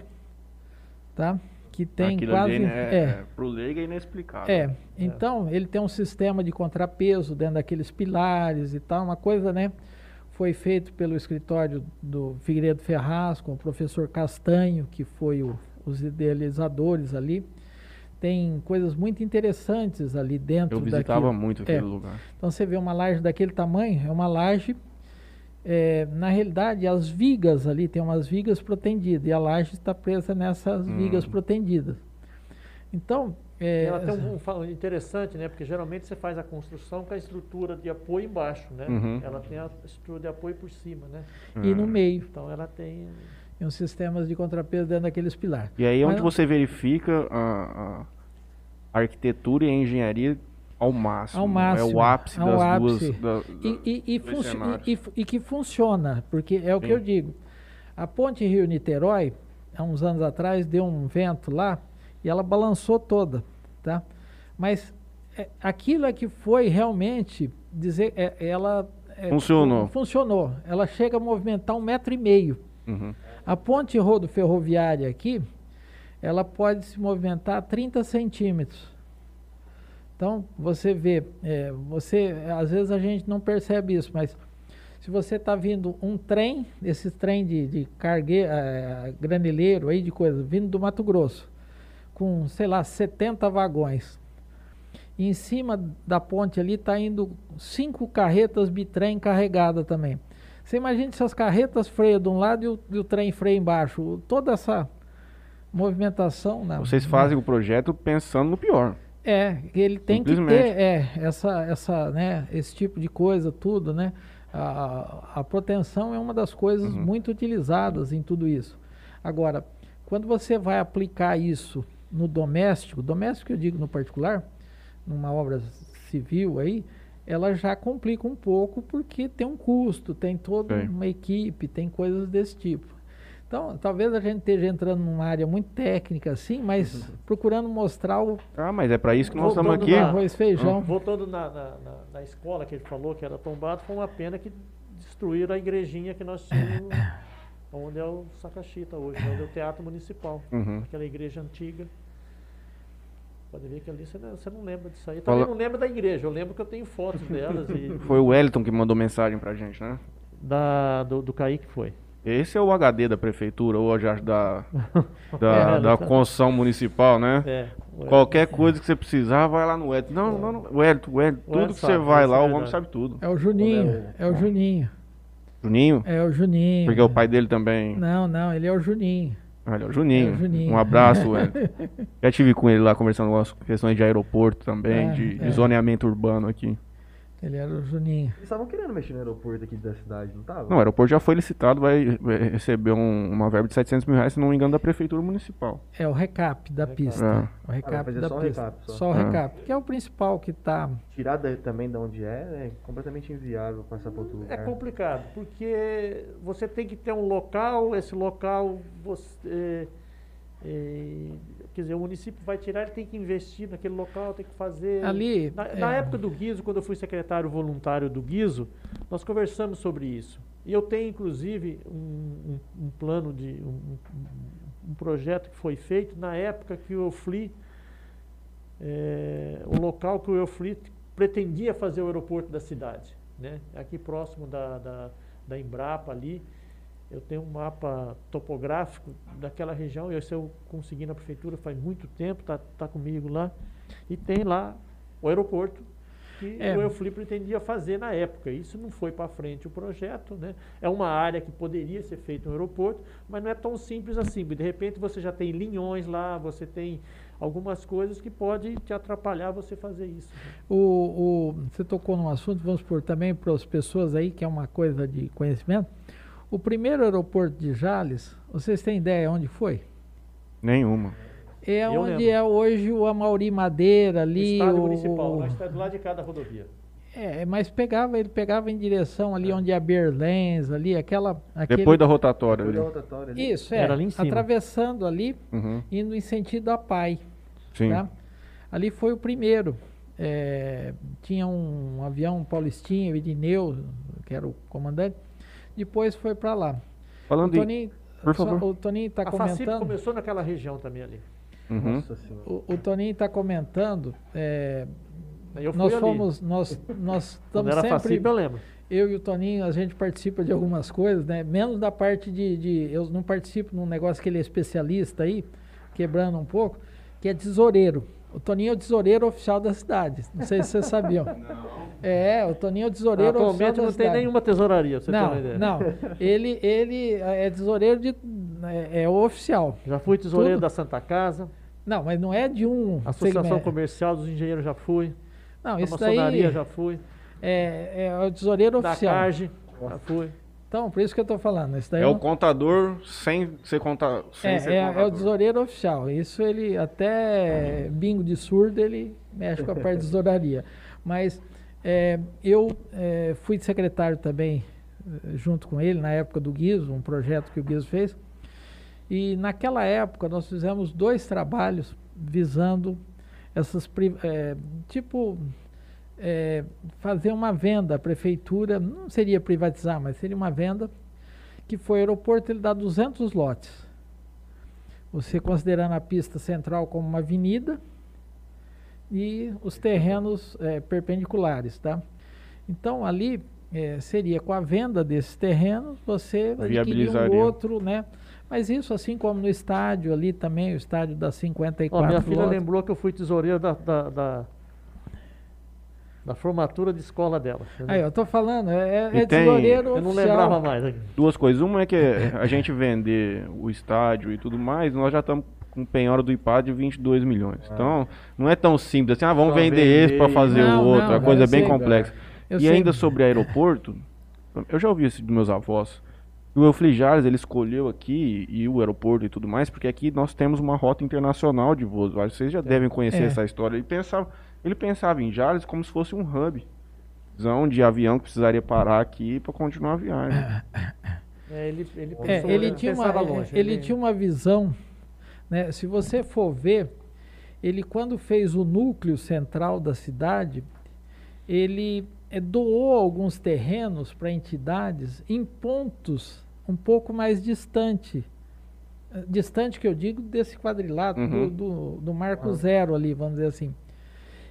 tá? Que tem Aquilo quase ali, né, é, é, é, pro leigo é inexplicável. é, então ele tem um sistema de contrapeso dentro daqueles pilares e tal, uma coisa, né? Foi feito pelo escritório do Figueiredo Ferraz, com o professor Castanho, que foi o, os idealizadores ali. Tem coisas muito interessantes ali dentro Eu visitava daquilo. muito aquele É. lugar. Então você vê uma laje daquele tamanho, é uma laje. É, na realidade, as vigas ali, tem umas vigas protendidas, e a laje está presa nessas vigas Hum. protendidas. Então, é, Ela tem um, um interessante, né? Porque geralmente você faz a construção com a estrutura de apoio embaixo, né? Uhum. Ela tem a estrutura de apoio por cima, né? e no Ah. meio, Então ela tem. e uns sistemas de contrapeso dentro daqueles pilares. E aí é onde Mas- você verifica a, a arquitetura e a engenharia ao máximo. Ao É máximo, o ápice ao das ápice. duas. da- E, da- e, e, e- e e que funciona, porque é o que Sim. eu digo. A ponte Rio-Niterói, há uns anos atrás, deu um vento lá e ela balançou toda, tá? Mas é, aquilo é que foi realmente dizer, é, ela é, Funcionou. fun- funcionou. Ela chega a movimentar um metro e meio. Uhum. A ponte rodo ferroviária aqui, ela pode se movimentar a 30 centímetros. Então, você vê, é, você, às vezes a gente não percebe isso, mas se você está vindo um trem, esse trem de, de cargue, granileiro aí de coisa, vindo do Mato Grosso, com, sei lá, 70 vagões, e em cima da ponte ali está indo cinco carretas bitrem carregadas também. Você imagina se as carretas freiam de um lado e o, e o trem freia embaixo. Toda essa movimentação. Na, Vocês fazem o projeto pensando no pior. É, ele tem que ter é, essa, essa, né, esse tipo de coisa, tudo, né? A, a proteção é uma das coisas Uhum. muito utilizadas em tudo isso. Agora, quando você vai aplicar isso no doméstico, doméstico eu digo no particular, numa obra civil aí, ela já complica um pouco porque tem um custo, tem toda Sim. uma equipe, tem coisas desse tipo. Então, talvez a gente esteja entrando numa área muito técnica assim, mas procurando mostrar o Ah, mas é pra isso que nós estamos aqui. lá. arroz e feijão. Voltando na, na, na- na escola que ele falou que era tombado, foi uma pena que destruíram a igrejinha que nós tínhamos, onde é o Sacachita hoje, onde é o Teatro Municipal. Uhum. Aquela igreja antiga. Pode ver que ali você não, você não lembra disso aí. Eu também Fala- não lembro da igreja, eu lembro que eu tenho fotos delas e Foi o Wellington que mandou mensagem pra gente, né? da, do, do Kaique foi. Esse é o HD da prefeitura, ou já da, É, da, da construção municipal, né? É, o- Qualquer coisa que você precisar, vai lá no Wellington. Não, não, não. Wellington, Wellington, O tudo Wellington que você sabe, vai isso lá, é o homem sabe tudo. É o Juninho, é é o Juninho, Juninho, é o Juninho. porque o pai dele também. Não, não, ele é o Juninho. Olha, o Juninho. É o Juninho. Um abraço, Wellington. Já tive com ele lá conversando algumas questões de aeroporto também, É, de, de é. zoneamento urbano aqui. Ele era o Juninho. Eles estavam querendo mexer no aeroporto aqui da cidade, não tava? Não, o aeroporto já foi licitado, vai, receber um- uma verba de 700 mil reais, se não me engano, da prefeitura municipal. É o recap da Recap. pista. É. O vai recap fazer da só o pista. recap, só. Só o Ah. recap, que é o principal que tá. Tirar da- também de onde é é completamente inviável passar para outro É lugar. complicado, porque você tem que ter um local, esse local você. é, quer dizer, o município vai tirar, ele tem que investir naquele local, tem que fazer. Ali, Na, é. na época do Guizo, quando eu fui secretário voluntário do Guizo, nós conversamos sobre isso. E eu tenho, inclusive, um, um- um plano de. Um, um- projeto que foi feito na época que o Eufli. é, o local que o Eufli pretendia fazer o aeroporto da cidade. Né? Aqui próximo da, da, da Embrapa ali. Eu tenho um mapa topográfico daquela região, esse eu consegui na prefeitura faz muito tempo, tá, tá comigo lá. E tem lá o aeroporto que É. o Eufli pretendia fazer na época. Isso não foi para frente o projeto, né? É uma área que poderia ser feito um aeroporto, mas não é tão simples assim. De repente você já tem linhões lá, você tem algumas coisas que pode te atrapalhar você fazer isso. né? O, o- você tocou num assunto, vamos por também para as pessoas aí, que é uma coisa de conhecimento. O primeiro aeroporto de Jales, vocês têm ideia onde foi? Nenhuma. É Eu onde lembro. é hoje o Amauri Madeira ali. Estádio o- municipal, lá está do lado de cada rodovia. É, mas pegava, ele pegava em direção ali onde é a Berlens, ali, aquela. Aquele, Depois da rotatória Depois da rotatória ali. Isso, é. Era ali em cima. Atravessando ali, Uhum. indo em sentido a Pai. Sim. tá? Ali foi o primeiro. É, tinha um avião paulistinha, o Irineu, que era o comandante. Depois foi para lá. O Falando em. Toninho, por só- favor. o Toninho está a comentando. começou naquela região também ali. Uhum. Nossa senhora. O, o Toninho está comentando. é, Eu fui nós ali. fomos, nós, nós estamos era sempre. FACIP, eu lembro. eu e o Toninho, a gente participa de algumas coisas, né? Menos da parte de, de- Eu não participo num negócio que ele é especialista aí, quebrando um pouco, que é tesoureiro. O Toninho é o tesoureiro oficial da cidade. Não sei se vocês sabiam. É, o Toninho é o tesoureiro oficial Atualmente da não tem nenhuma tesouraria, você ter Não, uma ideia. não. Ele, ele é tesoureiro de. É, é o oficial. Já fui tesoureiro Tudo. da Santa Casa, Não, mas não é de um. Associação segmento. Comercial dos Engenheiros já fui, Não, da isso daí maçonaria já fui, é, é o tesoureiro da oficial. Carge já fui. Então, por isso que eu tô falando. Isso É eu o contador sem ser conta, sem É, ser é, é o contador. tesoureiro oficial. Isso ele, até bingo de surdo, ele mexe com a parte de tesouraria. Mas é, eu é, fui secretário também, eh, junto com ele, na época do Guizo, um projeto que o Guizo fez. E naquela época nós fizemos dois trabalhos visando essas, eh, tipo, eh, fazer uma venda, a prefeitura, não seria privatizar, mas seria uma venda, que foi o aeroporto, ele dá 200 lotes. Você considerando a pista central como uma avenida e os terrenos eh, perpendiculares, tá? Então ali eh, seria com a venda desses terrenos, você adquirir um outro, né? Mas isso assim como no estádio ali também, o estádio das 54 Ó, minha filha lotes. lembrou que eu fui tesoureiro da, da, da, da formatura de escola dela. Aí, eu tô falando, é, E é tem- tesoureiro Eu não oficial. lembrava mais. aqui. Duas coisas. Uma é que a gente vender o estádio e tudo mais, nós já estamos com penhora do IPA de 22 milhões. Então, não é tão simples assim, ah, vamos Só vender, vender esse para fazer Não, o outro. não, a coisa é eu bem sei. complexa. Eu e sei. ainda sobre aeroporto, eu já ouvi isso dos meus avós. O Eufli Jales, ele escolheu aqui e o aeroporto e tudo mais, porque aqui nós temos uma rota internacional de voos. Acho que Vocês já devem conhecer É. essa história. Ele pensava, ele pensava em Jales como se fosse um hub de avião que precisaria parar aqui para continuar a viagem. É, ele, ele, É, pensou- ele, tinha uma, longe. ele tinha uma visão, né? Se você for ver, ele quando fez o núcleo central da cidade, ele eh, doou alguns terrenos para entidades em pontos um pouco mais distante. Eh, Distante que eu digo desse quadrilátero, Uhum. do, do, do marco zero ali, vamos dizer assim.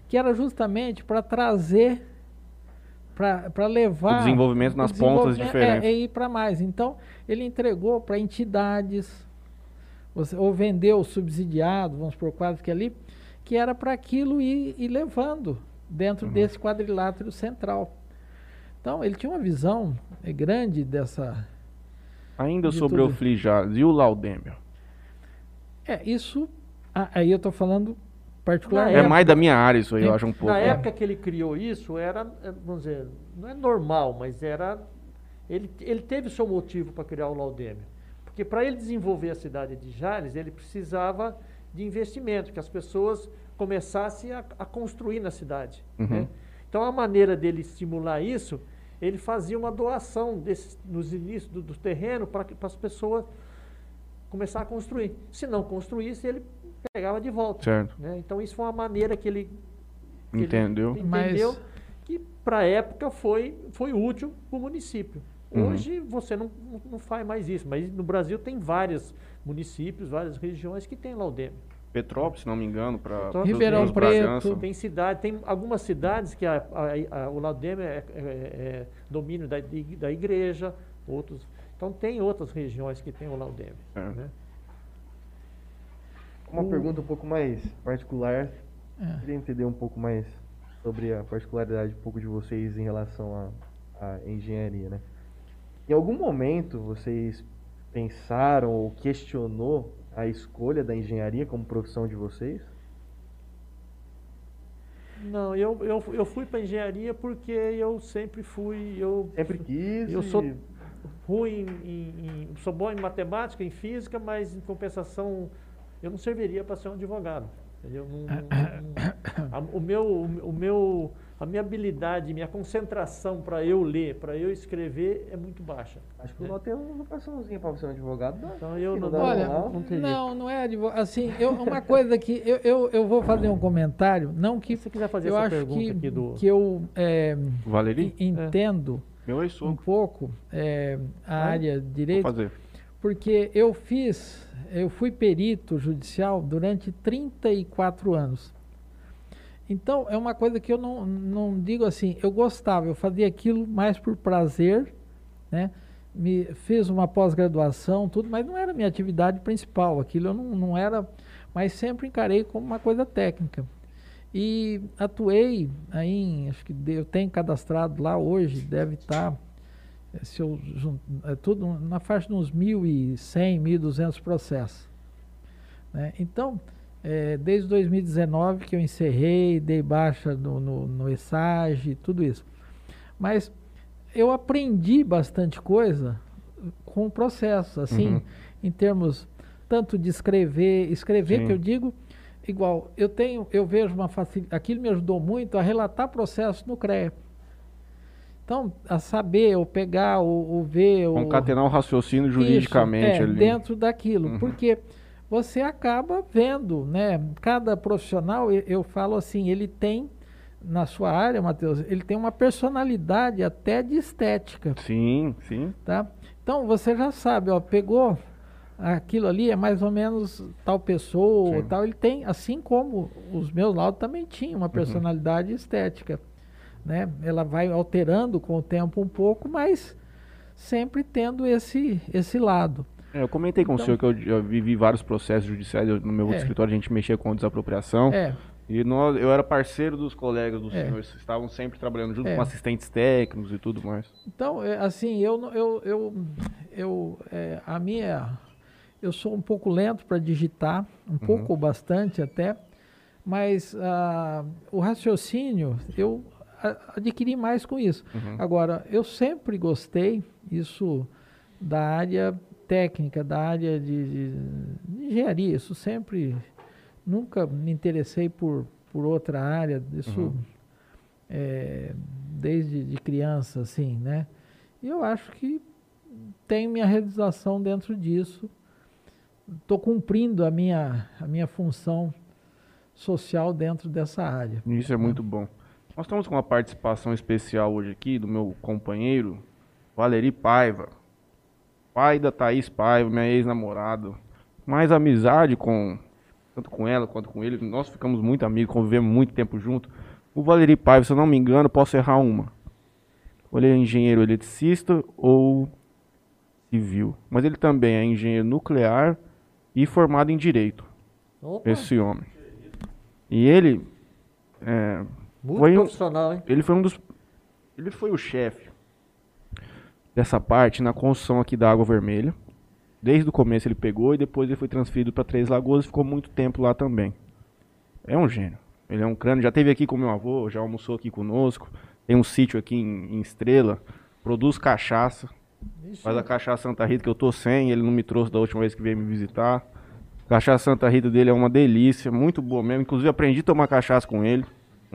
Que era justamente para trazer, para levar... O desenvolvimento nas o pontas desenvolvimento- diferentes. É, é ir para mais. Então, ele entregou para entidades, ou vendeu subsidiado, vamos por quase que ali, que era para aquilo ir, ir levando Uhum. dentro desse quadrilátero central. Então, ele tinha uma visão eh, grande dessa. Ainda De sobre o tudo. Eufli Jales e o Laudemir. É, isso. aí eu estou falando Na particularmente. É mais da minha área isso aí, eu acho um pouco. Na época que ele criou isso, era, é, vamos dizer, não é normal, mas era. Ele, ele teve o seu motivo para criar o Laudemir. Porque para ele desenvolver a cidade de Jales, ele precisava de investimento, que as pessoas começassem a, a construir na cidade. Uhum. né? Então a maneira dele estimular isso, ele fazia uma doação desses, nos inícios do, do terreno para as pessoas começar a construir. Se não construísse, ele pegava de volta. Certo. né? Então isso foi uma maneira que ele que ele Entendeu? entendeu Mas- que para a época foi, foi útil para o município. Uhum. Hoje você não, não- faz mais isso, mas no Brasil tem vários municípios, várias regiões que tem Laudemir. Petrópolis, se não me engano, para Ribeirão Preto. Tem cidade, tem algumas cidades que a, a- a- o Laudemir é, é- é domínio da, de- da igreja, outros. Então tem outras regiões que tem o Laudemir. É. né? Uma O- pergunta um pouco mais particular. É. Queria entender um pouco mais sobre a particularidade um pouco de vocês em relação à, à engenharia, né? Em algum momento vocês pensaram ou questionou a escolha da engenharia como profissão de vocês? Não, eu, eu, eu fui para engenharia porque eu sempre fui. Eu, Sempre quis. Eu sou ruim em, em- sou bom em matemática, em física, mas em compensação eu não serviria para ser um advogado. entendeu? Não- não- não- a, o meu, o meu, a minha habilidade, minha concentração para eu ler, para eu escrever é muito baixa. Acho que o Ló tem uma vocaçãozinha para ser um advogado. Então eu não, não dá não, Olha, não, não teria. não, não é advogado. Assim, eu, uma coisa que eu, eu, eu vou fazer um comentário, não que Se você quiser fazer eu essa acho pergunta que, aqui do. que eu é, entendo Meu um pouco é, a Vai. área de Vou direito, fazer. Porque eu fiz, eu fui perito judicial durante 34 anos. Então, é uma coisa que eu não, não digo assim, eu gostava, eu fazia aquilo mais por prazer, né? Me, fiz uma pós-graduação, tudo, mas não era minha atividade principal, aquilo eu não, não era, mas sempre encarei como uma coisa técnica. E atuei aí, acho que eu tenho cadastrado lá hoje, deve estar, eh, se eu é tudo na faixa de uns 1.100, 1.200 processos. né? Então, eh, desde 2019 que eu encerrei, dei baixa no, no, no ESAGE, tudo isso. Mas eu aprendi bastante coisa com o processo, assim, Uhum. em termos tanto de escrever, escrever Sim. que eu digo, igual, eu tenho, eu vejo uma facilidade, aquilo me ajudou muito a relatar processos no CREA. Então, a saber, ou pegar, ou, ou ver, ou Concatenar o raciocínio isso, juridicamente é, ali. dentro daquilo, Uhum. porque você acaba vendo, né? Cada profissional, eu, eu falo assim, ele tem na sua área, Matheus, ele tem uma personalidade até de estética, Sim, sim. tá? Então você já sabe, ó, pegou aquilo ali é mais ou menos tal pessoa, Sim. tal, ele tem, assim como os meus laudos também tinham uma personalidade estética, né? Ela vai alterando com o tempo um pouco, mas sempre tendo esse esse lado. É, eu comentei com Então- o senhor que eu, eu vivi vários processos judiciais. eu- no meu É. escritório a gente mexia com desapropriação. É, E nós, eu era parceiro dos colegas dos É. senhores, estavam sempre trabalhando junto É. com assistentes técnicos e tudo mais. Então, é, assim, eu, eu, eu, eu é, a minha, eu sou um pouco lento para digitar, um pouco ou bastante até, mas ah, o raciocínio eu a- adquiri mais com isso. Uhum. Agora, eu sempre gostei isso da área técnica, da área de, de- engenharia. Isso sempre, nunca me interessei por, por outra área. Isso Uhum. é, desde de criança, assim, né? E eu acho que tenho minha realização dentro disso. Estou cumprindo a minha, a minha função social dentro dessa área. Isso é muito bom. Nós estamos com uma participação especial hoje aqui do meu companheiro, Valeri Paiva. Pai da Thaís Paiva, minha ex-namorada. Mais amizade com, tanto com ela quanto com ele. Nós ficamos muito amigos, convivemos muito tempo junto. O Valeri Paiva, se eu não me engano, posso errar uma. Ou ele é engenheiro eletricista ou civil. Mas ele também é engenheiro nuclear e formado em direito. Opa, Esse homem. E ele é, muito foi um- profissional, hein? ele foi um dos. Ele foi o chefe dessa parte na construção aqui da Água Vermelha. Desde o começo ele pegou e depois ele foi transferido para Três Lagoas e ficou muito tempo lá também. É um gênio. Ele é um crânio. Já esteve aqui com meu avô, já almoçou aqui conosco. Tem um sítio aqui em, em Estrela. Produz cachaça. Ixi, Faz a cachaça Santa Rita que eu tô sem. Ele não me trouxe da última vez que veio me visitar. Cachaça Santa Rita dele é uma delícia, muito boa mesmo. Inclusive aprendi a tomar cachaça com ele.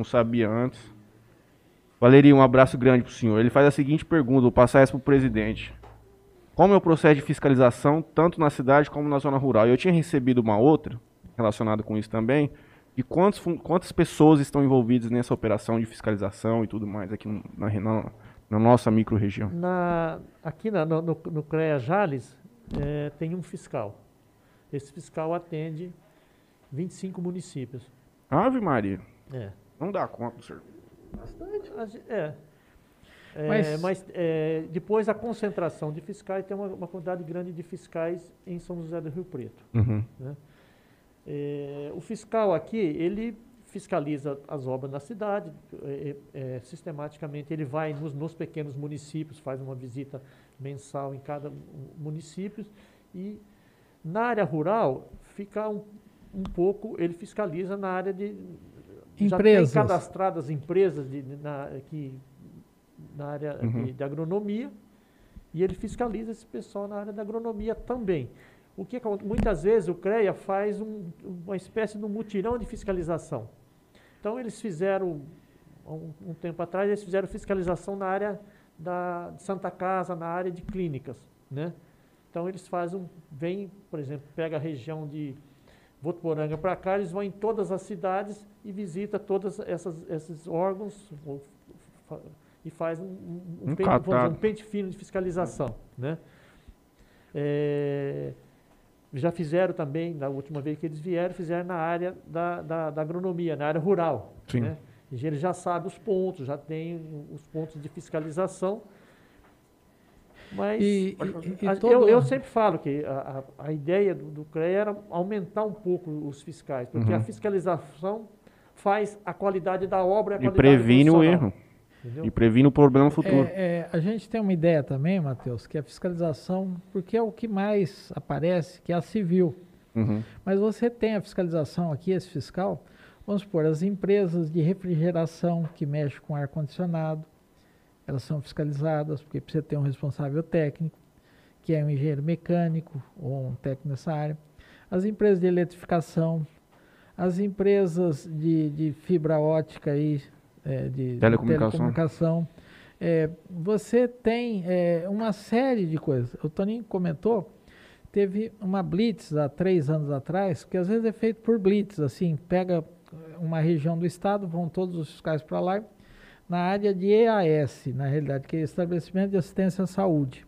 Não sabia antes. Valeria, um abraço grande pro senhor. Ele faz a seguinte pergunta, vou passar essa pro presidente. Como é o processo de fiscalização, tanto na cidade como na zona rural? Eu tinha recebido uma outra, relacionada com isso também, de quantos, quantas pessoas estão envolvidas nessa operação de fiscalização e tudo mais aqui na, na, na nossa micro-região. Aqui na- no, no, no CREA Jales eh, tem um fiscal. Esse fiscal atende 25 municípios. Ave Maria, É. não dá conta, senhor. Ge- É. É, Mas- mas é, depois a concentração de fiscais, tem uma, uma quantidade grande de fiscais em São José do Rio Preto. Uhum. É, o fiscal aqui, ele fiscaliza as obras na cidade, é, é, é, sistematicamente ele vai nos, nos pequenos municípios, faz uma visita mensal em cada mu- município e na área rural fica um, um pouco, ele fiscaliza na área de Empresas. já tem cadastradas empresas de, de- na, que, na área Uhum. de, de agronomia e ele fiscaliza esse pessoal na área da agronomia também. O que muitas vezes o CREA faz um- uma espécie de um mutirão de fiscalização. Então eles fizeram há um, um tempo atrás eles fizeram fiscalização na área da de Santa Casa, na área de clínicas, né? Então eles fazem, um- vem, por exemplo, pega a região de Votuporanga para cá, eles vão em todas as cidades e visita todos esses órgãos e faz um, um, Um pente, dizer, um pente fino de fiscalização, né? É, já fizeram também, na última vez que eles vieram, fizeram na área da, da, da agronomia, na área rural. Sim. Né? Ele já sabe os pontos, já tem os pontos de fiscalização. Mas E, e- e todo- eu, eu sempre falo que a, a, ideia do, do CREA era aumentar um pouco os fiscais, porque Uhum. a fiscalização faz a qualidade da obra e a E previne o erro. entendeu? E previne o problema futuro. É, é, a gente tem uma ideia também, Matheus, que é a fiscalização, porque é o que mais aparece, que é a civil. Uhum. Mas você tem a fiscalização aqui, esse fiscal, vamos supor, as empresas de refrigeração que mexem com ar-condicionado, elas são fiscalizadas, porque precisa ter um responsável técnico, que é um engenheiro mecânico ou um técnico nessa área. As empresas de eletrificação, as empresas de, de fibra ótica e é, de, Telecomunicação. telecomunicação. É, você tem é, uma série de coisas. O Toninho comentou, teve uma blitz há três anos atrás, que às vezes é feito por blitz, assim, pega uma região do estado, vão todos os fiscais para lá, na área de EAS, na realidade, que é Estabelecimento de Assistência à Saúde,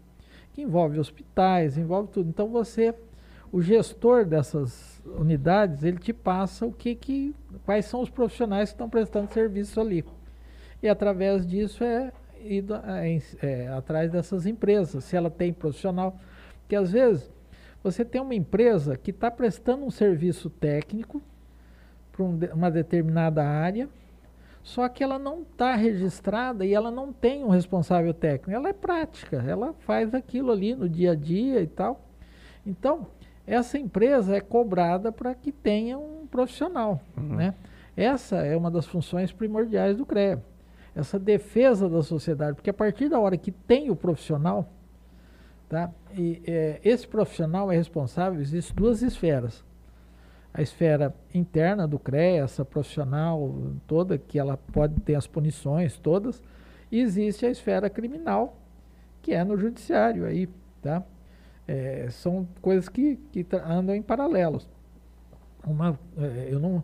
que envolve hospitais, envolve tudo. Então você, o gestor dessas unidades, ele te passa o que que, quais são os profissionais que estão prestando serviço ali. E através disso é ido é, é, atrás dessas empresas, se ela tem profissional, porque às vezes você tem uma empresa que está prestando um serviço técnico, para um, uma determinada área, só que ela não está registrada e ela não tem um responsável técnico. Ela é prática, ela faz aquilo ali no dia a dia e tal. Então, essa empresa é cobrada para que tenha um profissional. Uhum. Né? Essa é uma das funções primordiais do CREA. Essa defesa da sociedade, porque a partir da hora que tem o profissional, tá? e é, esse profissional é responsável, existem duas esferas a esfera interna do CREA, essa profissional toda, que ela pode ter as punições todas, e existe a esfera criminal, que é no judiciário aí, tá? É, são coisas que, que andam em paralelos. Uma, é, eu não,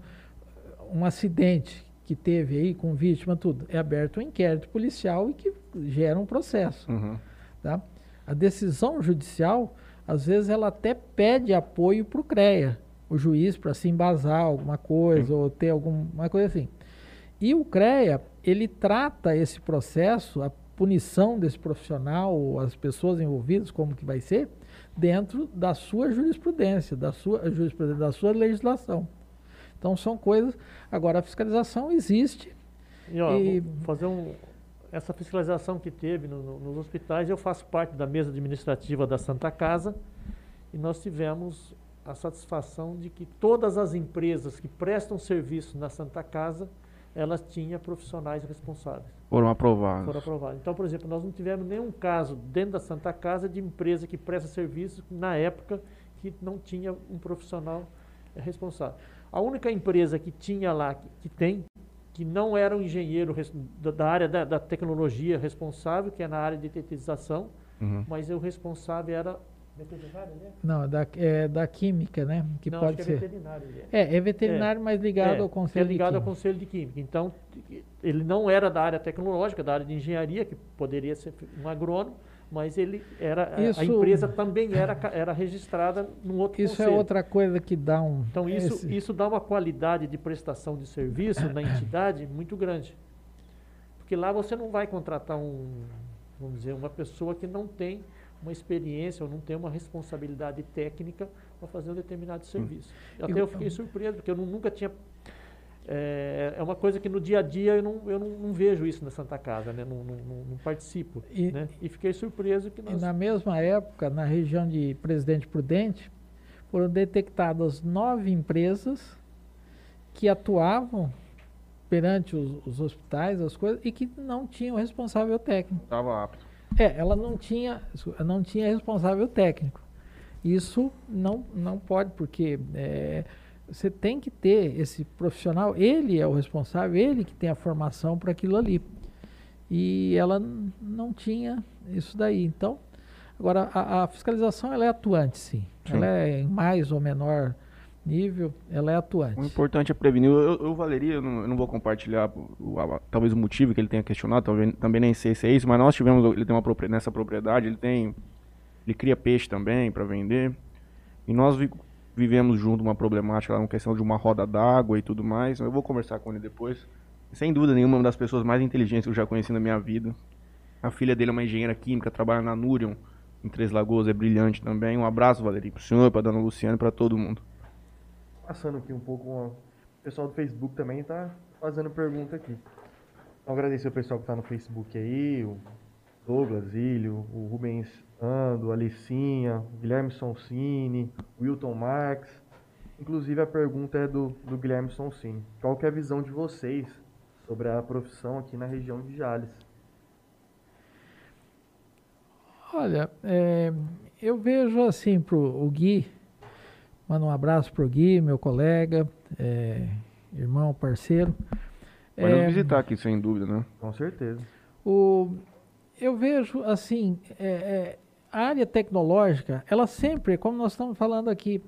um acidente que teve aí com vítima, tudo, é aberto um inquérito policial e que gera um processo. Uhum. Tá? A decisão judicial, às vezes, ela até pede apoio para o CREA, o juiz para se embasar alguma coisa Sim. ou ter alguma coisa assim. E o CREA, ele trata esse processo, a punição desse profissional, as pessoas envolvidas, como que vai ser, dentro da sua jurisprudência, da sua jurisprudência, da sua legislação. Então são coisas. Agora a fiscalização existe. E, ó, e... fazer um, essa fiscalização que teve no, no, nos hospitais, eu faço parte da mesa administrativa da Santa Casa e nós tivemos a satisfação de que todas as empresas que prestam serviço na Santa Casa, elas tinham profissionais responsáveis. Foram aprovados. Foram aprovados. Então, por exemplo, nós não tivemos nenhum caso dentro da Santa Casa de empresa que presta serviço na época que não tinha um profissional eh, responsável. A única empresa que tinha lá, que, que tem, que não era um engenheiro da, da área da, da, tecnologia responsável, que é na área de detetização, uhum. mas o responsável era Veterinário, né? Não, da, é da química, né? Que Não, pode é ser. veterinário. É, é, é veterinário, é. mas ligado é, ao conselho é ligado ao conselho de química. Então, ele não era da área tecnológica, da área de engenharia, que poderia ser um agrônomo, mas ele era isso, a empresa também era, era registrada num outro isso é conselho. é outra coisa que dá um então isso esse... isso dá uma qualidade de prestação de serviço na entidade muito grande porque lá você não vai contratar um vamos dizer uma pessoa que não tem uma experiência ou não tem uma responsabilidade técnica para fazer um determinado serviço. Hum. Até eu fiquei surpreso, porque eu nunca tinha. É, é, uma coisa que no dia a dia eu não, eu não, não vejo isso na Santa Casa, né? não, não, não participo. E, né? e fiquei surpreso que nós... E na mesma época, na região de Presidente Prudente, foram detectadas nove empresas que atuavam perante os, os hospitais, as coisas, e que não tinham responsável técnico. Estava apto. É, ela não tinha, não tinha responsável técnico. Isso não, não pode, porque é, você tem que ter esse profissional, ele é o responsável, ele que tem a formação para aquilo ali. E ela não tinha isso daí. Então, agora, a, a fiscalização ela é atuante, sim. sim. Ela é em mais ou menor nível, ela é atuante. O importante é prevenir. Eu, eu Valeria, eu não, eu não, vou compartilhar o, a, talvez o motivo que ele tenha questionado, talvez, também nem sei se é isso, mas nós tivemos, ele tem uma propriedade, nessa propriedade, ele tem, ele cria peixe também para vender, e nós vi, vivemos junto uma problemática lá, uma questão de uma roda d'água e tudo mais, eu vou conversar com ele depois. Sem dúvida nenhuma, uma das pessoas mais inteligentes que eu já conheci na minha vida. A filha dele é uma engenheira química, trabalha na Nurion, em Três Lagoas, é brilhante também. Um abraço, Valeria, pro senhor, pra dona Luciana e pra todo mundo passando aqui um pouco. O pessoal do Facebook também tá fazendo pergunta aqui. Então, agradecer o pessoal que está no Facebook aí, o Douglas Ilho, o Rubens Ando, a Alicinha, o Guilherme Sonsini, o Wilton Marx. Inclusive a pergunta é do, do Guilherme Sonsini. Qual que é a visão de vocês sobre a profissão aqui na região de Jales? Olha, é, eu vejo assim para o Gui, Manda um abraço para o Gui, meu colega, é, irmão, parceiro. Vai é, visitar aqui, sem dúvida, né? Com certeza. O, eu vejo, assim, é, é, a área tecnológica, ela sempre, como nós estamos falando aqui,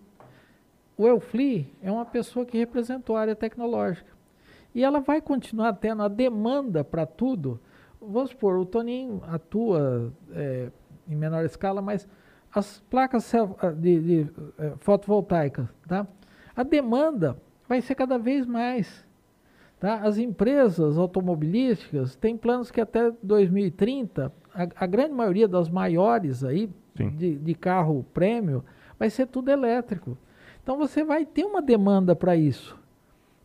o Elfli é uma pessoa que representou a área tecnológica. E ela vai continuar tendo a demanda para tudo. Vamos supor, o Toninho atua é, em menor escala, mas as placas ah, de, de, de eh, fotovoltaicas, tá? A demanda vai ser cada vez mais. Tá? As empresas automobilísticas têm planos que até 2030, a, a grande maioria das maiores aí, de, de, carro prêmio, vai ser tudo elétrico. Então você vai ter uma demanda para isso.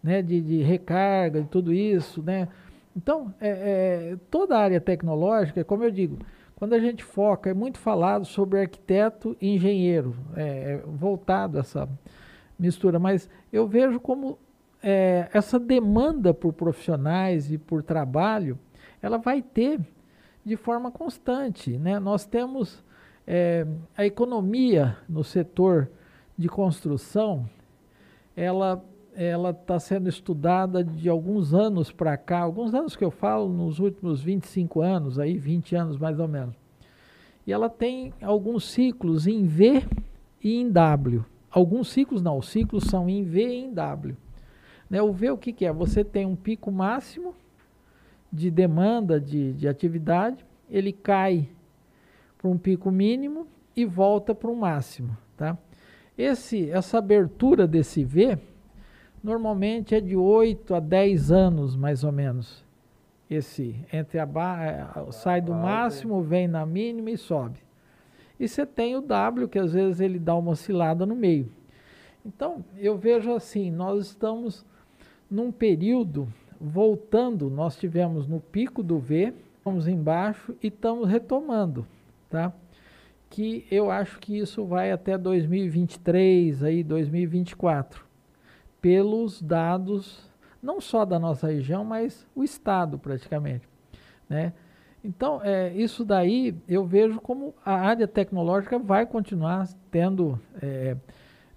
né, de, de recarga, de tudo isso, né? Então, é, é, toda a área tecnológica, como eu digo, quando a gente foca, é muito falado sobre arquiteto e engenheiro, é, voltado essa mistura, mas eu vejo como é, essa demanda por profissionais e por trabalho, ela vai ter de forma constante. Né? Nós temos é, a economia no setor de construção, ela ela está sendo estudada de alguns anos para cá, alguns anos que eu falo, nos últimos 25 anos, aí 20 anos mais ou menos. E ela tem alguns ciclos em V e em W. Alguns ciclos não, os ciclos são em V e em W. Né, o V o que, que é? Você tem um pico máximo de demanda de, de atividade, ele cai para um pico mínimo e volta para um máximo. Tá? Esse, essa abertura desse V normalmente é de 8 a 10 anos, mais ou menos. Esse entre a barra, sai do máximo, vem na mínima e sobe. E você tem o W, que às vezes ele dá uma oscilada no meio. Então, eu vejo assim, nós estamos num período voltando, nós tivemos no pico do V, estamos embaixo e estamos retomando, tá? Que eu acho que isso vai até 2023, aí 2024 pelos dados não só da nossa região, mas o estado praticamente, né? Então, é, isso daí eu vejo como a área tecnológica vai continuar tendo é,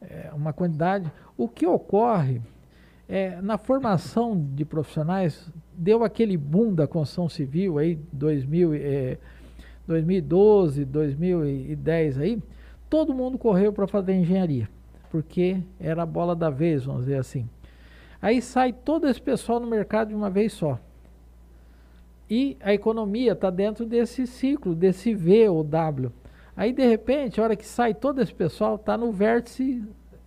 é, uma quantidade. O que ocorre é, na formação de profissionais, deu aquele boom da construção civil aí, 2000, é, 2012, 2010 aí, todo mundo correu para fazer engenharia porque era a bola da vez, vamos dizer assim. Aí sai todo esse pessoal no mercado de uma vez só. E a economia está dentro desse ciclo, desse V ou W. Aí, de repente, a hora que sai todo esse pessoal, está no vértice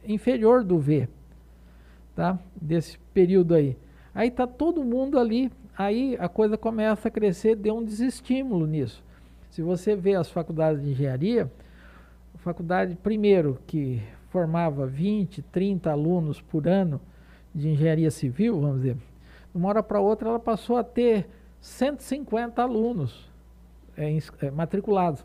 inferior do V, tá? Desse período aí. Aí está todo mundo ali, aí a coisa começa a crescer, deu um desestímulo nisso. Se você vê as faculdades de engenharia, faculdade, primeiro, que formava 20, 30 alunos por ano de engenharia civil, vamos dizer, de uma hora para outra ela passou a ter 150 alunos é, é, matriculados.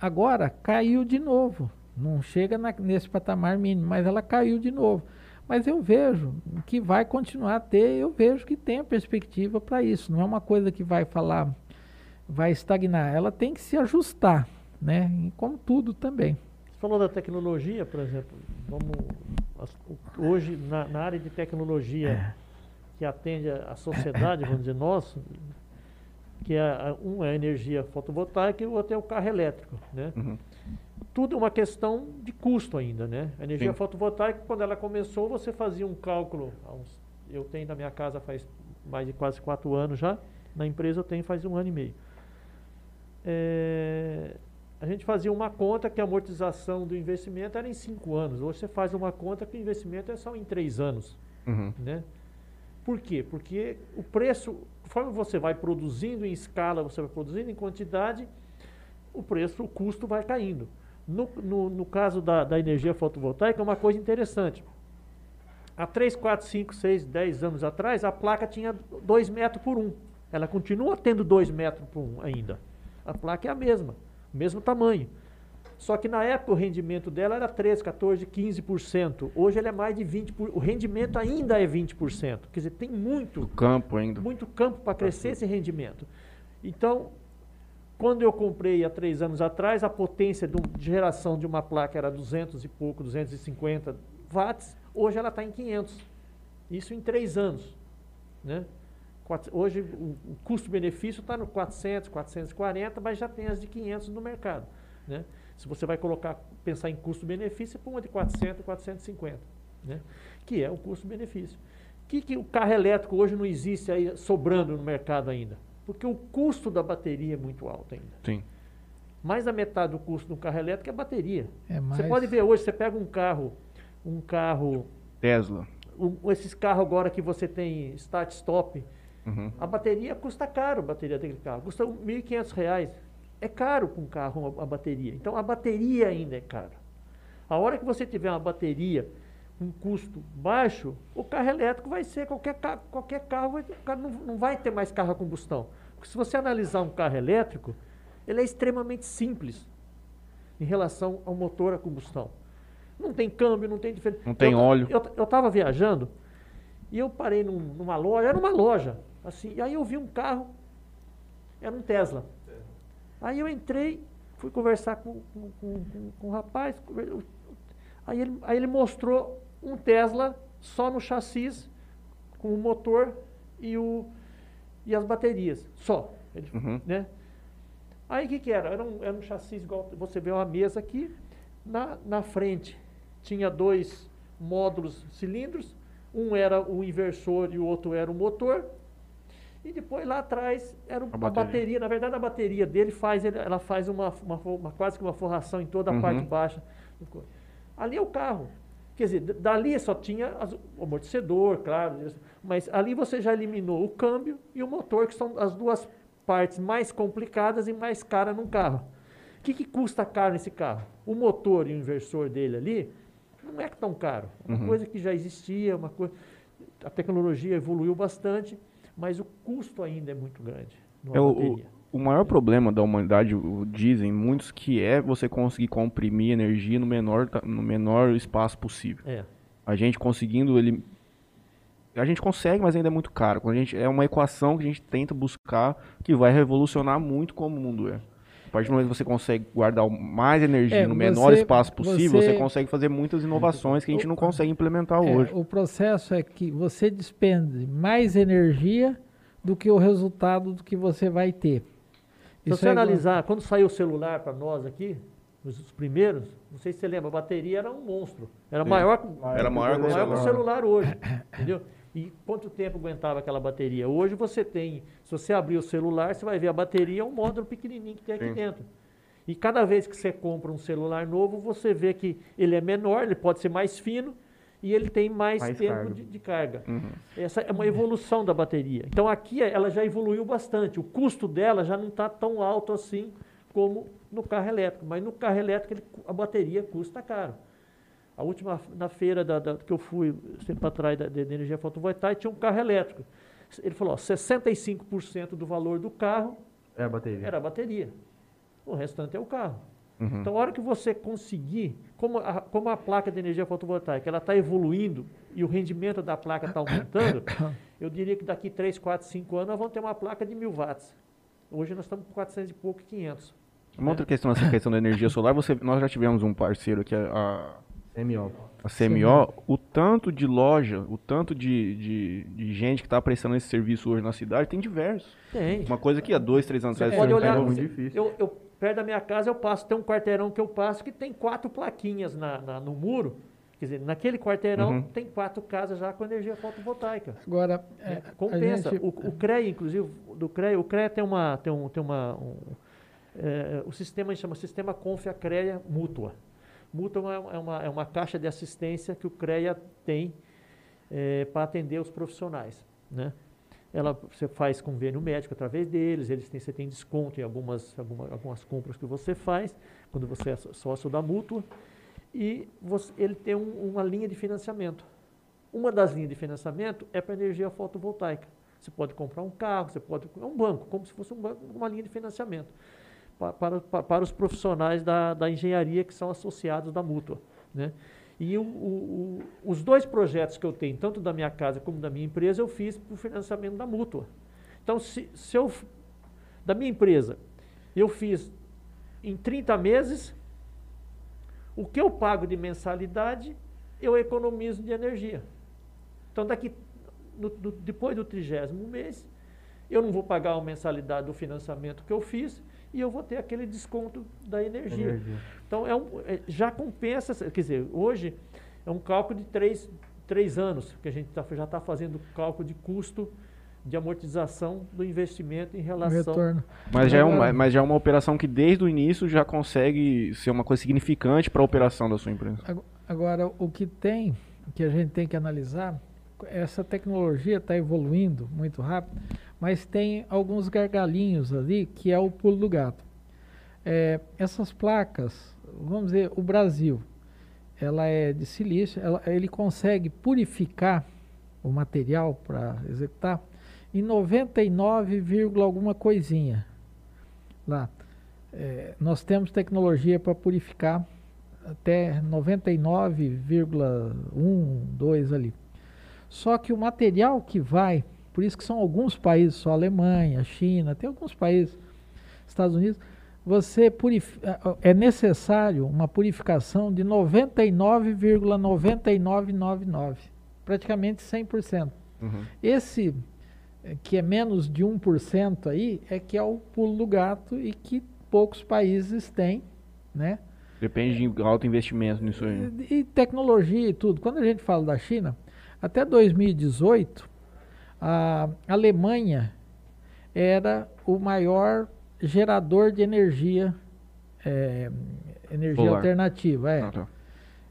Agora caiu de novo, não chega na, nesse patamar mínimo, mas ela caiu de novo. Mas eu vejo que vai continuar a ter, eu vejo que tem a perspectiva para isso. Não é uma coisa que vai falar, vai estagnar. Ela tem que se ajustar, né? Como tudo também falou da tecnologia, por exemplo, vamos, hoje na, na área de tecnologia é. que atende a, a sociedade, vamos dizer, nós, que é, um é a energia fotovoltaica e o outro é o carro elétrico, né? Uhum. Tudo é uma questão de custo ainda, né? A energia Sim. fotovoltaica, quando ela começou, você fazia um cálculo, eu tenho na minha casa faz mais de quase quatro anos já, na empresa eu tenho faz um ano e meio. É, a gente fazia uma conta que a amortização do investimento era em cinco anos. Hoje você faz uma conta que o investimento é só em três anos. Uhum. Né? Por quê? Porque o preço, conforme você vai produzindo em escala, você vai produzindo em quantidade, o preço, o custo vai caindo. No, no, no caso da, da energia fotovoltaica, é uma coisa interessante. Há 3, 4, 5, 6, 10 anos atrás, a placa tinha 2 metros por 1. Um. Ela continua tendo 2 metros por 1 um ainda. A placa é a mesma mesmo tamanho. Só que na época o rendimento dela era 13, 14, 15%. Hoje ele é mais de 20%. O rendimento ainda é 20%. Quer dizer, tem muito campo ainda. Muito campo para crescer esse rendimento. Então, quando eu comprei há três anos atrás, a potência de geração de uma placa era 200 e pouco, 250 watts. Hoje ela está em 500. Isso em três anos. Né? Hoje o, o custo-benefício está no 400, 440, mas já tem as de 500 no mercado. Né? Se você vai colocar, pensar em custo-benefício, põe uma de 400, 450, né? que é o custo-benefício. Que, que o carro elétrico hoje não existe aí sobrando no mercado ainda? Porque o custo da bateria é muito alto ainda. Sim. Mais da metade do custo do carro elétrico é a bateria. É mais... Você pode ver hoje, você pega um carro, um carro... Tesla. Um, esses carros agora que você tem start-stop, Uhum. A bateria custa caro, a bateria daquele carro. Custa R$ 1.500. É caro para um carro a bateria. Então, a bateria ainda é cara. A hora que você tiver uma bateria um custo baixo, o carro elétrico vai ser qualquer carro, qualquer carro, não, não vai ter mais carro a combustão. Porque se você analisar um carro elétrico, ele é extremamente simples em relação ao motor a combustão. Não tem câmbio, não tem diferença. Não tem eu, óleo. Eu, eu tava viajando e eu parei num- numa loja, era uma loja, assim, e aí eu vi um carro, era um Tesla. Aí eu entrei, fui conversar com, com, com- com- o rapaz, aí ele, aí ele mostrou um Tesla só no chassis, com o motor e, o, e as baterias, só. Ele, Uhum. né? Aí o que, que era? Era um, era um chassi igual você vê uma mesa aqui, na, na frente tinha dois módulos cilindros, um era o inversor e o outro era o motor, e depois lá atrás era A bateria. bateria. Na verdade, a bateria dele faz, ela faz uma, uma, uma- quase que uma forração em toda a Uhum. parte baixa. Ali é o carro. Quer dizer, dali só tinha as- o amortecedor, claro, mas ali você já eliminou o câmbio e o motor, que são as duas partes mais complicadas e mais caras num carro. O que, que custa caro nesse carro? O motor e o inversor dele ali não é tão caro. É uma Uhum. coisa que já existia, uma coisa. A tecnologia evoluiu bastante, mas o custo ainda é muito grande. É o-. O maior problema da humanidade, dizem muitos, que é você conseguir comprimir energia no menor, no menor espaço possível. É. A gente conseguindo ele. A gente consegue, mas ainda é muito caro. Quando a gente, é uma equação que a gente tenta buscar que vai revolucionar muito como o mundo é. A partir do momento que você consegue guardar mais energia É, no menor você- espaço possível, você- você consegue fazer muitas inovações que a gente não consegue implementar É, hoje. o processo é que você despende mais energia do que o resultado do que você vai ter. Se você é igual- analisar, quando saiu o celular para nós aqui, os, os primeiros, não sei se você lembra, a bateria era um monstro. Era maior, que- Era maior que o maior que o celular. celular hoje. entendeu? E quanto tempo aguentava aquela bateria? Hoje você tem, se você abrir o celular, você vai ver a bateria é um módulo pequenininho que tem aqui Sim. dentro. E cada vez que você compra um celular novo, você vê que ele é menor, ele pode ser mais fino e ele tem mais, Mais tempo carga. De, de carga. Uhum. Essa é uma evolução da bateria. Então aqui ela já evoluiu bastante. O custo dela já não está tão alto assim como no carro elétrico. Mas no carro elétrico ele- a bateria custa caro. A última na feira da, da- que eu fui sempre atrás da, de energia fotovoltaica tinha um carro elétrico. Ele falou: ó, 65% do valor do carro É a bateria. era a bateria. O restante é o carro. Uhum. Então, a hora que você conseguir, como a, como a placa de energia fotovoltaica ela está evoluindo e o rendimento da placa está aumentando, eu diria que daqui 3, 4, 5 anos nós vamos ter uma placa de 1000 watts. Hoje nós estamos com 400 e pouco, 500. Uma outra questão, essa questão da energia solar, você, nós já tivemos um parceiro que é a, MO. a CMO, o tanto de loja, o tanto de, de, de gente que está prestando esse serviço hoje na cidade, tem diversos. Tem. Uma coisa que há dois, três anos Você atrás pode não olhar, era muito você- difícil. Eu, eu, perto da minha casa eu passo, tem um quarteirão que eu passo que tem quatro plaquinhas na, na- no muro. Quer dizer, naquele quarteirão Uhum. tem quatro casas já com energia fotovoltaica. Agora, É, é, compensa. gente- O, o CREA, inclusive, do CREA, o CREA tem uma. Tem um, tem uma um, é, o sistema chama Sistema Confia CREA Mútua. Mútua é uma, é uma, é uma caixa de assistência que o CREA tem para atender os profissionais. Né? Ela, você faz convênio médico através deles, eles têm, você tem desconto em algumas, alguma, algumas compras que você faz, quando você é só- sócio da mútua, e você- ele tem um- uma linha de financiamento. Uma das linhas de financiamento é para energia fotovoltaica. Você pode comprar um carro, você pode. É um banco, como se fosse um banco, uma linha de financiamento. Pa- Para, para, para os profissionais da, da engenharia que são associados da mútua. Né? E o- o- o- os dois projetos que eu tenho, tanto da minha casa como da minha empresa, eu fiz por financiamento da mútua. Então, se, se eu. Da minha empresa, eu fiz em 30 meses, o que eu pago de mensalidade, eu economizo de energia. Então, daqui, no- depois do trigésimo mês, eu não vou pagar a mensalidade do financiamento que eu fiz e eu vou ter aquele desconto da energia. Energia. Então, é um, é- já compensa, quer dizer, hoje é um cálculo de três, três anos, que a gente tá- já está fazendo cálculo de custo de amortização do investimento em o relação retorno. Mas já, é uma, mas já é uma operação que desde o início já consegue ser uma coisa significante para a operação da sua empresa. Ago- Agora, o que tem, que a gente tem que analisar, essa tecnologia está evoluindo muito rápido, mas tem alguns gargalinhos ali que é o pulo do gato. É, essas placas, vamos dizer, o Brasil, ela é de silício, ela, ele consegue purificar o material para executar em 99, alguma coisinha lá. É, nós temos tecnologia para purificar até 99,12 ali. Só que o material que vai, por isso que são alguns países, só Alemanha, China, tem alguns países, Estados Unidos, você é necessário uma purificação de 99,9999, praticamente 100%. Uhum. Esse eh, que é menos de 1% aí é que é o pulo do gato e que poucos países têm, né? Depende de alto investimento nisso aí. E, e tecnologia e tudo. Quando a gente fala da China, até 2018, a Alemanha era o maior gerador de energia, é, energia Polar. alternativa, é, ah, tá.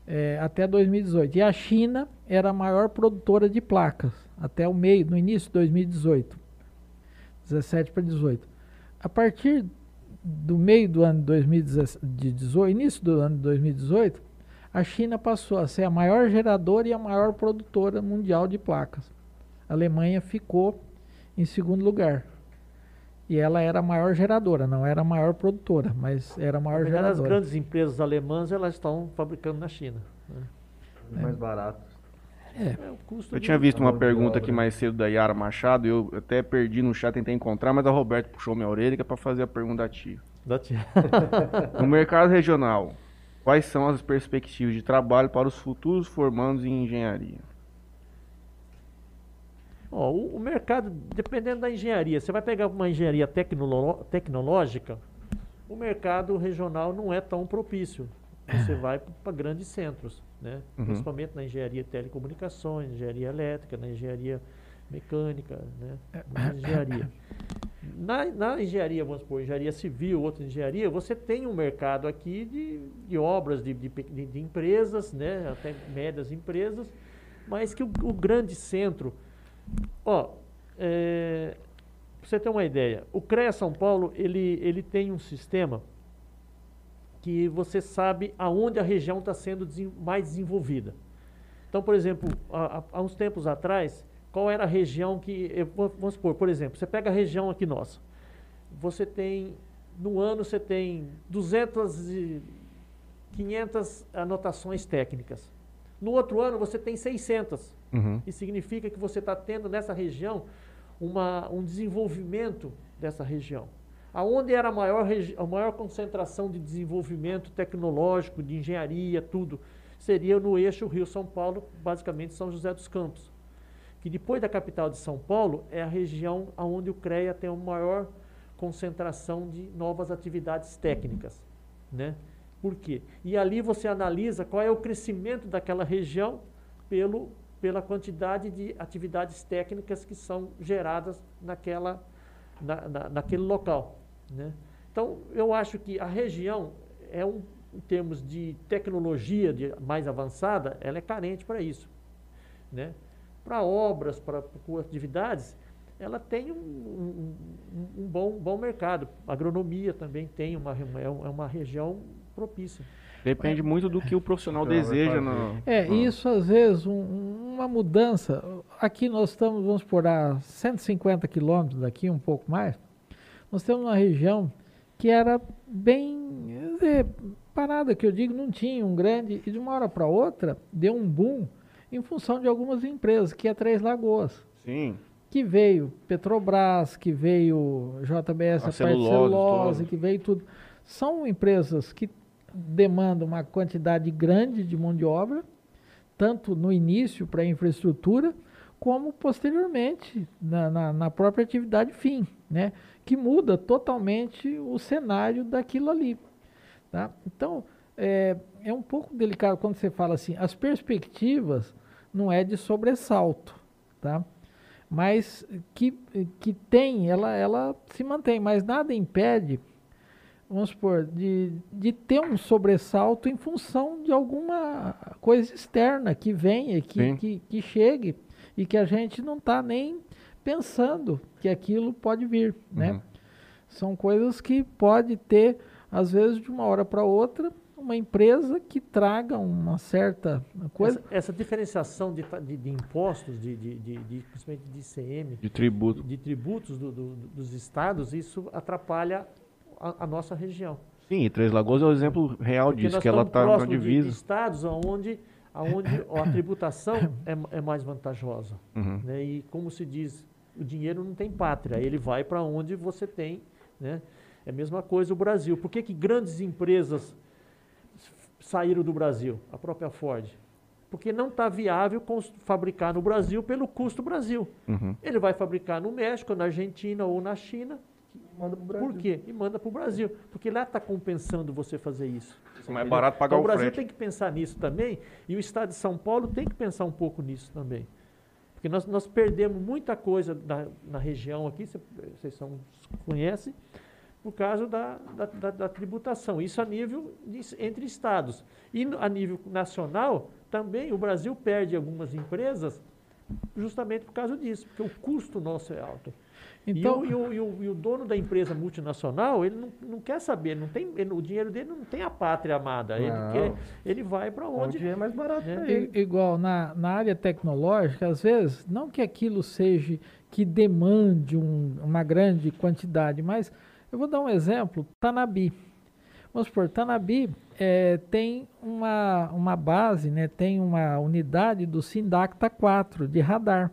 é, até 2018. E a China era a maior produtora de placas até o meio, no início de 2018, 17 para 18. A partir do meio do ano de 2018, início do ano de 2018, a China passou a ser a maior geradora e a maior produtora mundial de placas. A Alemanha ficou em segundo lugar. E ela era a maior geradora, não era a maior produtora, mas era a maior geradora. As grandes empresas alemãs elas estão fabricando na China. Né? É. Mais barato. É. é eu tinha visto uma pergunta aqui mais cedo da Yara Machado, eu até perdi no chat, tentei encontrar, mas a Roberto puxou minha orelha que é para fazer a pergunta da tia. Da tia. no mercado regional, quais são as perspectivas de trabalho para os futuros formandos em engenharia? Ó, o, o, mercado, dependendo da engenharia, você vai pegar uma engenharia tecnolo tecnológica, o mercado regional não é tão propício. Você vai para grandes centros, né? Uhum. principalmente na engenharia de telecomunicações, engenharia elétrica, na engenharia mecânica, né? na engenharia. Na, na, engenharia, vamos supor, engenharia civil, outra engenharia, você tem um mercado aqui de, de obras, de, de, de, empresas, né? até médias empresas, mas que o, o grande centro Ó, é, pra você ter uma ideia, o CREA São Paulo, ele, ele tem um sistema que você sabe aonde a região está sendo mais desenvolvida. Então, por exemplo, há, há, uns tempos atrás, qual era a região que, vamos supor, por exemplo, você pega a região aqui nossa, você tem, no ano você tem 200 e 500 anotações técnicas. No outro ano você tem 600. Uhum. Isso significa que você está tendo nessa região uma, um desenvolvimento dessa região. Aonde era a maior, a maior concentração de desenvolvimento tecnológico, de engenharia, tudo, seria no eixo Rio-São Paulo, basicamente São José dos Campos. Que depois da capital de São Paulo é a região onde o CREA tem a maior concentração de novas atividades técnicas. Né? Por quê? E ali você analisa qual é o crescimento daquela região pelo pela quantidade de atividades técnicas que são geradas naquela, na, na, naquele local. Né? Então, eu acho que a região é um, em termos de tecnologia de mais avançada, ela é carente para isso. Né? Para obras, para atividades, ela tem um, um, um, bom, bom mercado. A agronomia também tem uma, é uma região propícia. Depende muito do que o profissional deseja. No, é, no... isso às vezes, um, uma mudança. Aqui nós estamos, vamos por a 150 quilômetros daqui, um pouco mais. Nós temos uma região que era bem é, parada, que eu digo, não tinha um grande, e de uma hora para outra deu um boom em função de algumas empresas, que é Três Lagoas. Sim. Que veio Petrobras, que veio JBS, a, a celulose, celulose que veio tudo. São empresas que demanda uma quantidade grande de mão de obra, tanto no início para a infraestrutura, como posteriormente na, na, na, própria atividade fim, né? que muda totalmente o cenário daquilo ali. Tá? Então, é, é um pouco delicado quando você fala assim, as perspectivas não é de sobressalto, tá? mas que, que tem, ela, ela se mantém, mas nada impede vamos supor, de, de ter um sobressalto em função de alguma coisa externa que venha, que, que, que, chegue e que a gente não está nem pensando que aquilo pode vir, né? Uhum. São coisas que pode ter, às vezes, de uma hora para outra, uma empresa que traga uma certa coisa. Essa, essa diferenciação de, de- de impostos, de, de, de, de- principalmente de ICM, De tributo. de tributos do- do- dos estados, isso atrapalha a, a nossa região. Sim, e Três Lagoas é o exemplo real Porque disso, que ela está na próximos de- divisa. estados onde, onde a tributação é, é mais vantajosa. Uhum. né? E como se diz, o dinheiro não tem pátria, ele vai para onde você tem. Né? É a mesma coisa o Brasil. Por que, que grandes empresas saíram do Brasil? A própria Ford. Porque não está viável fabricar no Brasil pelo custo Brasil. Uhum. Ele vai fabricar no México, na Argentina ou na China. Manda pro Brasil. Por quê? E manda para o Brasil. Porque lá está compensando você fazer isso. É mais barato pagar Então, o o Brasil frete. tem que pensar nisso também, e o Estado de São Paulo tem que pensar um pouco nisso também. Porque nós, nós perdemos muita coisa na, na região aqui, cê- vocês são, conhecem, por causa da, da, da- da tributação. Isso a nível de- entre estados. E a nível nacional, também o Brasil perde algumas empresas justamente por causa disso, porque o custo nosso é alto. Então, e, o, e o- e o- o dono da empresa multinacional, ele não, não quer saber, não tem, ele- o dinheiro dele não tem a pátria amada. Ele, Não. quer, ele vai para onde. Onde é mais barato né? Igual na, na área tecnológica, às vezes, não que aquilo seja que demande um- uma grande quantidade, mas eu vou dar um exemplo, Tanabi. Vamos supor, Tanabi eh, tem uma, uma base, né, tem uma unidade do Sindacta 4 de radar.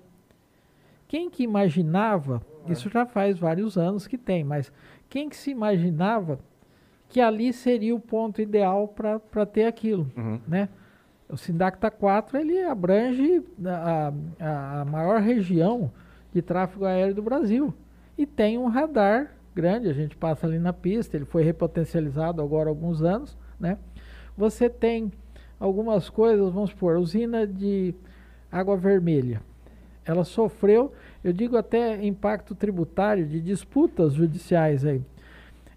Quem que imaginava, isso já faz vários anos que tem, mas quem que se imaginava que ali seria o ponto ideal para ter aquilo, Uhum. né? O Sindacta 4 ele abrange a, a, a maior região de tráfego aéreo do Brasil e tem um radar grande, a gente passa ali na pista, ele foi repotencializado agora há alguns anos, né? Você tem algumas coisas, vamos supor, usina de água vermelha. Ela sofreu, eu digo até impacto tributário de disputas judiciais aí.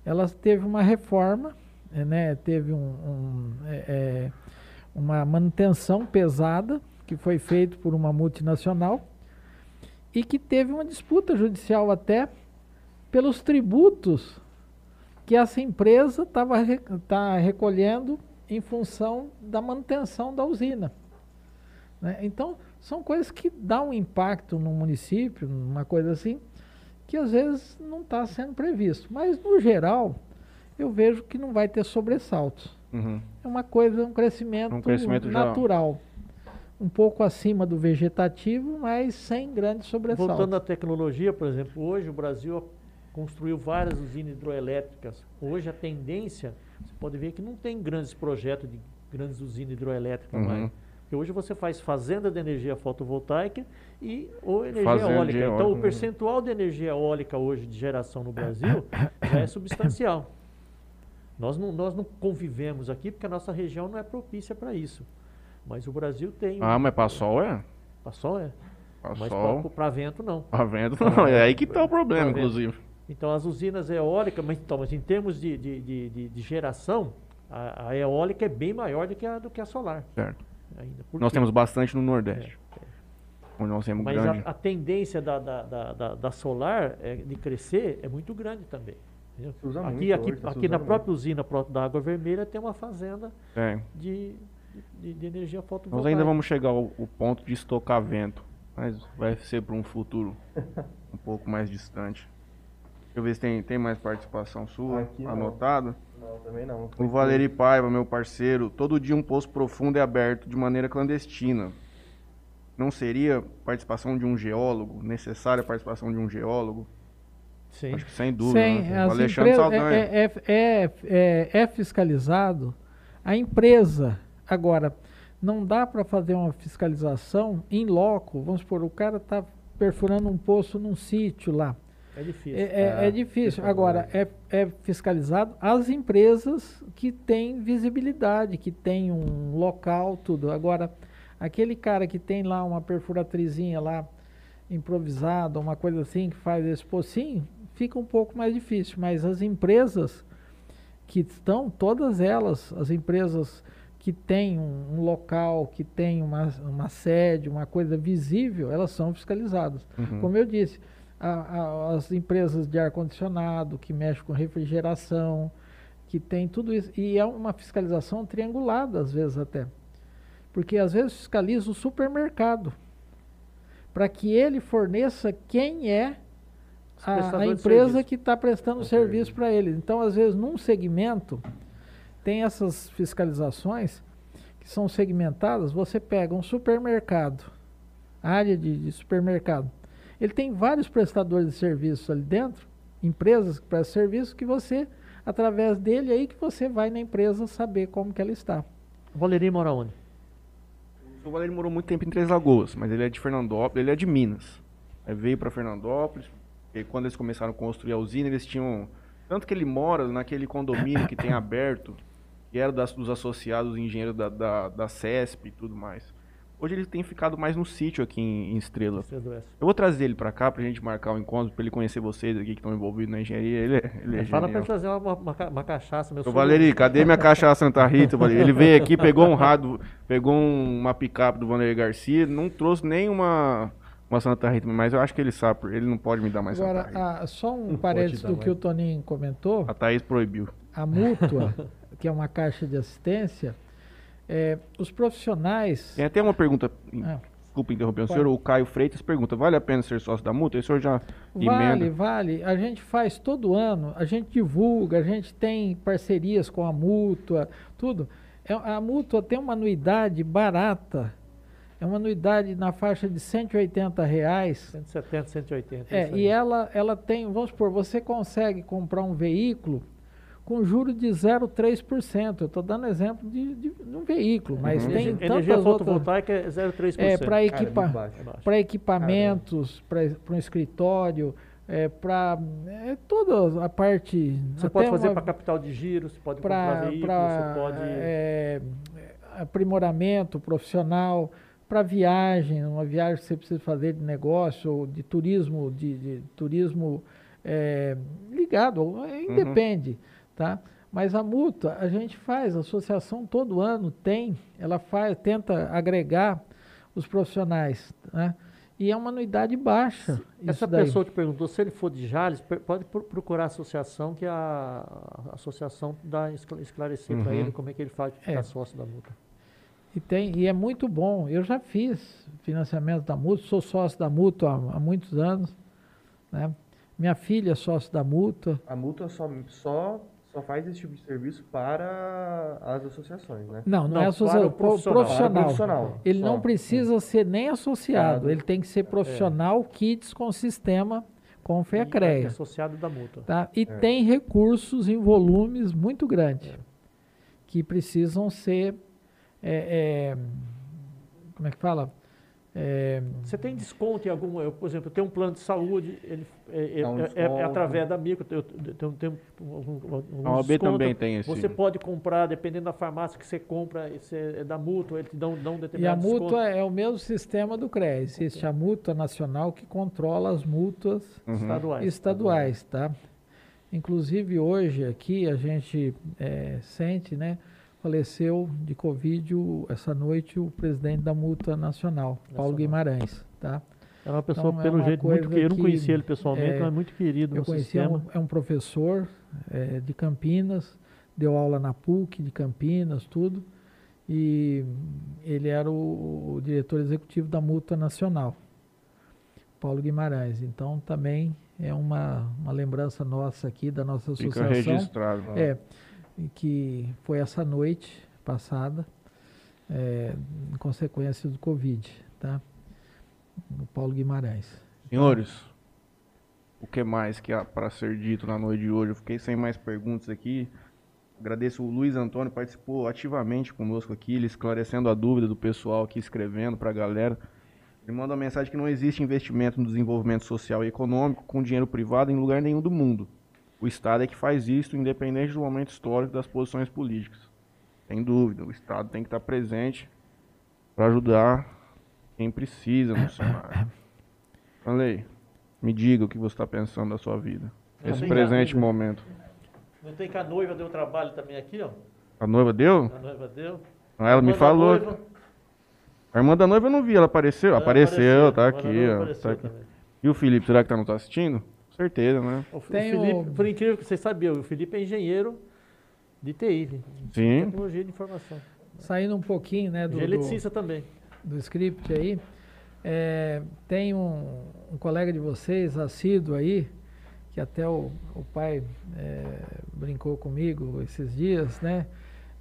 Ela teve uma reforma, eh, né? Teve um, um, eh, uma manutenção pesada que foi feito por uma multinacional e que teve uma disputa judicial até pelos tributos que essa empresa estava tá recolhendo em função da manutenção da usina. né? Então, são coisas que dão um impacto no município, uma coisa assim, que às vezes não está sendo previsto. Mas, no geral, eu vejo que não vai ter sobressaltos Uhum. é uma coisa, um crescimento, Um crescimento já- natural. Um pouco acima do vegetativo, mas sem grandes sobressaltos. Voltando à tecnologia, por exemplo, hoje o Brasil construiu várias usinas hidroelétricas. Hoje a tendência, você pode ver que não tem grandes projetos de grandes usinas hidroelétricas Uhum. mais. Porque hoje você faz fazenda de energia fotovoltaica e ou energia Fazenda eólica. Então eólica, o percentual de energia eólica hoje de geração no Brasil já é substancial. Nós não, nós não convivemos aqui porque a nossa região não é propícia para isso. Mas o Brasil tem. Ah, mas pra sol é? Pra sol é. Pra Mas para vento não. Pra vento não. É aí que tá o problema, inclusive. Então, as usinas eólicas, mas, então, mas em termos de, de, de, de- de geração, a, a eólica é bem maior do que a, do que a solar. Certo. Ainda. Por Nós quê? temos bastante no Nordeste. É, Onde nós temos Mas grande. a, a tendência da, da, da, da- da solar é, de crescer é muito grande também. Aqui, muito aqui, hoje, tá aqui na usando própria usina da Água Vermelha tem uma fazenda É. de, de, de energia fotovoltaica. Nós ainda vamos chegar ao, ao ponto de estocar vento. Mas vai ser para um futuro um pouco mais distante. Deixa eu ver se tem, tem mais participação sua Aqui anotada. Não, também não. O Valeri Paiva, meu parceiro, todo dia um poço profundo é aberto de maneira clandestina. Não seria participação de um geólogo, necessária a participação de um geólogo? Sim. Acho que sem dúvida. Sem, né? O Alexandre empresas- Saldanha. é, é, é, é, é fiscalizado a empresa. Agora, não dá para fazer uma fiscalização em loco. Vamos supor, o cara está perfurando um poço num sítio lá. É difícil. É, é- é É, difícil. Agora, é, é fiscalizado as empresas que têm visibilidade, que têm um local, tudo. Agora, aquele cara que tem lá uma perfuratrizinha lá improvisada, uma coisa assim, que faz esse pocinho, fica um pouco mais difícil. Mas as empresas que estão, todas elas, as empresas que têm um, um local, que têm uma, uma sede, uma coisa visível, elas são fiscalizadas. Uhum. Como eu disse, a- a- as empresas de ar-condicionado que mexem com refrigeração, que tem tudo isso. E é uma fiscalização triangulada, às vezes até. Porque às vezes fiscaliza o supermercado para que ele forneça quem é a, a empresa que está prestando Ok. serviço para ele. Então, às vezes, num segmento, tem essas fiscalizações que são segmentadas. Você pega um supermercado, área de, de supermercado. Ele tem vários prestadores de serviço ali dentro, empresas que prestam serviço, que você, através dele, aí que você vai na empresa saber como que ela está. O Valerim mora onde? O Valério morou muito tempo em Três Lagoas, mas ele é de Fernandópolis, ele é de Minas. Aí veio para Fernandópolis, e quando eles começaram a construir a usina, eles tinham. Tanto que ele mora naquele condomínio que tem aberto, que era das, dos associados engenheiros da, da, da CESP e tudo mais. Hoje ele tem ficado mais no sítio aqui em, em Estrela. Eu vou trazer ele pra cá pra gente marcar o encontro, pra ele conhecer vocês aqui que estão envolvidos na engenharia. Ele é, ele é Fala pra genial. ele trazer uma, uma, uma cachaça, meu Ô. Valeri, cadê minha cachaça Santa Rita? Valeri? Ele veio aqui, pegou um rádio, pegou um- uma picape do Vander Garcia, não trouxe nem uma, uma Santa Rita, mas eu acho que ele sabe, ele não pode me dar mais Santa Agora, Rita. a- só um Não parênteses do dar que o mais. Toninho comentou. A Thaís proibiu. a mútua, que é uma caixa de assistência, é, os profissionais. Tem até uma pergunta, Ah, desculpa interromper o Pode. senhor, o Caio Freitas pergunta, vale a pena ser sócio da multa? E o senhor já vale, emenda. vale. A gente faz todo ano, a gente divulga, a gente tem parcerias com a mútua, tudo. É, a mútua tem uma anuidade barata. É uma anuidade na faixa de 180 reais. 170, 180. É, e ela, ela tem, vamos supor, você consegue comprar um veículo com juro de 0,3%. Eu estou dando exemplo de, de, de um veículo, mas Uhum. tem Energia, tantas energia outras... fotovoltaica é 0,3%. É, para Cara, equipa. É equipamentos, para um escritório, é, para é, toda a parte... Você até pode fazer uma- para capital de giro, você pode comprar para veículo, para, você pode... é, aprimoramento profissional, para viagem, uma viagem que você precisa fazer de negócio ou de turismo, de, de turismo é, ligado, é, independe, tá? Mas a multa a gente faz, a associação todo ano tem, ela faz, tenta agregar os profissionais, né? E é uma anuidade baixa. Essa isso daí. pessoa que perguntou, se ele for de Jales, pode pro- procurar a associação, que a, a associação dá escla- esclarecer para Uhum. ele como é que ele faz para ficar É. sócio da multa. E, tem, e é muito bom. Eu já fiz financiamento da Mútua, sou sócio da Mútua há, há muitos anos. Né? Minha filha é sócio da Mútua. A multa só, só, só faz esse tipo de serviço para as associações, né? Não, não, Não, é associação, para o profissional. profissional. Para o profissional. Ele não Só. precisa ser nem associado, ele tem que ser profissional, kits com sistema com E é FEACREA. associado da multa. Tá? E É. tem recursos em volumes muito grandes que precisam ser. é, é, como é que fala? É, Você tem desconto em algum, eu, por exemplo, eu tenho um plano de saúde, ele é, é- Dá um é- é através da micro, eu tenho, tenho algum, algum A OAB desconto. também tem esse. Você pode comprar, dependendo da farmácia que você compra, esse é da mútua, eles te dão, dão um E a determinado desconto. mútua é o mesmo sistema do CREA. Existe a mútua nacional que controla as mútuas Uhum. estaduais. estaduais, tá? Inclusive hoje aqui a gente é, sente, né? Faleceu de Covid o- essa noite o presidente da mútua nacional, Paulo Nacional. Guimarães, tá? É uma pessoa, Então, é pelo uma jeito, muito coisa que eu não conhecia ele pessoalmente, é, mas é muito querido Eu no conheci, é sistema. um, é um professor é, de Campinas, deu aula na PUC de Campinas, tudo, e ele era o, o diretor executivo da Mútua Nacional, Paulo Guimarães. Então também é uma, uma lembrança nossa aqui da nossa Fica associação. registrado. É, e que foi essa noite passada, é, em consequência do Covid, tá? O Paulo Guimarães. Senhores, o que mais que há para ser dito na noite de hoje? Eu fiquei sem mais perguntas aqui. Agradeço o Luiz Antônio, participou ativamente conosco aqui, ele esclarecendo a dúvida do pessoal aqui, escrevendo para a galera. Ele manda uma mensagem que não existe investimento no desenvolvimento social e econômico com dinheiro privado em lugar nenhum do mundo. O Estado é que faz isso, independente do momento histórico das posições políticas. Sem dúvida, o Estado tem que estar presente para ajudar quem precisa no cenário. Falei, me diga o que você está pensando da sua vida. Tenho presente dúvida. momento. Não tem que a noiva deu trabalho também aqui, ó. A noiva deu? A noiva deu. Ela me falou. noiva, A irmã da noiva eu não vi, ela apareceu. ela apareceu, tá A irmã da aqui, ó. apareceu tá aqui. E o Felipe, será que tá não tá assistindo? Certeza, né? O, Tem Felipe, o- por incrível que vocês sabiam, o Felipe é engenheiro De TI, de Sim. tecnologia de informação. Saindo um pouquinho, né, do, Ele do, também. do script aí, é, tem um, um colega de vocês, assíduo aí, que até o, o pai é, brincou comigo esses dias, né?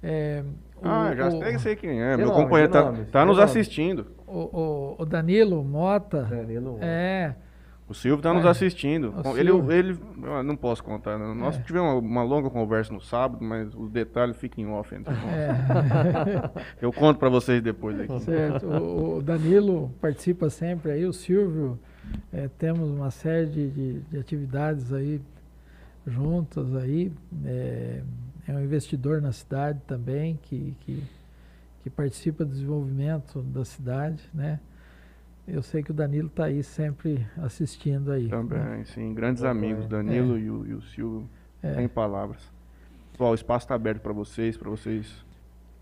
É, o- Ah, já o, sei, quem é. Meu nome, companheiro tem tá, tá nos nome. assistindo. o, o- o Danilo Mota, Danilo. é, O Silvio tá nos É. assistindo. O Ele, Silvio. ele, não posso contar. né? Nós É. tivemos uma, uma longa conversa no sábado, mas os detalhes ficam em off entre nós. é, Eu conto pra vocês depois aqui. certo. O, o Danilo participa sempre aí, o Silvio, é, temos uma série de, de, de atividades aí juntas aí. É, é um investidor na cidade também que, que, que participa do desenvolvimento da cidade, né? Eu sei que o Danilo está aí sempre assistindo aí. né? Também, sim. Grandes amigos, Danilo e, o, e o Silvio. É. Sem palavras. Pessoal, o espaço está aberto para vocês, para vocês.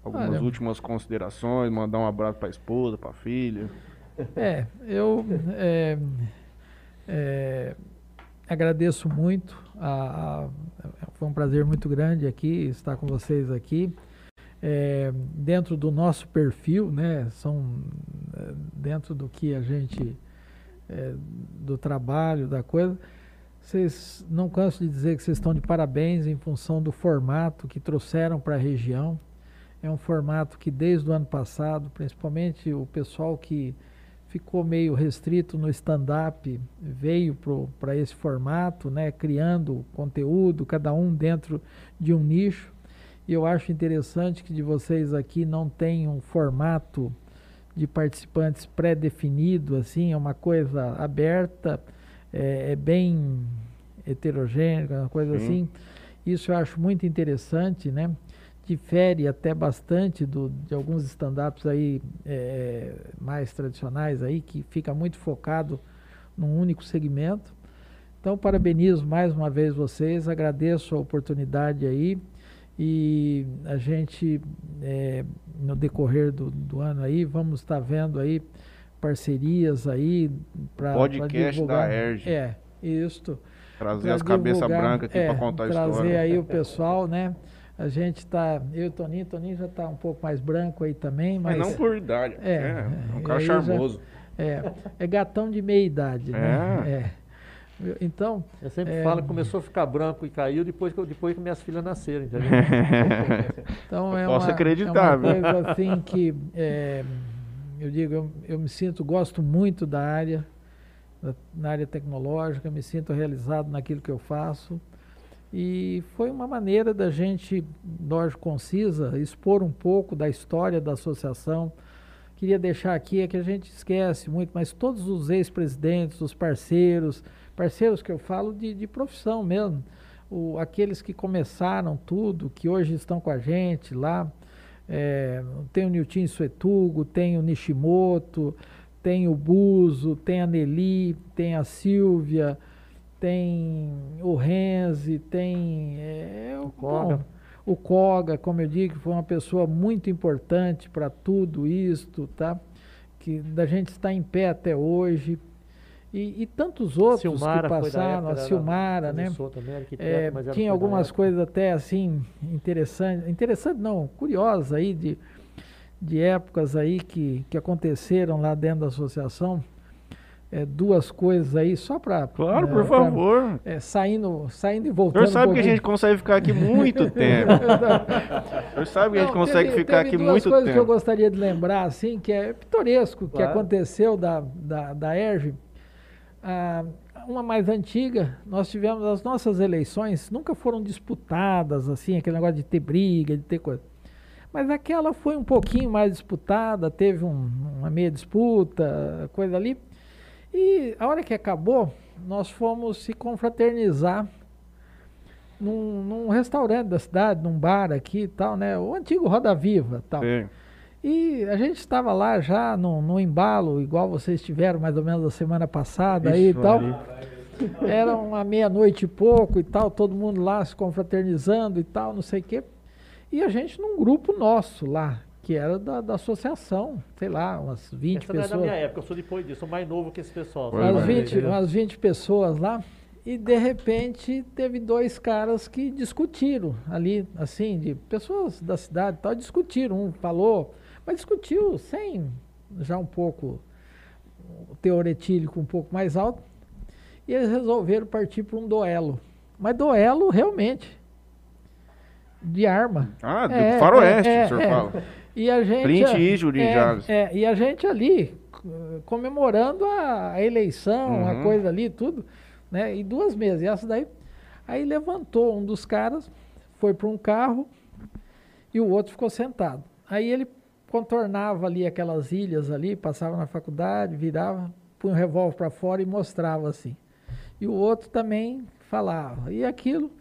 Algumas Olha- últimas considerações, mandar um abraço para a esposa, para a filha. É, eu é, é, agradeço muito. A, a- foi um prazer muito grande aqui estar com vocês aqui. É, dentro do nosso perfil, né? São dentro do que a gente é, do trabalho, da coisa. Vocês não canso de dizer que vocês estão de parabéns em função do formato que trouxeram para a região. É um formato que desde o ano passado, principalmente o pessoal que ficou meio restrito no stand-up, veio para esse formato, né, criando conteúdo, cada um dentro de um nicho. E eu acho interessante que de vocês aqui não tem um formato de participantes pré-definido, assim, é uma coisa aberta, é, é bem heterogênea, uma coisa Sim. assim. Isso eu acho muito interessante, né? Difere até bastante do, de alguns stand-ups aí é, mais tradicionais aí, que fica muito focado num único segmento. Então, parabenizo mais uma vez vocês, agradeço a oportunidade aí e a gente, é, no decorrer do, do ano aí, vamos estar vendo aí parcerias aí para Podcast da ERJ. É, isto. Trazer as cabeças divulgar, brancas aqui é, para contar a trazer história. aí o pessoal, né? A gente tá, eu e o Toninho, Toninho já tá um pouco mais branco aí também, mas Mas não por idade. É, É, é um e cara aí já- charmoso. é, é gatão de meia idade, né? É. Então, Eu sempre É. falo que começou a ficar branco e caiu depois que, depois que minhas filhas nasceram, entendeu? Então é Posso uma, acreditar, é uma coisa assim que é, eu digo, eu, eu me sinto, gosto muito da área, da- na área tecnológica, me sinto realizado naquilo que eu faço. E foi uma maneira da gente, lógico, concisa, expor um pouco da história da associação. Queria deixar aqui é que a gente esquece muito, mas todos os ex-presidentes, os parceiros, parceiros que eu falo de, de profissão mesmo, o, aqueles que começaram tudo, que hoje estão com a gente lá. É, tem o Nilton Suetugo, tem o Nishimoto, tem o Buzo, tem a Nelly, tem a Silvia, tem o Renzi, tem é, o Koga. o Koga, como eu digo, foi uma pessoa muito importante para tudo isto, tá? Que da gente está em pé até hoje. E, e tantos outros Silmara que passaram, época, a Silmara, né? também, É, tinha algumas coisas até assim interessantes, interessante não, curiosas aí de, de épocas aí que, que aconteceram lá dentro da associação. É, duas coisas aí só para Claro, por favor. saindo saindo e O voltando senhor sabe um que a gente consegue ficar aqui muito tempo. O senhor sabe que a gente Não, consegue teve- ficar teve aqui duas muito coisas que eu tempo. gostaria de lembrar, assim, que é pitoresco, que Claro. aconteceu da, da, da ERJ. Ah, uma mais antiga, nós tivemos as nossas eleições, nunca foram disputadas, assim, aquele negócio de ter briga, de ter coisa. Mas aquela foi um pouquinho mais disputada, teve um- uma meia disputa, coisa ali. E a hora que acabou, nós fomos se confraternizar num, num restaurante da cidade, num bar aqui e tal, né? O antigo Roda Viva tal. Sim. E a gente estava lá já no, no embalo, igual vocês tiveram mais ou menos a semana passada aí e tal. Era uma meia-noite e pouco e tal, todo mundo lá se confraternizando e tal, não sei o quê. E a gente num grupo nosso lá, que era da, da associação, sei lá, umas 20 Essa não é da pessoas. minha época, eu sou depois disso, sou mais novo que esse pessoal. Pois Umas é. 20, umas 20 pessoas lá. e de repente teve dois caras que discutiram ali, assim, de pessoas da cidade e tal, discutiram. Um falou, mas discutiu sem já um pouco o teoretílico um pouco mais alto. E eles resolveram partir para um duelo. Mas duelo realmente de arma. Ah, do É, faroeste, é, o senhor é. fala. E a gente. Clint Eastwood é, já. é, e a gente ali eh, comemorando a, a eleição, a Uhum. coisa ali, tudo, né? E duas mesas. E essa daí. Aí levantou um dos caras, foi para um carro e o outro ficou sentado. Aí ele contornava ali aquelas ilhas ali, passava na faculdade, virava, punha o revólver para fora e mostrava assim. E o outro também falava. E aquilo.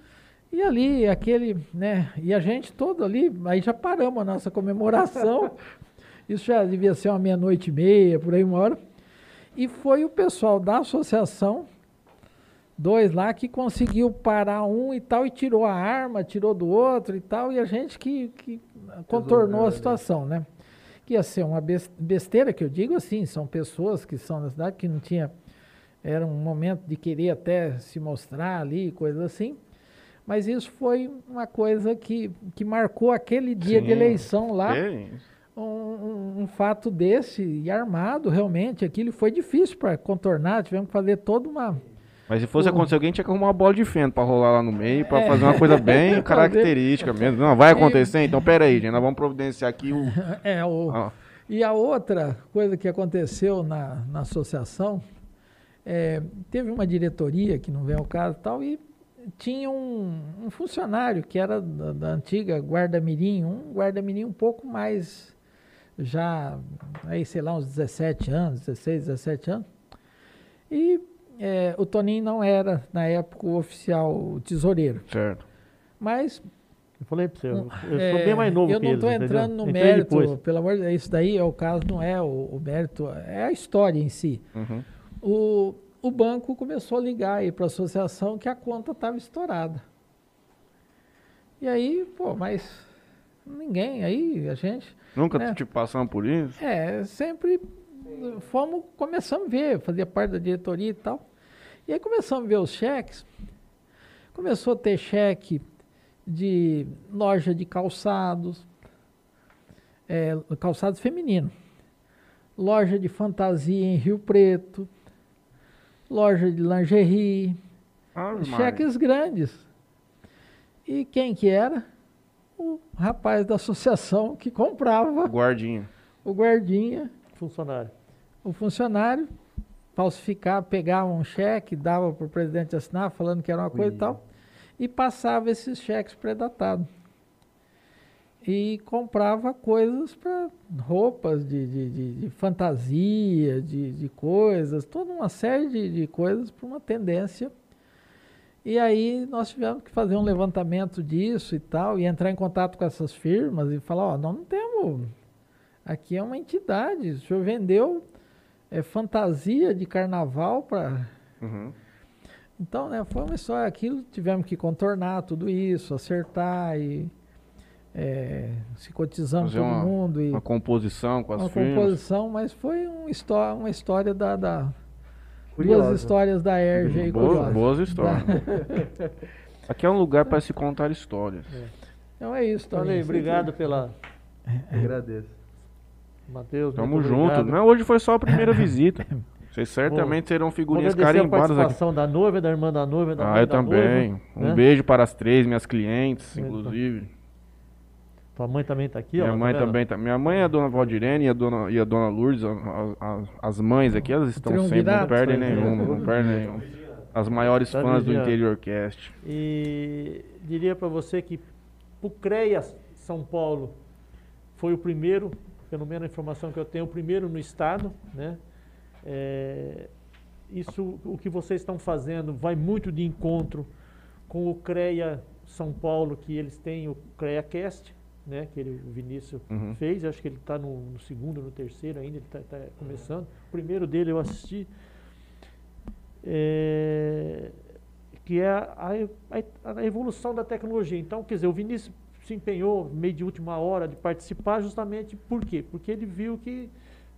E ali, aquele, né? E a gente todo ali, aí já paramos a nossa comemoração. Isso já devia ser uma meia-noite e meia, por aí uma hora. E foi o pessoal da associação, dois lá, que conseguiu parar um e tal, e tirou a arma, tirou do outro e tal, e a gente que, que contornou a situação, né? Que ia ser uma bes- besteira, que eu digo assim, são pessoas que são da cidade que não tinha. Era um momento de querer até se mostrar ali, coisas assim. Mas isso foi uma coisa que, que marcou aquele dia de Sim. eleição lá um, um- um fato desse, e armado realmente, aquilo foi difícil para contornar, tivemos que fazer toda uma. Mas se fosse Pô. acontecer alguém, tinha que arrumar uma bola de feno pra rolar lá no meio, pra É. fazer uma coisa bem característica mesmo. Não, vai acontecer? Então, pera aí, gente. Nós vamos providenciar aqui o... É, o, ó, E a outra coisa que aconteceu na, na associação, é, teve uma diretoria, que não vem ao caso e tal, e tinha um, um funcionário que era da, da antiga guarda-mirim, um guarda-mirim um pouco mais, já, aí sei lá, uns 17 anos, 16, 17 anos. E é, o Toninho não era, na época, o oficial tesoureiro. certo. Mas Eu falei pra você, eu, eu é, sou bem mais novo Eu que não eles, estou entendeu? entrando no Entrei mérito, depois. pelo amor de Deus, isso daí é o caso, não é o, o mérito, é a história em si. Uhum. O, o banco começou a ligar aí para a associação que a conta estava estourada. E aí, pô, mas ninguém, aí a gente, Nunca É. te passando por isso? é, sempre fomos, começamos a ver, fazia parte da diretoria e tal. E aí começamos a ver os cheques, começou a ter cheque de loja de calçados, é, calçados feminino, loja de fantasia em Rio Preto, loja de lingerie, Maria. cheques grandes. E quem que era? O rapaz da associação que comprava Guardinha. o guardinha, Funcionário. O funcionário, falsificava, pegava um cheque, dava para o presidente assinar, falando que era uma coisa e tal, e passava esses cheques predatados. E comprava coisas para roupas de, de, de- de fantasia, de, de coisas, toda uma série de, de coisas para uma tendência. E aí nós tivemos que fazer um levantamento disso e tal, e entrar em contato com essas firmas e falar, ó, nós não temos Aqui é uma entidade. O senhor vendeu é, fantasia de carnaval para. Uhum. Então, né, foi uma história. Aquilo tivemos que contornar tudo isso, acertar e é, se cotizamos Fazer todo uma- mundo e Uma composição com as uma firmas. composição, mas foi um histó uma história da, da Curiosa. duas histórias da Erge aí Boas, boas histórias. Aqui é um lugar para se contar histórias. Então é isso. Ale, obrigado pela. Agradeço. Matheus, Tamo muito junto. obrigado. Não, hoje foi só a primeira visita. Vocês certamente serão Vou figurinhas agradecer a carimbadas aqui. participação da noiva, da irmã da noiva, da Ah, mãe eu da também. noiva, Um né? beijo para as três, minhas clientes, Eita. inclusive. Tua mãe também tá aqui, ó. Minha tá mãe vendo? também tá. Minha mãe é a dona Valdirene e a dona, e a dona Lourdes, a- a- a- as mães aqui, elas estão sempre, não perdem Pois é. nenhuma, não perdem nenhuma. As maiores Tá fãs do. Interior Cast. E diria para você que o CREA São Paulo foi o primeiro, pelo menos a informação que eu tenho, o primeiro no estado, né? É, isso, o que vocês estão fazendo vai muito de encontro com o CREA São Paulo, que eles têm o CREA Cast, né? Que ele, o Vinícius Uhum. fez, acho que ele está no, no segundo, no terceiro ainda, ele está começando. O primeiro dele eu assisti. É, que é a, a- a evolução da tecnologia. Então, quer dizer, o Vinícius se empenhou meio de última hora de participar justamente por quê? Porque ele viu que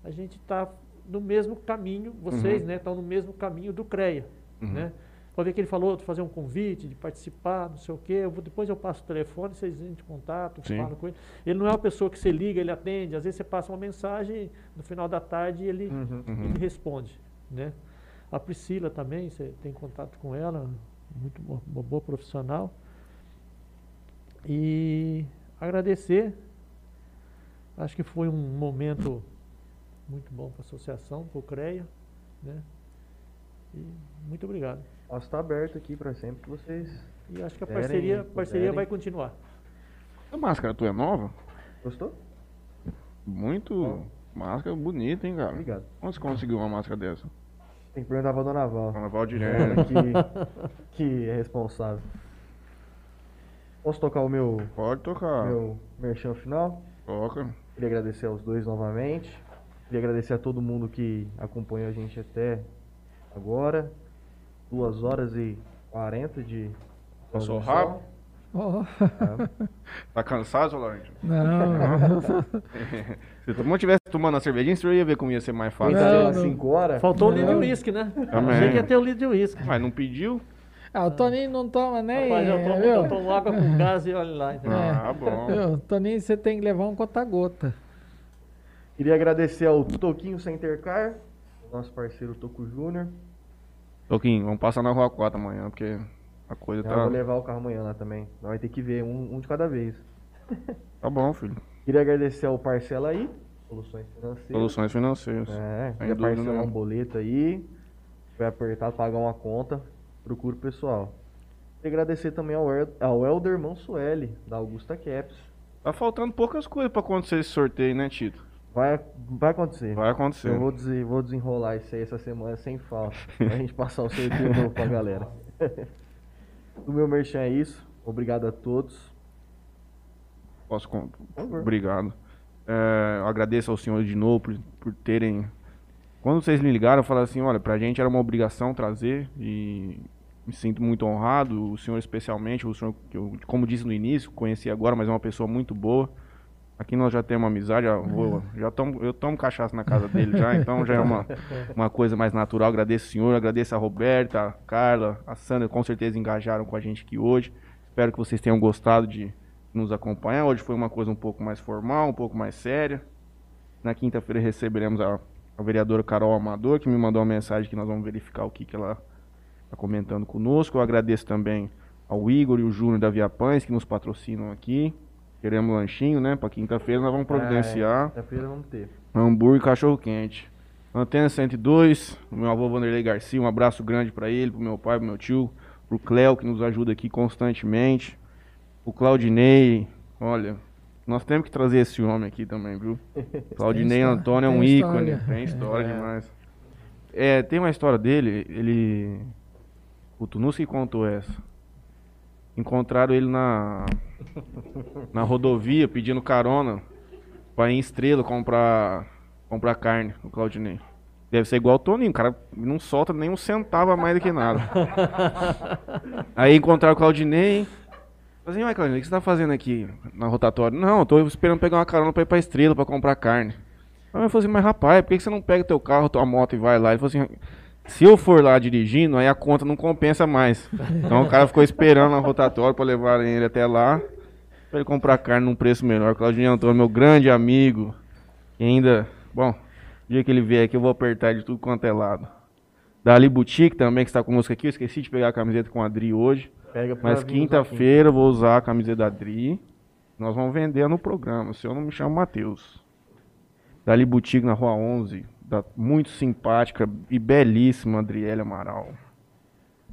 a gente está no mesmo caminho, vocês Uhum. né, estão no mesmo caminho do CREA. Uhum. Né? Pode ver que ele falou de fazer um convite, de participar, não sei o quê. Eu vou- depois eu passo o telefone, vocês entram em contato, Sim. falam com ele. Ele não é uma pessoa que você liga, ele atende. Às vezes você passa uma mensagem, no final da tarde ele, Uhum. Uhum. ele responde, né? A Priscila também, você tem contato com ela, muito uma boa profissional. E agradecer. Acho que foi um momento muito bom para a associação, para o CREA, né? E muito obrigado. Nossa, está aberto aqui para sempre que vocês E acho que a Puderem, parceria, parceria vai continuar. A máscara tua é nova? gostou? Muito. Máscara bonita, hein, cara? Obrigado. Onde você conseguiu uma máscara dessa? Tem que perguntar pra Dona Val. Carnaval Ela direto. que, que é responsável. Posso tocar o meu, Pode tocar. meu merchan final? Toca. Queria agradecer aos dois novamente. Queria agradecer a todo mundo que acompanhou a gente até agora. Duas horas e 40 de. Passou rápido? Ó, É. Tá cansado, Solange? não, Se todo mundo tivesse tomando a cervejinha, você ia ver como ia ser mais fácil. Não, não. 5 horas? Faltou o litro de Não. uísque, né? Também. Achei que ia ter o litro de uísque. Mas não pediu? Ah, o Toninho não toma nem. Rapaz, eu tomo, eu tomo água com gás e olha lá. entendeu? Ah, bom. Viu? Toninho, você tem que levar um conta-gota. Queria agradecer ao Toquinho Center Car, nosso parceiro Toco Júnior. Toquinho, vamos passar na rua 4 amanhã, porque a coisa Já tá. vou levar o carro amanhã lá também. Nós vai ter que ver um, um de cada vez. Tá bom, filho. Queria agradecer ao Parcela aí, Soluções Financeiras. Soluções financeiras. É, Sem quer dúvida parcelar nenhuma. um boleto aí, vai apertar, pagar uma conta, procura o pessoal. Queria agradecer também ao, El- ao Elder Mansueli, da Augusta Caps. Tá faltando poucas coisas pra acontecer esse sorteio, né, Tito? Vai, vai acontecer. Vai acontecer. Eu vou, desen- vou desenrolar isso aí essa semana sem falta. pra gente passar o sorteio novo pra galera. Do meu merchan é isso. Obrigado a todos. Posso. favor. Obrigado. É, eu agradeço ao senhor de novo por, por terem. Quando vocês me ligaram, eu falei assim: olha, pra gente era uma obrigação trazer e me sinto muito honrado. O senhor, especialmente, o senhor, que eu, como disse no início, conheci agora, mas é uma pessoa muito boa. Aqui nós já temos uma amizade, já, vou, já tomo, eu tomo cachaça na casa dele já, então já é uma, uma coisa mais natural. Agradeço o senhor, agradeço a Roberta, a Carla, a Sandra, com certeza engajaram com a gente aqui hoje. Espero que vocês tenham gostado de nos acompanhar. Hoje foi uma coisa um pouco mais formal, um pouco mais séria. Na quinta-feira receberemos a, a vereadora Carol Amador, que me mandou uma mensagem que nós vamos verificar o que, que ela está comentando conosco. Eu agradeço também ao Igor e o Júnior da Via Pães, que nos patrocinam aqui. Queremos lanchinho, né? Para quinta-feira nós vamos providenciar. Quinta-feira vamos ter. Hambúrguer e cachorro quente. Antena 102, o meu avô Vanderlei Garcia, um abraço grande pra ele, pro meu pai, pro meu tio, pro Cléo que nos ajuda aqui constantemente. O Claudinei, olha, nós temos que trazer esse homem aqui também, viu? Claudinei Antônio é um ícone, história. tem história É. demais. É, tem uma história dele, ele o Tunuski contou essa. Encontraram ele na na rodovia pedindo carona pra ir em Estrela comprar comprar carne, o Claudinei. Deve ser igual o Toninho, o cara não solta nem um centavo a mais do que nada. Aí encontraram o Claudinei. Falei ué, Claudinei, o que você tá fazendo aqui na rotatória? Não, eu tô esperando pegar uma carona pra ir pra Estrela pra comprar carne. Aí eu falei assim, mas rapaz, por que você não pega teu carro, tua moto e vai lá? Ele falou assim, se eu for lá dirigindo, aí a conta não compensa mais. Então o cara ficou esperando na rotatória pra levarem ele até lá, pra ele comprar carne num preço melhor. Claudinei Antônio, meu grande amigo, e ainda, bom, o dia que ele vier aqui eu vou apertar de tudo quanto é lado. Da Ali Boutique também, que está conosco aqui, eu esqueci de pegar a camiseta com a Adri hoje. Mas quinta-feira eu vou usar a camiseta da Adri. Nós vamos vender no programa. O seu não me chama Matheus. Dali Boutique na Rua 11. Da, muito simpática e belíssima Adriele Amaral.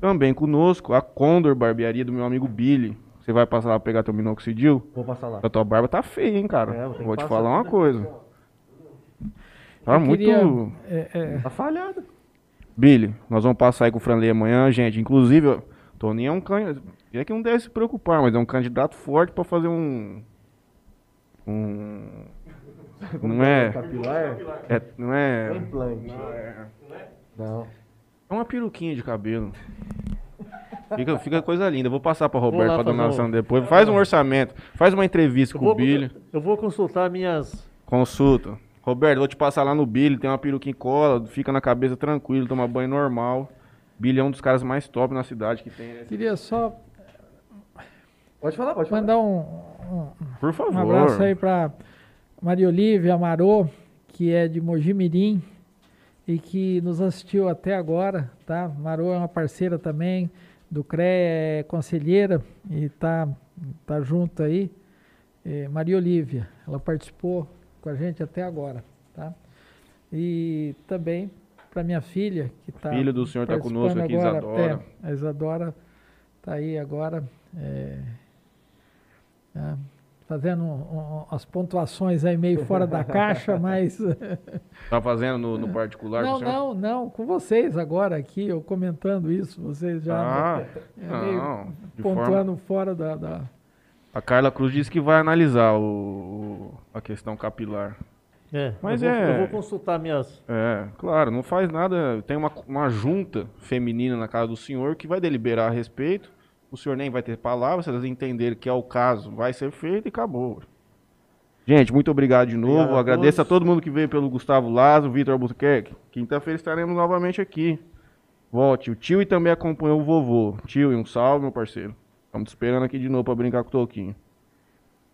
Também conosco a Condor Barbearia do meu amigo Billy. Você vai passar lá pegar teu minoxidil? Vou passar lá. A tua barba tá feia, hein, cara? É, vou te falar uma coisa. Tá Eu muito. queria, é, é, Tá falhada. Billy, nós vamos passar aí com o Franley amanhã, gente. Inclusive, ó, Toninho é um candidato. É que não deve se preocupar, mas é um candidato forte pra fazer um. Um. Não é. Capilar? é não é. Implante. Não. É uma peruquinha de cabelo. Fica, fica coisa linda. Vou passar pra Roberto fazer donação um- depois. Faz um orçamento. Faz uma entrevista Eu com o vou, Billy. eu vou consultar minhas. Consulta. Roberto, vou te passar lá no Billy. Tem uma peruquinha em cola. Fica na cabeça tranquilo. Toma banho normal. Billy é um dos caras mais top na cidade que tem. né? Queria só Pode falar, pode falar. mandar um, um, Por favor. um abraço aí para Maria Olívia Amarô, que é de Mojimirim e que nos assistiu até agora, tá? Marô é uma parceira também do CREA, é conselheira e tá, tá junto aí. É, Maria Olívia, ela participou com a gente até agora, tá? E também para minha filha, que está Filha do senhor tá conosco aqui, agora, Isadora. É, a Isadora está aí agora é, é, fazendo um- um- as pontuações aí meio fora da caixa, mas Tá fazendo no, no particular não, não, não, com vocês agora aqui, eu comentando isso, vocês já Ah, é, meio não. De forma... pontuando fora da, da- A Carla Cruz disse que vai analisar o, o- a questão capilar. É, Mas eu vou, é- eu vou consultar minhas. É, claro, não faz nada. Tem uma, uma junta feminina na casa do senhor que vai deliberar a respeito. O senhor nem vai ter palavra, se elas entenderem que é o caso, vai ser feito e acabou. Gente, muito obrigado de novo. Obrigado a Agradeço a todo mundo que veio pelo Gustavo Lazo, Vitor Albuquerque. Quinta-feira estaremos novamente aqui. Volte. O tio e também acompanhou o vovô. Tio, e um salve, meu parceiro. Estamos te esperando aqui de novo para brincar com o Toquinho.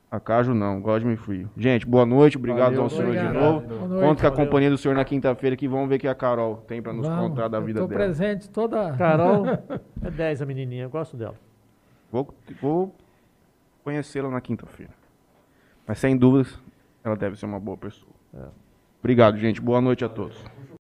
Acaso não, God me free. Gente, boa noite, obrigado Valeu, ao senhor de obrigado. novo. Boa noite. Conto com a companhia do senhor na quinta-feira que vamos ver o que a Carol tem para nos Vamos, contar da eu vida tô dela. presente toda. Carol é 10 a menininha, eu gosto dela. Vou, vou conhecê-la na quinta-feira. Mas sem dúvidas, ela deve ser uma boa pessoa. Obrigado, gente. Boa noite a todos.